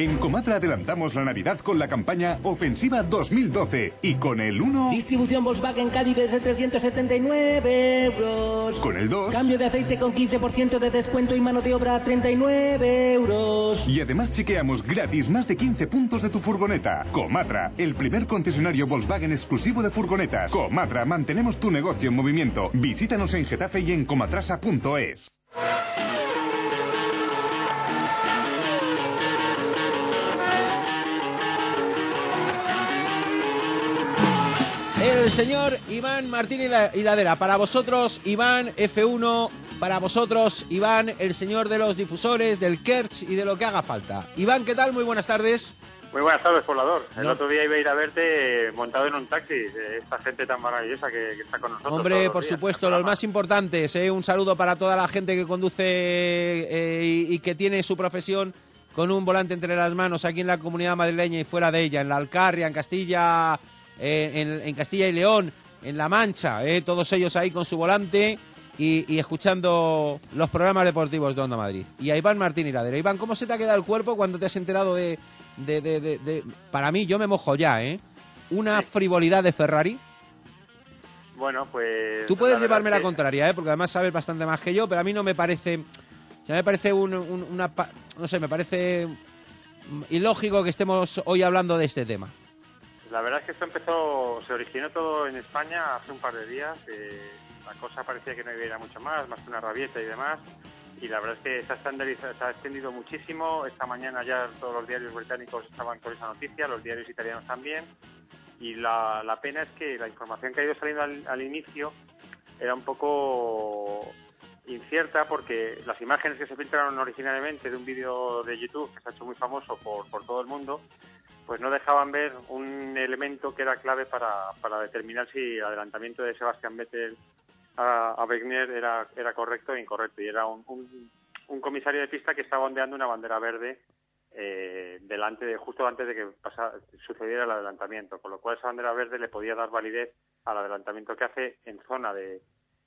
En Comatra adelantamos la Navidad con la campaña Ofensiva 2012 y con el 1... Distribución Volkswagen Caddy desde 379 euros. Con el 2... Cambio de aceite con 15% de descuento y mano de obra a 39 euros. Y además chequeamos gratis más de 15 puntos de tu furgoneta. Comatra, el primer concesionario Volkswagen exclusivo de furgonetas. Comatra, mantenemos tu negocio en movimiento. Visítanos en Getafe y en comatrasa.es. El señor Iván Martín Hiladera. Para vosotros, Iván F1. Para vosotros, Iván, el señor de los difusores, del Kerch y de lo que haga falta. Iván, ¿qué tal? Muy buenas tardes. Muy buenas tardes, poblador. El No. otro día iba a ir a verte montado en un taxi, de esta gente tan maravillosa que, que está con nosotros. Hombre, por días. supuesto, los más importantes. ¿eh? Un saludo para toda la gente que conduce eh, y, y que tiene su profesión con un volante entre las manos aquí en la comunidad madrileña y fuera de ella, en la Alcarria, en Castilla, eh, en, en Castilla y León, en La Mancha, ¿eh? todos ellos ahí con su volante y, y escuchando los programas deportivos de Onda Madrid. Y a Iván Martín Hiladera. Iván, ¿cómo se te ha quedado el cuerpo cuando te has enterado de... de, de- de- de- Para mí, yo me mojo ya, ¿eh? Una frivolidad de Ferrari. Bueno, pues... Tú puedes la llevarme la que- contraria, ¿eh? porque además sabes bastante más que yo, pero a mí no me parece. O sea, me parece un- un- una. No sé, me parece ilógico que estemos hoy hablando de este tema. La verdad es que esto empezó, se originó todo en España hace un par de días. eh, la cosa parecía que no iba a ir a mucho más, más que una rabieta y demás. Y la verdad es que se ha, se extendido muchísimo. Esta mañana ya todos los diarios británicos estaban con esa noticia, los diarios italianos también. Y la, pena es que la información que ha ido saliendo al, inicio era un poco incierta porque las imágenes que se filtraron originalmente de un vídeo de YouTube que se ha hecho muy famoso por todo el mundo, pues no dejaban ver un elemento que era clave para, para determinar si el adelantamiento de Sebastián Vettel a, a era, era correcto o incorrecto. Y era un, un, un comisario de pista que estaba ondeando una bandera verde eh, delante de, justo antes de que pasa- sucediera el adelantamiento, con lo cual esa bandera verde le podía dar validez al adelantamiento que hace en zona de,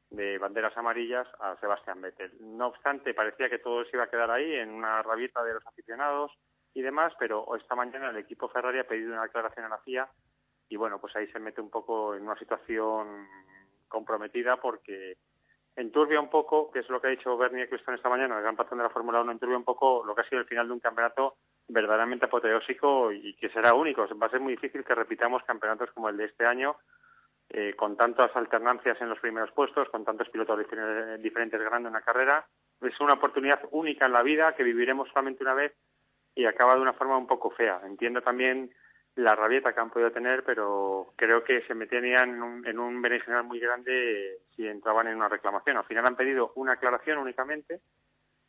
de banderas amarillas a Sebastián Vettel. No obstante, parecía que todo se iba a quedar ahí en una rabieta de los aficionados y demás, pero esta mañana el equipo Ferrari ha pedido una aclaración a la FIA y bueno, pues ahí se mete un poco en una situación comprometida porque enturbia un poco, que es lo que ha dicho Bernie Ecclestone esta mañana, el gran patrón de la Fórmula 1, enturbia un poco lo que ha sido el final de un campeonato verdaderamente apoteósico y que será único. Va a ser muy difícil que repitamos campeonatos como el de este año, eh, con tantas alternancias en los primeros puestos, con tantos pilotos difer- diferentes ganando una carrera. Es una oportunidad única en la vida que viviremos solamente una vez y acaba de una forma un poco fea. Entiendo también la rabieta que han podido tener, pero creo que se meterían en un, en un berenjenal muy grande si entraban en una reclamación. Al final han pedido una aclaración únicamente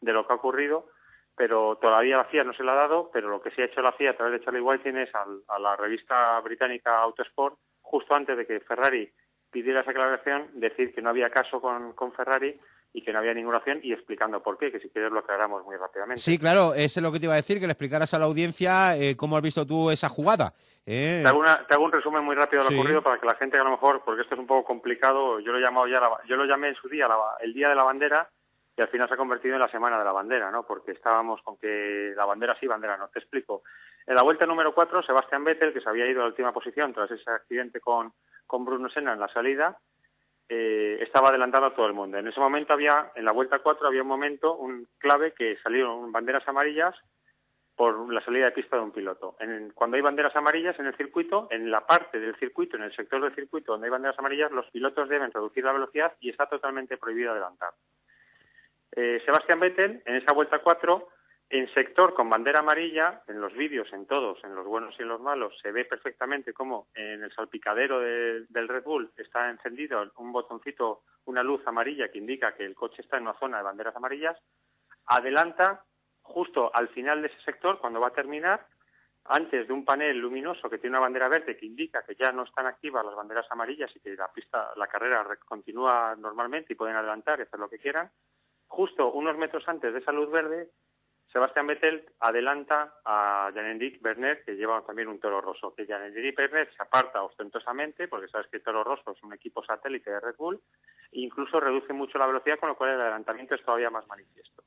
de lo que ha ocurrido, pero todavía la FIA no se la ha dado, pero lo que sí ha hecho la FIA a través de Charlie Whiting es al- a la revista británica Autosport, justo antes de que Ferrari pidiera esa aclaración, decir que no había caso con, con Ferrari y que no había ninguna acción y explicando por qué, que si quieres lo aclaramos muy rápidamente. Sí, claro, eso es lo que te iba a decir, que le explicaras a la audiencia eh, cómo has visto tú esa jugada. eh. Te hago, una- te hago un resumen muy rápido de lo Sí. ocurrido para que la gente que a lo mejor, porque esto es un poco complicado, yo lo he llamado ya, la- yo lo llamé en su día la- el día de la bandera y al final se ha convertido en la semana de la bandera, ¿no? Porque estábamos con que la bandera sí, bandera no. Te explico. En la vuelta número 4, Sebastián Vettel, que se había ido a la última posición tras ese accidente con, con Bruno Senna en la salida, eh, estaba adelantando a todo el mundo. En ese momento había, en la vuelta 4 había un momento, un clave que salieron banderas amarillas por la salida de pista de un piloto. En- cuando hay banderas amarillas en el circuito, en la parte del circuito, en el sector del circuito donde hay banderas amarillas, los pilotos deben reducir la velocidad y está totalmente prohibido adelantar. Eh, Sebastián Vettel, en esa vuelta 4, en sector con bandera amarilla, en los vídeos, en todos, en los buenos y en los malos, se ve perfectamente cómo en el salpicadero de- del Red Bull está encendido un botoncito, una luz amarilla que indica que el coche está en una zona de banderas amarillas, adelanta justo al final de ese sector, cuando va a terminar, antes de un panel luminoso que tiene una bandera verde que indica que ya no están activas las banderas amarillas y que la pista, la carrera re- continúa normalmente y pueden adelantar y hacer lo que quieran, justo unos metros antes de esa luz verde, Sebastián Vettel adelanta a Jan-Henrik Bernet, que lleva también un toro roso. Que Jan-Henrik Bernet se aparta ostentosamente, porque sabes que Toro Rosso es un equipo satélite de Red Bull, e incluso reduce mucho la velocidad, con lo cual el adelantamiento es todavía más manifiesto.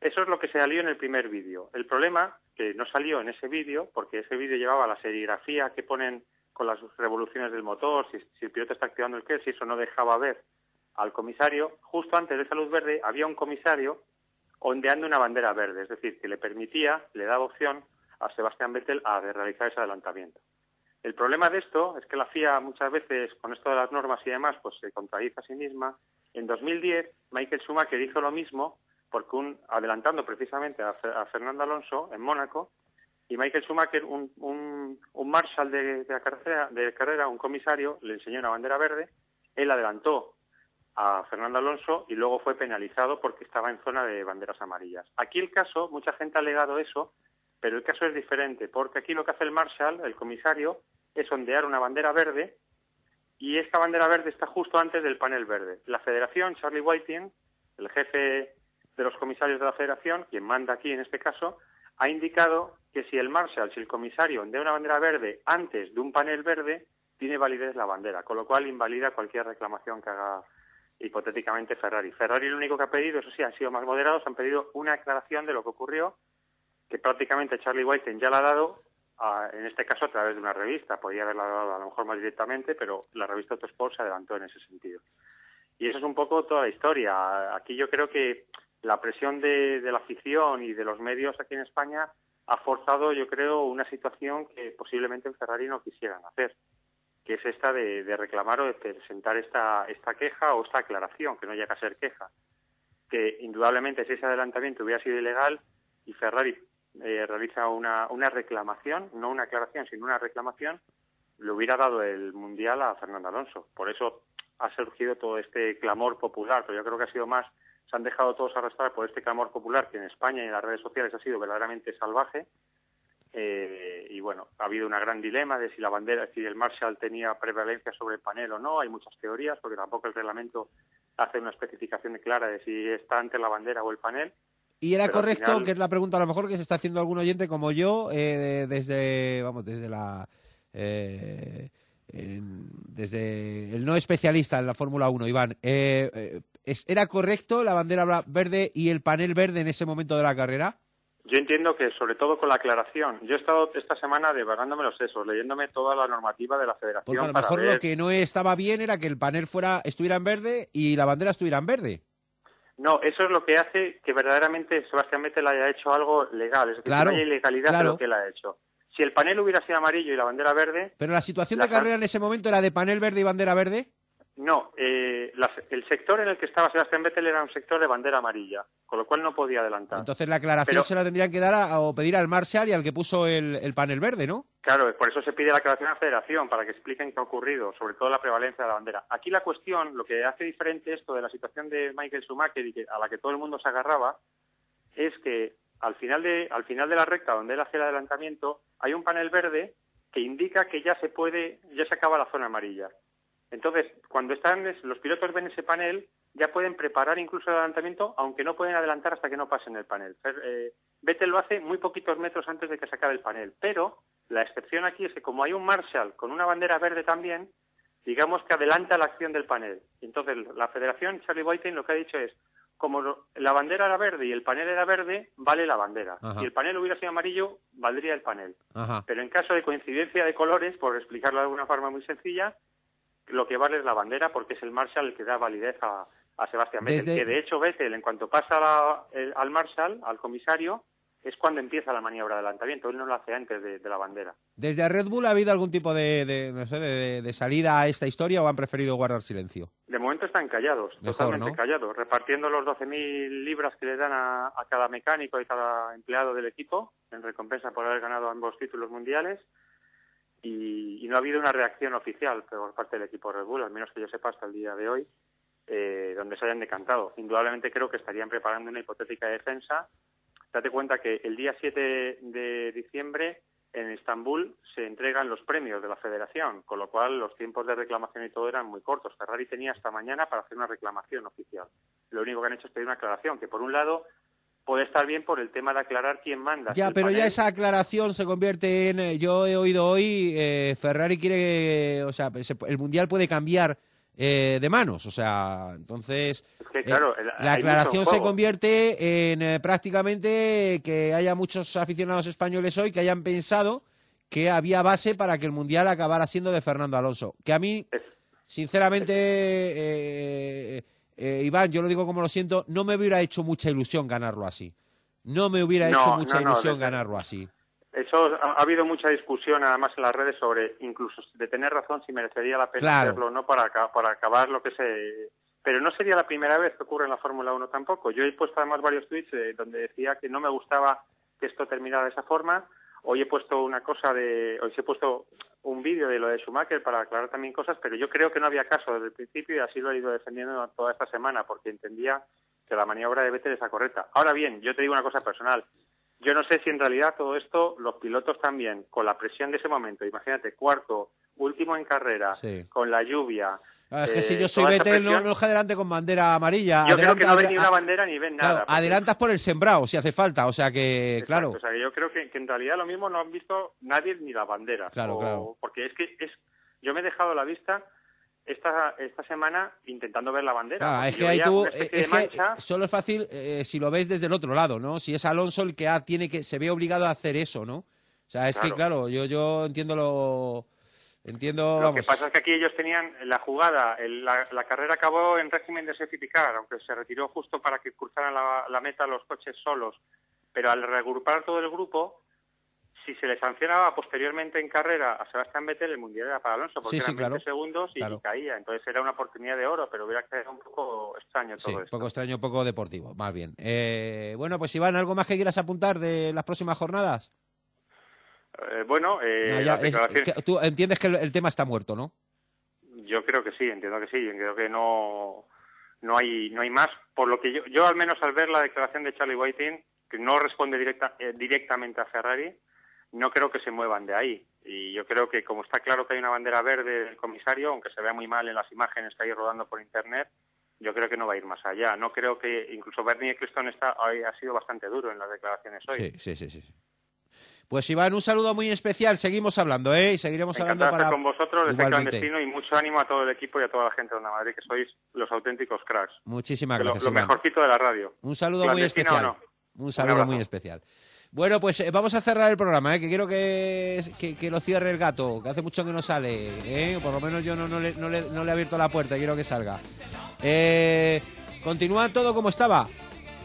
Eso es lo que se salió en el primer vídeo. El problema, que no salió en ese vídeo, porque ese vídeo llevaba la serigrafía que ponen con las revoluciones del motor, si, si el piloto está activando el que, si eso no dejaba ver al comisario, justo antes de esa luz verde había un comisario ondeando una bandera verde, es decir, que le permitía, le daba opción a Sebastián Vettel a realizar ese adelantamiento. El problema de esto es que la FIA muchas veces, con esto de las normas y demás, pues se contradice a sí misma. En 2010, Michael Schumacher hizo lo mismo, porque un, adelantando precisamente a, Fe- a Fernando Alonso en Mónaco, y Michael Schumacher, un, un, un marshal de, carrera, de carrera, un comisario, le enseñó una bandera verde, él adelantó a Fernando Alonso y luego fue penalizado porque estaba en zona de banderas amarillas. Aquí el caso, mucha gente ha alegado eso, pero el caso es diferente, porque aquí lo que hace el Marshal, el comisario, es ondear una bandera verde y esta bandera verde está justo antes del panel verde. La federación, Charlie Whiting, el jefe de los comisarios de la federación, quien manda aquí en este caso, ha indicado que si el Marshal, si el comisario ondea una bandera verde antes de un panel verde, tiene validez la bandera, con lo cual invalida cualquier reclamación que haga hipotéticamente Ferrari. Ferrari lo único que ha pedido, eso sí, han sido más moderados, han pedido una aclaración de lo que ocurrió, que prácticamente Charlie Whiting ya la ha dado, en este caso a través de una revista, podría haberla dado a lo mejor más directamente, pero la revista Autosport se adelantó en ese sentido. Y eso es un poco toda la historia. Aquí yo creo que la presión de, de la afición y de los medios aquí en España ha forzado, yo creo, una situación que posiblemente en Ferrari no quisieran hacer, que es esta de, de reclamar o de presentar esta, esta queja o esta aclaración, que no llega a ser queja. Que indudablemente si ese adelantamiento hubiera sido ilegal y Ferrari eh, realiza una, una reclamación, no una aclaración, sino una reclamación, le hubiera dado el Mundial a Fernando Alonso. Por eso ha surgido todo este clamor popular, pero yo creo que ha sido más, se han dejado todos arrastrar por este clamor popular que en España y en las redes sociales ha sido verdaderamente salvaje. Eh, y bueno, ha habido una gran dilema de si la bandera, si el Marshall tenía prevalencia sobre el panel o no. Hay muchas teorías, porque tampoco el reglamento hace una especificación clara de si está ante la bandera o el panel. Y era Pero correcto, final- que es la pregunta a lo mejor que se está haciendo algún oyente como yo, eh, desde, vamos, desde la... eh, en- desde el no especialista en la Fórmula 1, Iván. eh, eh, ¿Era correcto la bandera verde y el panel verde en ese momento de la carrera? Yo entiendo que, sobre todo con la aclaración, yo he estado esta semana devagándome los sesos, leyéndome toda la normativa de la federación Porque a lo mejor ver- lo que no estaba bien era que el panel fuera estuviera en verde y la bandera estuviera en verde. No, eso es lo que hace que verdaderamente Sebastián Vettel haya hecho algo legal, es decir, Claro, que no haya ilegalidad claro. de lo que él ha hecho. Si el panel hubiera sido amarillo y la bandera verde, Pero la situación La de carrera en ese momento era de panel verde y bandera verde. No, eh, el sector en el que estaba Sebastián Vettel era un sector de bandera amarilla, con lo cual no podía adelantar. Entonces la aclaración Pero- se la tendrían que dar a, o pedir al Marshall y al que puso el, el panel verde, ¿no? Claro, por eso se pide la aclaración a la Federación, para que expliquen qué ha ocurrido, sobre todo la prevalencia de la bandera. Aquí la cuestión, lo que hace diferente esto de la situación de Michael Schumacher y que, a la que todo el mundo se agarraba, es que al final de, al final de la recta donde él hace el adelantamiento, hay un panel verde que indica que ya se puede, ya se acaba la zona amarilla. Entonces, cuando están, los pilotos ven ese panel, ya pueden preparar incluso el adelantamiento, aunque no pueden adelantar hasta que no pasen el panel. Eh, Vettel lo hace muy poquitos metros antes de que se acabe el panel, pero la excepción aquí es que como hay un Marshall con una bandera verde también, digamos que adelanta la acción del panel. Entonces, la Federación, Charlie Whiting, lo que ha dicho es, como la bandera era verde y el panel era verde, vale la bandera. Ajá. Si el panel hubiera sido amarillo, valdría el panel. Ajá. Pero en caso de coincidencia de colores, por explicarlo de alguna forma muy sencilla, lo que vale es la bandera porque es el Marshall el que da validez a, a Sebastián Vettel. Desde- Que de hecho Vettel, en cuanto pasa la- el- al Marshall, al comisario, es cuando empieza la maniobra de adelantamiento. Él no lo hace antes de, de la bandera. ¿Desde Red Bull ha habido algún tipo de, de, no sé, de, de salida a esta historia o han preferido guardar silencio? De momento están callados, Mejor, totalmente ¿no? callados, repartiendo los 12.000 libras que le dan a, a cada mecánico y cada empleado del equipo en recompensa por haber ganado ambos títulos mundiales. Y, y no ha habido una reacción oficial por parte del equipo Red Bull, al menos que yo sepa hasta el día de hoy, eh, donde se hayan decantado. Indudablemente creo que estarían preparando una hipotética defensa. Date cuenta que el día 7 de diciembre en Estambul se entregan los premios de la federación, con lo cual los tiempos de reclamación y todo eran muy cortos. Ferrari tenía hasta mañana para hacer una reclamación oficial. Lo único que han hecho es pedir una aclaración, que por un lado puede estar bien por el tema de aclarar quién manda. Ya, pero ya esa aclaración se convierte en. eh, Yo he oído hoy, eh, Ferrari quiere. eh, o sea, se- el mundial puede cambiar eh, de manos. O sea, entonces. que, eh, claro, el- la aclaración se convierte en eh, prácticamente que haya muchos aficionados españoles hoy que hayan pensado que había base para que el mundial acabara siendo de Fernando Alonso. Que a mí, sinceramente, eh, eh, Iván, yo lo digo como lo siento, no me hubiera hecho mucha ilusión ganarlo así. No me hubiera No, hecho mucha no, ilusión desde- ganarlo así. Eso ha, ha habido mucha discusión además en las redes sobre incluso de tener razón si merecería la pena Claro. hacerlo o no para, para acabar lo que se... Pero no sería la primera vez que ocurre en la Fórmula 1 tampoco. Yo he puesto además varios tweets eh, donde decía que no me gustaba que esto terminara de esa forma. Hoy he puesto una cosa de... Hoy se he puesto un vídeo de lo de Schumacher para aclarar también cosas, pero yo creo que no había caso desde el principio y así lo he ido defendiendo toda esta semana porque entendía que la maniobra de Vettel es la correcta. Ahora bien, yo te digo una cosa personal. Yo no sé si en realidad todo esto, los pilotos también, con la presión de ese momento, imagínate, cuarto, último en carrera, Sí. con la lluvia. Ah, es que eh, si yo soy Vettel, no, no coge adelante con bandera amarilla. Yo creo que no ven ni una bandera ni ven nada. adelantas por el sembrado si hace falta. O sea que, Exacto, claro. O sea, que yo creo que, que en realidad lo mismo no han visto nadie ni la bandera. Claro, claro. Porque es que es, yo me he dejado la vista esta, esta semana intentando ver la bandera. Porque es que ahí tú, especie es que mancha. solo es fácil eh, si lo ves desde el otro lado, ¿no? Si es Alonso el que ha- tiene que se ve obligado a hacer eso, ¿no? O sea, es que Claro. claro, yo yo entiendo lo entiendo, Lo que pasa es que aquí ellos tenían la jugada, el- la, la carrera acabó en régimen de safety car, aunque se retiró justo para que cruzaran la, la meta los coches solos. Pero al reagrupar todo el grupo, si se le sancionaba posteriormente en carrera a Sebastián Vettel, el mundial era para Alonso, porque Sí, sí, eran 20 claro. segundos y, Claro. caía. Entonces era una oportunidad de oro, pero hubiera quedado un poco extraño Sí, todo esto. poco extraño, poco deportivo, más bien. Eh, bueno, pues Iván, ¿algo más que quieras apuntar de las próximas jornadas? Eh, bueno, eh, No, ya, es- declaraciones- que tú entiendes que el, el tema está muerto, ¿no? Yo creo que sí, entiendo que sí, creo que no no hay no hay más por lo que yo yo al menos al ver la declaración de Charlie Whiting que no responde directa, eh, directamente a Ferrari, no creo que se muevan de ahí y yo creo que como está claro que hay una bandera verde del comisario, aunque se vea muy mal en las imágenes que hay rodando por internet, yo creo que no va a ir más allá. No creo que incluso Bernie Ecclestone está ha sido bastante duro en las declaraciones hoy. Sí, sí, sí, sí. Pues Iván, un saludo muy especial. Seguimos hablando, ¿eh? Y seguiremos hablando para... estar con vosotros, de ser Igualmente. clandestino y mucho ánimo a todo el equipo y a toda la gente de Onda Madrid, que sois los auténticos cracks. Muchísimas Que lo- gracias, Lo, Iván. mejorcito de la radio. Un saludo muy especial. no. Un saludo muy especial. Bueno, pues eh, vamos a cerrar el programa, ¿eh? que quiero que, que, que lo cierre el gato, que hace mucho que no sale. ¿eh? Por lo menos yo no, no, le, no, le, no le he abierto la puerta, quiero que salga. Eh, continúa todo como estaba.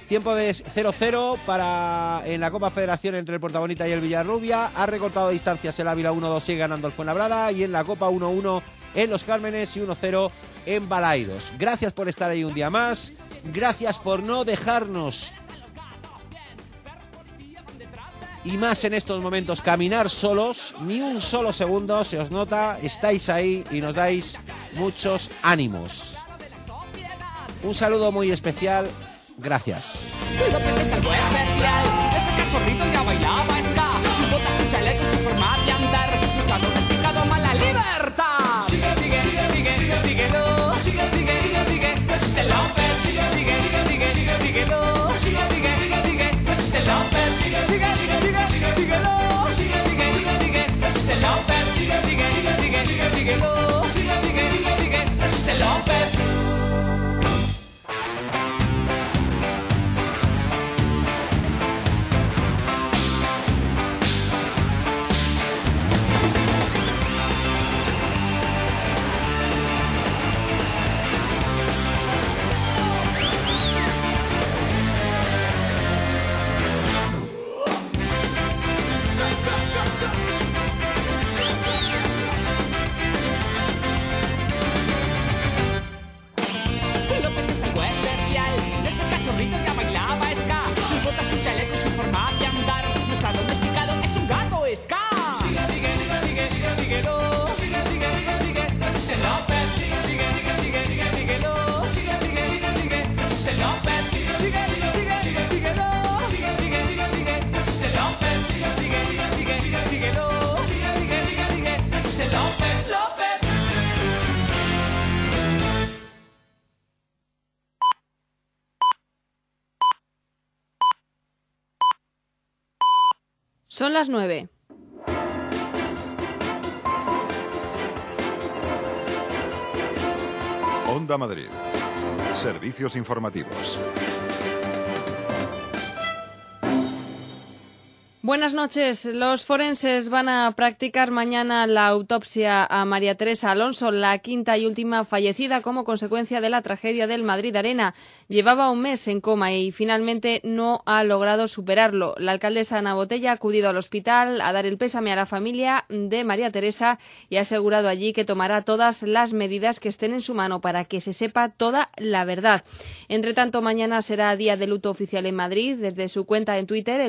Tiempo de 0-0 para en la Copa Federación entre el Portabonita y el Villarrubia. Ha recortado distancias el Ávila 1-2 sigue ganando el Fuenlabrada y en la Copa 1-1 en Los Cármenes y 1-0 en Balaidos. Gracias por estar ahí un día más. Gracias por no dejarnos y más en estos momentos caminar solos, ni un solo segundo se os nota, estáis ahí y nos dais muchos ánimos. Un saludo muy especial, gracias. López es algo especial. Este cachorrito ya bailaba ska. Sus botas, su chaleco, su forma de andar. No está domesticado más la libertad. Sigue, sigue, sigue, sigue, sigue, síguelo. Sigue, sigue, sigue, sigue. No existe López. Sigue, sigue, sigue, sigue, sigue, síguelo. Sigue, sigue, sigue, sigue. No existe López. Sigue, sigue, sigue, sigue, sigue, síguelo. Sigue, sigue, sigue, sigue. No existe López. Sigue, sigue, sigue, sigue, sigue, síguelo. Sigue, sigue, sigue, sigue. López. López Son las nueve. Onda Madrid. Servicios informativos. Buenas noches. Los forenses van a practicar mañana la autopsia a María Teresa Alonso, la quinta y última fallecida como consecuencia de la tragedia del Madrid Arena. Llevaba un mes en coma y finalmente no ha logrado superarlo. La alcaldesa Ana Botella ha acudido al hospital a dar el pésame a la familia de María Teresa y ha asegurado allí que tomará todas las medidas que estén en su mano para que se sepa toda la verdad. Entre tanto, mañana será día de luto oficial en Madrid. Desde su cuenta en Twitter,